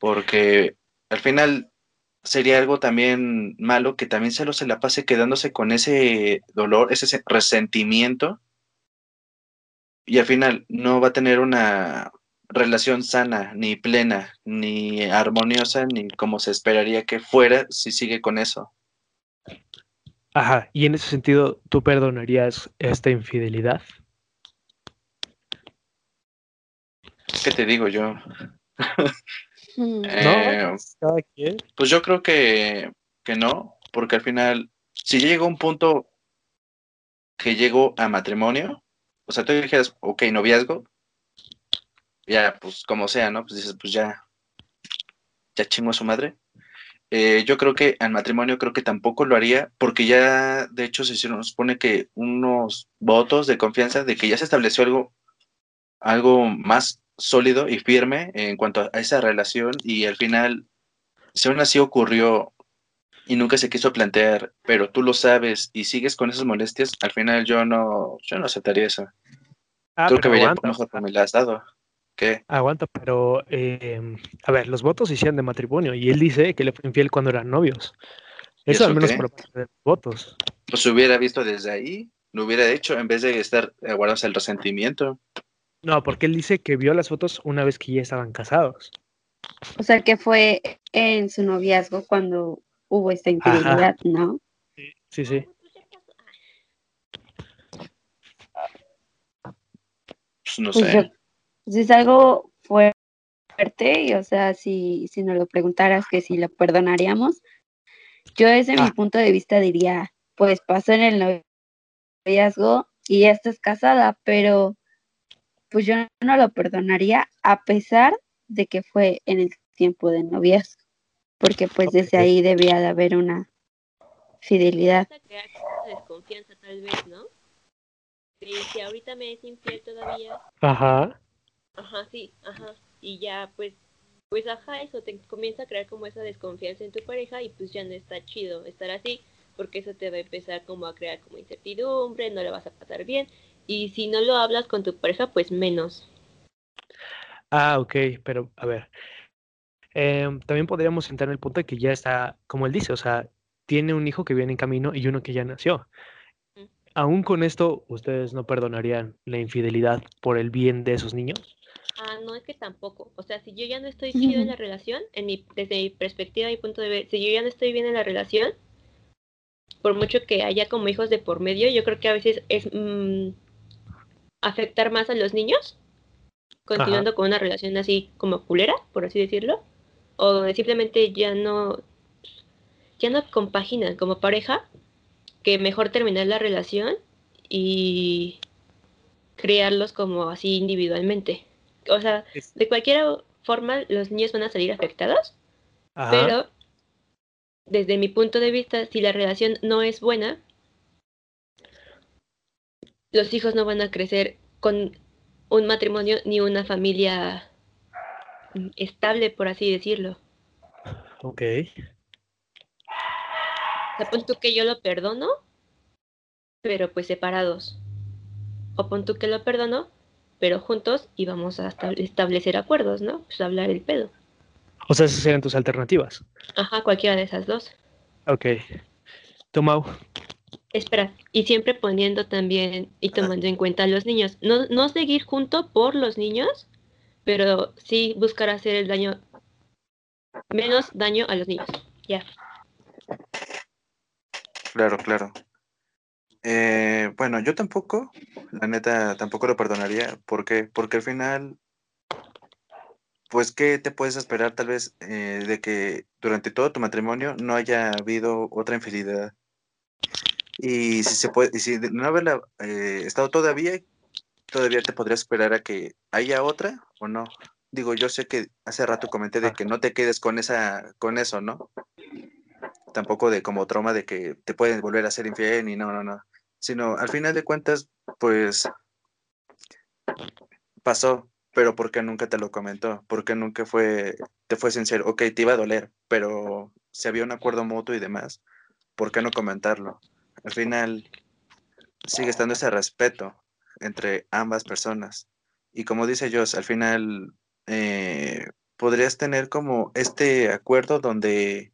S2: porque al final sería algo también malo que también se lo se la pase quedándose con ese dolor, ese se- resentimiento y al final no va a tener una relación sana, ni plena, ni armoniosa, ni como se esperaría que fuera si sigue con eso.
S4: Ajá. Y en ese sentido, ¿tú perdonarías esta infidelidad?
S2: ¿Qué te digo yo?
S3: Mm.
S2: Eh,
S4: pues, cada quien.
S2: Pues yo creo que, que no, porque al final, si ya llegó un punto que llegó a matrimonio, o sea, tú dijeras, ok, noviazgo, ya, pues como sea, ¿no? Pues dices, pues ya, ya chingo a su madre. Eh, yo creo que al matrimonio creo que tampoco lo haría, porque ya, de hecho, se nos supone que unos votos de confianza de que ya se estableció algo, algo más sólido y firme en cuanto a esa relación y al final, si aún así ocurrió y nunca se quiso plantear, pero tú lo sabes y sigues con esas molestias, al final yo no, yo no aceptaría eso.
S4: Ah,
S2: creo que
S4: pero
S2: vería
S4: aguanta,
S2: mejor que me la has dado. ¿Qué?
S4: aguanta, pero eh, a ver, los votos se hicieron de matrimonio y él dice que le fue infiel cuando eran novios.
S2: ¿Y
S4: Eso,
S2: eso
S4: al menos
S2: qué?
S4: por parte de los votos.
S2: Pues se hubiera visto desde ahí, lo hubiera hecho en vez de estar eh, guardándose el resentimiento.
S4: No, porque él dice que vio las fotos una vez que ya estaban casados.
S3: O sea, que fue en su noviazgo cuando hubo esta infidelidad, ¿no?
S4: Sí, sí.
S2: Pues no
S3: Pues
S2: sé.
S3: yo- pues es algo fuerte, y o sea, si, si nos lo preguntaras que si lo perdonaríamos, yo desde mi
S4: Ah.
S3: punto de vista diría, pues pasó en el noviazgo y ya estás casada, pero pues yo no lo perdonaría a pesar de que fue en el tiempo de noviazgo, porque pues desde ahí debía de haber una fidelidad.
S1: Desconfianza tal vez, ¿no? Si ahorita me es infiel todavía,
S4: Ajá.
S1: ajá, sí, ajá, y ya pues, pues ajá, eso te comienza a crear como esa desconfianza en tu pareja y pues ya no está chido estar así, porque eso te va a empezar como a crear como incertidumbre, no le vas a pasar bien, y si no lo hablas con tu pareja, pues menos.
S4: Ah, ok, pero a ver. em, también podríamos entrar en el punto de que ya está, como él dice, o sea, tiene un hijo que viene en camino y uno que ya nació. Aún con esto, ¿ustedes no perdonarían la infidelidad por el bien de esos niños?
S1: Ah, no es que tampoco. O sea, si yo ya no estoy chido en la relación, en mi, desde mi perspectiva y punto de ver, si yo ya no estoy bien en la relación, por mucho que haya como hijos de por medio, yo creo que a veces es mm, afectar más a los niños, continuando con una relación así como culera, por así decirlo, o simplemente ya no, ya no compaginan como pareja, que mejor terminar la relación y crearlos como así individualmente. O sea, de cualquier forma los niños van a salir afectados,
S4: Ajá.
S1: pero desde mi punto de vista, si la relación no es buena, los hijos no van a crecer con un matrimonio ni una familia estable, por así decirlo.
S4: Ok.
S1: Sea, pon tú que yo lo perdono, pero pues separados. O pon tú que lo perdono, pero juntos y vamos a esta- establecer acuerdos, ¿no? Pues hablar el pedo.
S4: O sea, esas serían tus alternativas.
S1: Ajá, cualquiera de esas dos.
S4: Ok. ¿Tú, Mau?
S1: Espera, y siempre poniendo también y tomando en cuenta a los niños. No, no seguir junto por los niños, pero sí buscar hacer el daño, menos daño a los niños. Ya.
S2: Claro, claro. Eh, bueno, yo tampoco, la neta, tampoco lo perdonaría. ¿Por qué? Porque al final, pues, ¿qué te puedes esperar tal vez eh, de que durante todo tu matrimonio no haya habido otra infidelidad? Y si se puede, y si no haberla eh, estado todavía, todavía te podrías esperar a que haya otra o no. Digo, yo sé que hace rato comenté de que no te quedes con esa, con eso, ¿no? Tampoco de como trauma de que te pueden volver a ser infiel ni no, no, no. Sino al final de cuentas, pues pasó, pero ¿por qué nunca te lo comentó? ¿Por qué nunca fue, te fue sincero? Ok, te iba a doler, pero si había un acuerdo mutuo y demás, ¿por qué no comentarlo? Al final sigue estando ese respeto entre ambas personas. Y como dice Joss, al final eh, podrías tener como este acuerdo donde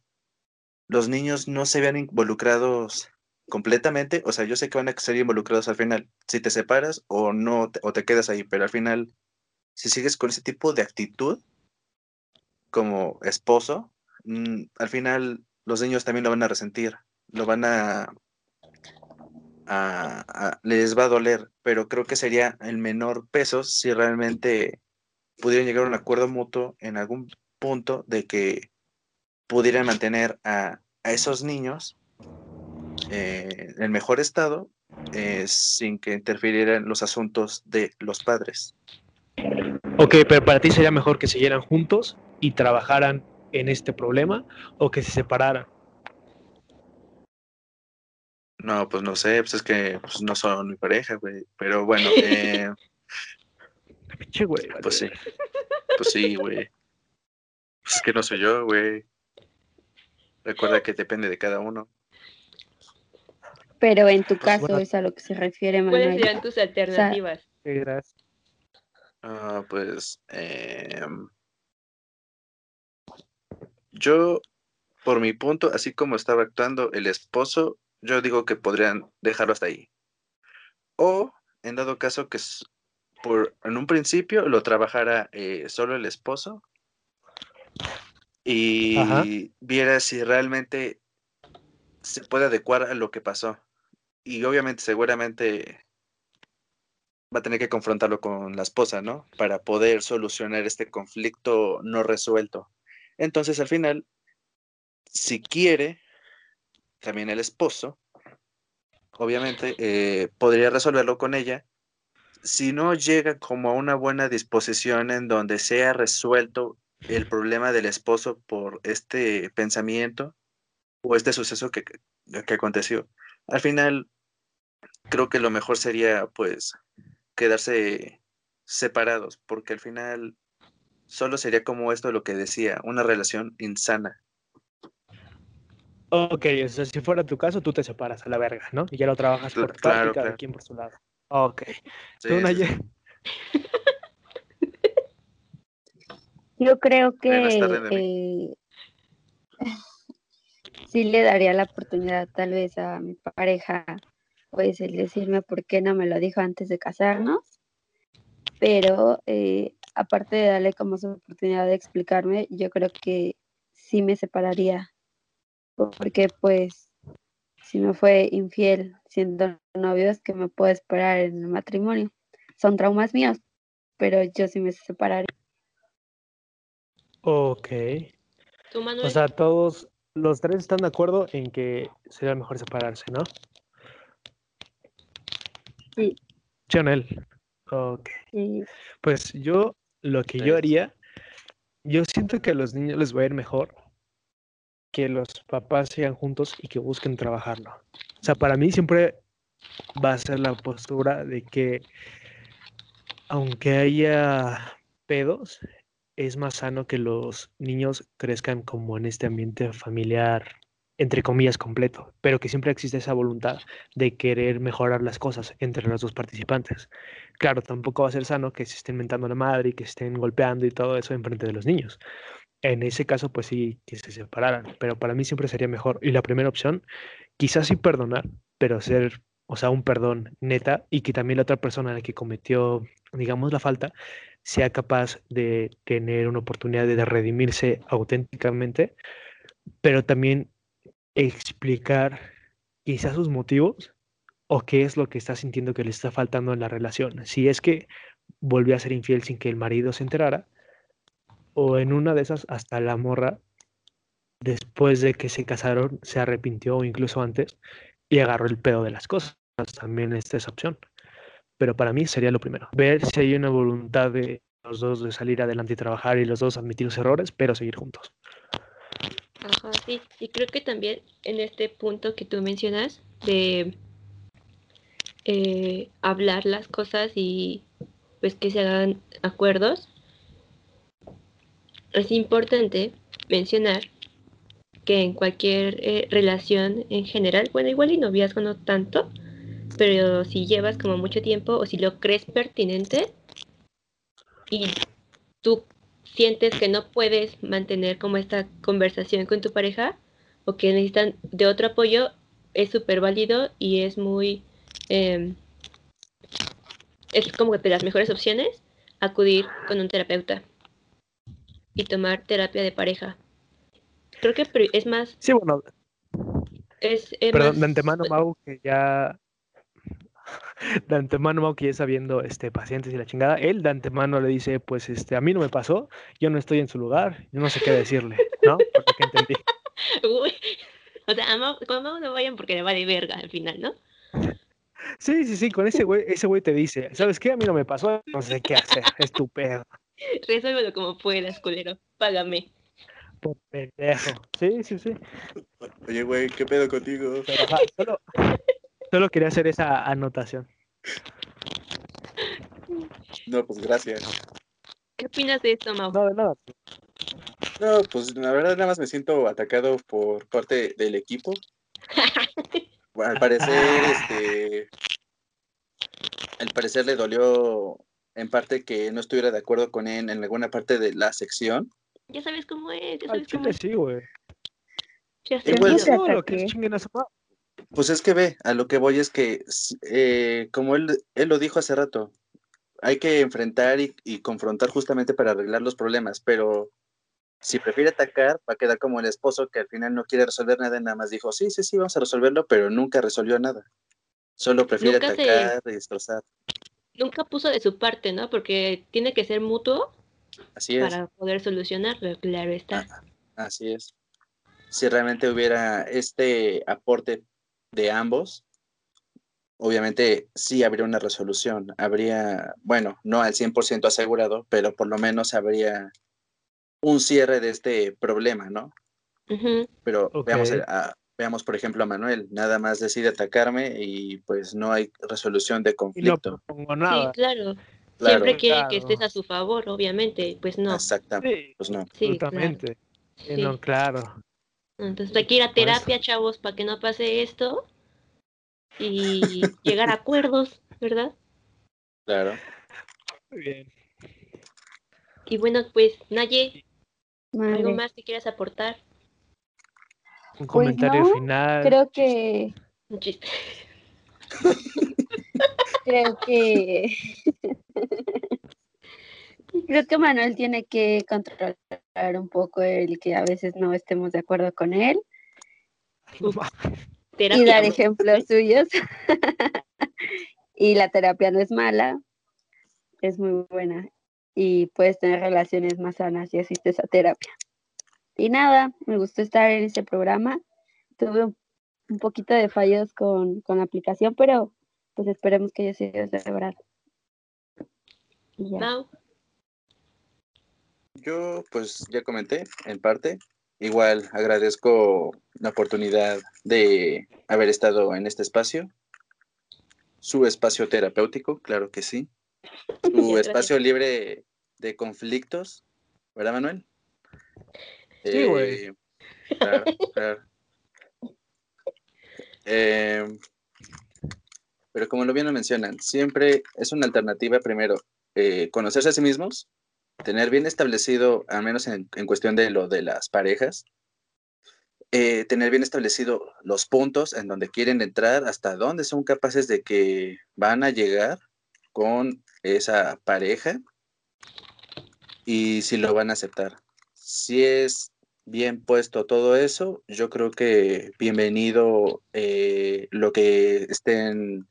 S2: los niños no se vean involucrados completamente. O sea, yo sé que van a ser involucrados al final, si te separas o no, te- o te quedas ahí, pero al final, si sigues con ese tipo de actitud como esposo, mm, al final los niños también lo van a resentir, lo van a, a- a- les va a doler, pero creo que sería el menor peso si realmente pudieran llegar a un acuerdo mutuo en algún punto de que pudieran mantener a, a esos niños eh, en el mejor estado eh, sin que interfirieran los asuntos de los padres.
S4: Ok, pero para ti sería mejor que siguieran juntos y trabajaran en este problema o que se separaran.
S2: No, pues no sé, pues es que pues, no son mi pareja, güey. Pero bueno, eh,
S4: Pinche güey, vale.
S2: pues sí. Pues sí, güey. Pues es que no soy yo, güey. Recuerda que depende de cada uno.
S3: Pero en tu
S4: Pues
S3: caso
S4: bueno.
S3: es a lo que se refiere
S1: ¿Cuáles
S3: Manuel.
S1: serían tus alternativas?
S4: Sí, gracias.
S2: Ah, pues eh, yo, por mi punto, así como estaba actuando el esposo, yo digo que podrían dejarlo hasta ahí. O, en dado caso que por, en un principio lo trabajara eh, solo el esposo y viera si realmente se puede adecuar a lo que pasó. Y obviamente, seguramente va a tener que confrontarlo con la esposa, ¿no? Para poder solucionar este conflicto no resuelto. Entonces, al final, si quiere, también el esposo, obviamente, eh, podría resolverlo con ella. Si no llega como a una buena disposición en donde sea resuelto el problema del esposo por este pensamiento o este suceso que, que aconteció, al final creo que lo mejor sería pues quedarse separados, porque al final solo sería como esto lo que decía, una relación insana.
S4: Ok, o sea, si fuera tu caso, tú te separas a la verga, ¿no? Y ya lo trabajas por tu parte
S2: claro,
S4: y cada
S2: claro.
S4: quien por su lado. Ok.
S2: Sí,
S4: ¿Tú,
S2: sí,
S4: Naye?
S2: sí.
S3: Yo creo que eh, sí le daría la oportunidad tal vez a mi pareja, pues el decirme por qué no me lo dijo antes de casarnos, pero eh, aparte de darle como su oportunidad de explicarme, yo creo que sí me separaría, porque pues si me fue infiel siendo novios, que me puedo esperar en el matrimonio? Son traumas míos, pero yo sí me separaría.
S4: Ok.
S1: ¿Tú, Manuel?
S4: O sea, todos los tres están de acuerdo en que sería mejor separarse, ¿no?
S3: Sí.
S4: Chanel. Ok.
S3: Sí.
S4: Pues yo, lo que yo haría, yo siento que a los niños les va a ir mejor que los papás sigan juntos y que busquen trabajarlo. O sea, para mí siempre va a ser la postura de que aunque haya pedos, es más sano que los niños crezcan como en este ambiente familiar, entre comillas, completo, pero que siempre existe esa voluntad de querer mejorar las cosas entre los dos participantes. Claro, tampoco va a ser sano que se estén mentando la madre y que estén golpeando y todo eso enfrente de los niños. En ese caso, pues sí, que se separaran, pero para mí siempre sería mejor. Y la primera opción, quizás sí perdonar, pero ser, o sea, un perdón neta y que también la otra persona la que cometió, digamos, la falta, sea capaz de tener una oportunidad de redimirse auténticamente, pero también explicar quizás sus motivos o qué es lo que está sintiendo que le está faltando en la relación. Si es que volvió a ser infiel sin que el marido se enterara, o en una de esas hasta la morra, después de que se casaron, se arrepintió o incluso antes y agarró el pedo de las cosas. También esta es opción. Pero para mí sería lo primero. Ver si hay una voluntad de los dos de salir adelante y trabajar y los dos admitir los errores, pero seguir juntos.
S1: Ajá, sí. Y creo que también en este punto que tú mencionas de eh, hablar las cosas y pues que se hagan acuerdos, es importante mencionar que en cualquier eh, relación en general, bueno, igual y noviazgo no tanto, pero si llevas como mucho tiempo o si lo crees pertinente y tú sientes que no puedes mantener como esta conversación con tu pareja o que necesitan de otro apoyo, es súper válido y es muy... eh, es como de las mejores opciones acudir con un terapeuta y tomar terapia de pareja. Creo que es más...
S4: Sí, bueno,
S1: Es,
S4: perdón,
S1: más-
S4: de antemano, Mau, que ya. De antemano, Mau, que ya sabiendo este, pacientes y la chingada, él de antemano le dice: Pues este, a mí no me pasó, yo no estoy en su lugar, yo no sé qué decirle, ¿no? Por lo que entendí.
S1: Uy, o sea, a Mau- con Mau no vayan porque le vale verga al final, ¿no?
S4: Sí, sí, sí, con ese güey, ese güey te dice, ¿sabes qué? A mí no me pasó, no sé qué hacer, estúpido.
S1: Resuélvelo como puedas, culero. Págame.
S4: Por pendejo. Sí, sí, sí.
S2: Oye, güey, ¿qué pedo contigo?
S4: Pero, ajá, solo, solo quería hacer esa anotación.
S2: No, pues gracias.
S1: ¿Qué opinas de esto, Mau?
S4: No, de nada.
S2: No, pues la verdad nada más me siento atacado por parte del equipo. Bueno, al parecer, este, al parecer le dolió en parte que no estuviera de acuerdo con él en alguna parte de la sección.
S1: Ya sabes cómo es, ya
S4: Al
S1: sabes cómo es.
S4: sí, güey.
S1: Ya sé.
S4: No, lo que es chinguen a su madre.
S2: Pues es que ve, a lo que voy es que, eh, como él, él lo dijo hace rato, hay que enfrentar y, y confrontar justamente para arreglar los problemas, pero si prefiere atacar, va a quedar como el esposo que al final no quiere resolver nada y nada más dijo, sí, sí, sí, vamos a resolverlo, pero nunca resolvió nada. Solo prefiere
S1: Nunca se-
S2: atacar y destrozar.
S1: Nunca puso de su parte, ¿no? Porque tiene que ser mutuo
S2: Así es.
S1: para poder solucionarlo, claro está.
S2: Así es. Si realmente hubiera este aporte de ambos, obviamente sí habría una resolución. Habría, bueno, no al 100% asegurado, pero por lo menos habría un cierre de este problema, ¿no? Pero veamos, a- veamos, por ejemplo, a Manuel. Nada más decide atacarme y pues no hay resolución de
S4: Y no
S2: conflicto.
S4: propongo
S1: Sí,
S4: nada.
S1: claro.
S2: Claro.
S1: Siempre quiere que estés a su favor, obviamente. Pues no.
S2: Exactamente.
S4: Sí,
S2: Pues no.
S1: Sí,
S4: absolutamente. Sí,
S1: Sí.
S4: no, claro.
S1: Entonces hay que ir a terapia, chavos, para que no pase esto y llegar a acuerdos, ¿verdad?
S2: Claro.
S4: Muy bien.
S1: Y bueno, pues, Naye, ¿algo más que quieras aportar?
S4: Un comentario
S3: no,
S4: final.
S3: Creo que,
S1: Un chiste.
S3: creo que, creo que Manuel tiene que controlar un poco el que a veces no estemos de acuerdo con él y dar ejemplos suyos. y la terapia no es mala, es muy buena y puedes tener relaciones más sanas si asistes a terapia. Y nada, me gustó estar en este programa. Tuve un, un poquito de fallos con, con la aplicación, pero pues esperemos que haya sido verdad. Y ya.
S2: Yo, pues ya comenté en parte. Igual agradezco la oportunidad de haber estado en este espacio. Su espacio terapéutico, claro que sí. Su
S1: Gracias.
S2: espacio libre de conflictos, ¿verdad, Manuel?
S4: Sí, güey.
S2: Eh, claro, claro. Eh, pero como lo bien lo mencionan, siempre es una alternativa primero eh, conocerse a sí mismos, tener bien establecido, al menos en, en cuestión de lo de las parejas, eh, tener bien establecido los puntos en donde quieren entrar, hasta dónde son capaces de que van a llegar con esa pareja y si lo van a aceptar. Si es bien puesto todo eso, yo creo que bienvenido eh, lo que estén,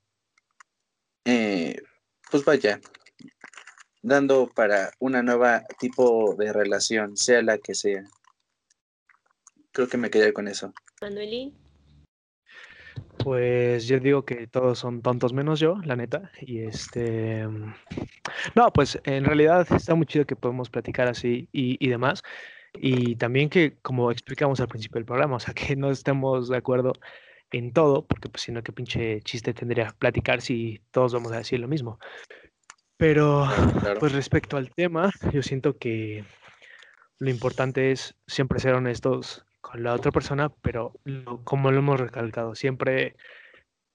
S2: eh, pues vaya, dando para una nueva tipo de relación, sea la que sea. Creo que me quedé con eso.
S1: Manuelín.
S4: Pues yo digo que todos son tontos menos yo, la neta. Y este. No, pues en realidad está muy chido que podemos platicar así y, y demás. Y también que, como explicamos al principio del programa, o sea, que no estemos de acuerdo en todo, porque pues si no, qué pinche chiste tendría platicar si todos vamos a decir lo mismo. Pero,
S2: Claro,
S4: pues respecto al tema, yo siento que lo importante es siempre ser honestos con la otra persona, pero lo- como lo hemos recalcado, siempre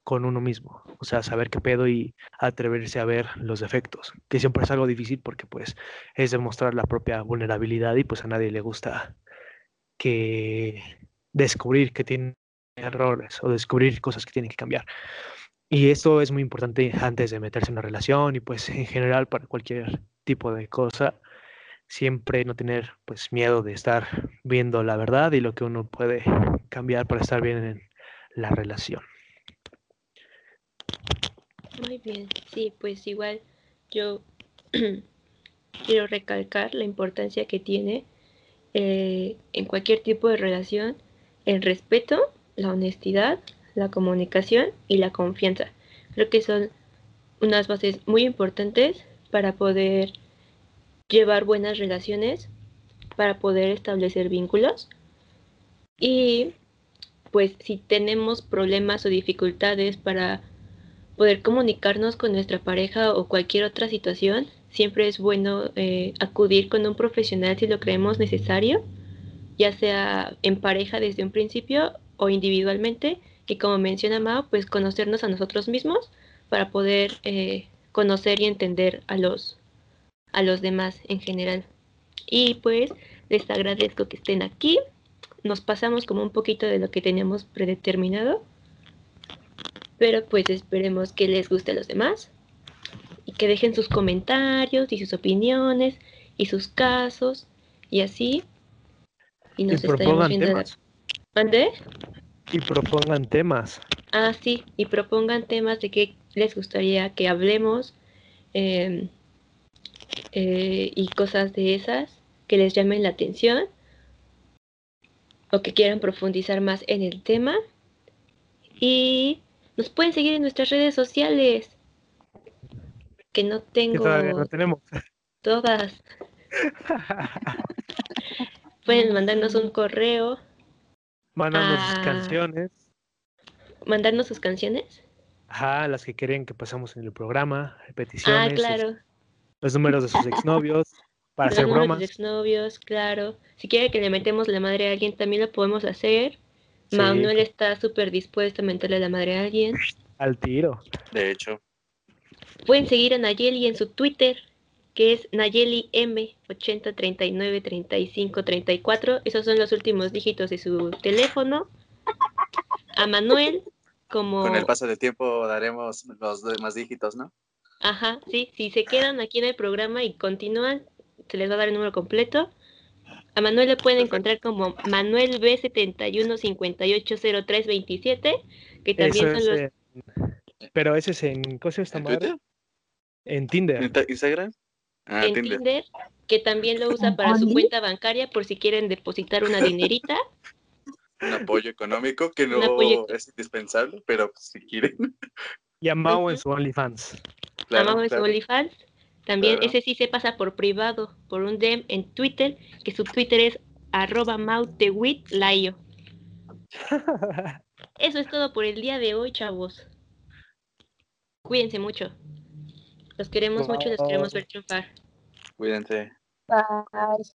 S4: con uno mismo. O sea, saber qué pedo y atreverse a ver los defectos, que siempre es algo difícil porque pues es demostrar la propia vulnerabilidad y pues a nadie le gusta que descubrir que tiene errores o descubrir cosas que tienen que cambiar. Y esto es muy importante antes de meterse en una relación y pues en general para cualquier tipo de cosa, siempre no tener pues miedo de estar viendo la verdad y lo que uno puede cambiar para estar bien en la relación.
S1: Muy bien, sí, pues igual yo quiero recalcar la importancia que tiene eh, en cualquier tipo de relación el respeto, la honestidad, la comunicación y la confianza. Creo que son unas bases muy importantes para poder llevar buenas relaciones, para poder establecer vínculos. Y pues si tenemos problemas o dificultades para poder comunicarnos con nuestra pareja o cualquier otra situación, siempre es bueno eh, acudir con un profesional si lo creemos necesario, ya sea en pareja desde un principio o individualmente, que como menciona Mao, pues conocernos a nosotros mismos para poder eh, conocer y entender a los, a los demás en general. Y pues les agradezco que estén aquí. Nos pasamos como un poquito de lo que teníamos predeterminado. Pero pues esperemos que les guste a los demás y que dejen sus comentarios y sus opiniones y sus casos y así.
S4: Y nos estaremos viendo.
S1: ¿Mande?
S4: Y propongan temas.
S1: Ah, sí, y propongan temas de qué les gustaría que hablemos em, eh, y cosas de esas que les llamen la atención o que quieran profundizar más en el tema. Y nos pueden seguir en nuestras redes sociales. Que no tengo.
S4: no tenemos.
S1: Todas. pueden mandarnos un correo.
S4: Mandarnos sus canciones.
S1: ¿Mandarnos sus canciones?
S4: Ajá, las que querían que pasamos en el programa, repeticiones.
S1: Ah, claro.
S4: los números de sus exnovios, para hacer bromas.
S1: De sus exnovios, claro. Si quiere que le metemos la madre a alguien, también lo podemos hacer. Manuel está súper dispuesto a meterle la madre a alguien.
S4: Al tiro.
S2: De hecho.
S1: Pueden seguir a Nayeli en su Twitter, que es Nayeli M 80393534. Esos son los últimos dígitos de su teléfono. A Manuel, como.
S2: Con el paso del tiempo daremos los demás dígitos, ¿no?
S1: Ajá, sí. Si se quedan aquí en el programa y continúan, se les va a dar el número completo. A Manuel le pueden encontrar como Manuel B71580327, que también son los...
S4: Pero ese es en... ¿Cómo se llama
S2: ¿En
S4: En Tinder.
S2: ¿En Instagram?
S1: Ah, en Tinder. que también lo usa para su cuenta bancaria por si quieren depositar una dinerita.
S2: Un apoyo económico que no es indispensable, pero si quieren.
S4: Y a Mao en su OnlyFans.
S1: Claro, en su OnlyFans. También ese sí se pasa por privado, por un DM en Twitter, que su Twitter es arroba. Eso es todo por el día de hoy, chavos. Cuídense mucho. Los queremos mucho y los queremos ver triunfar.
S2: Cuídense.
S3: Bye.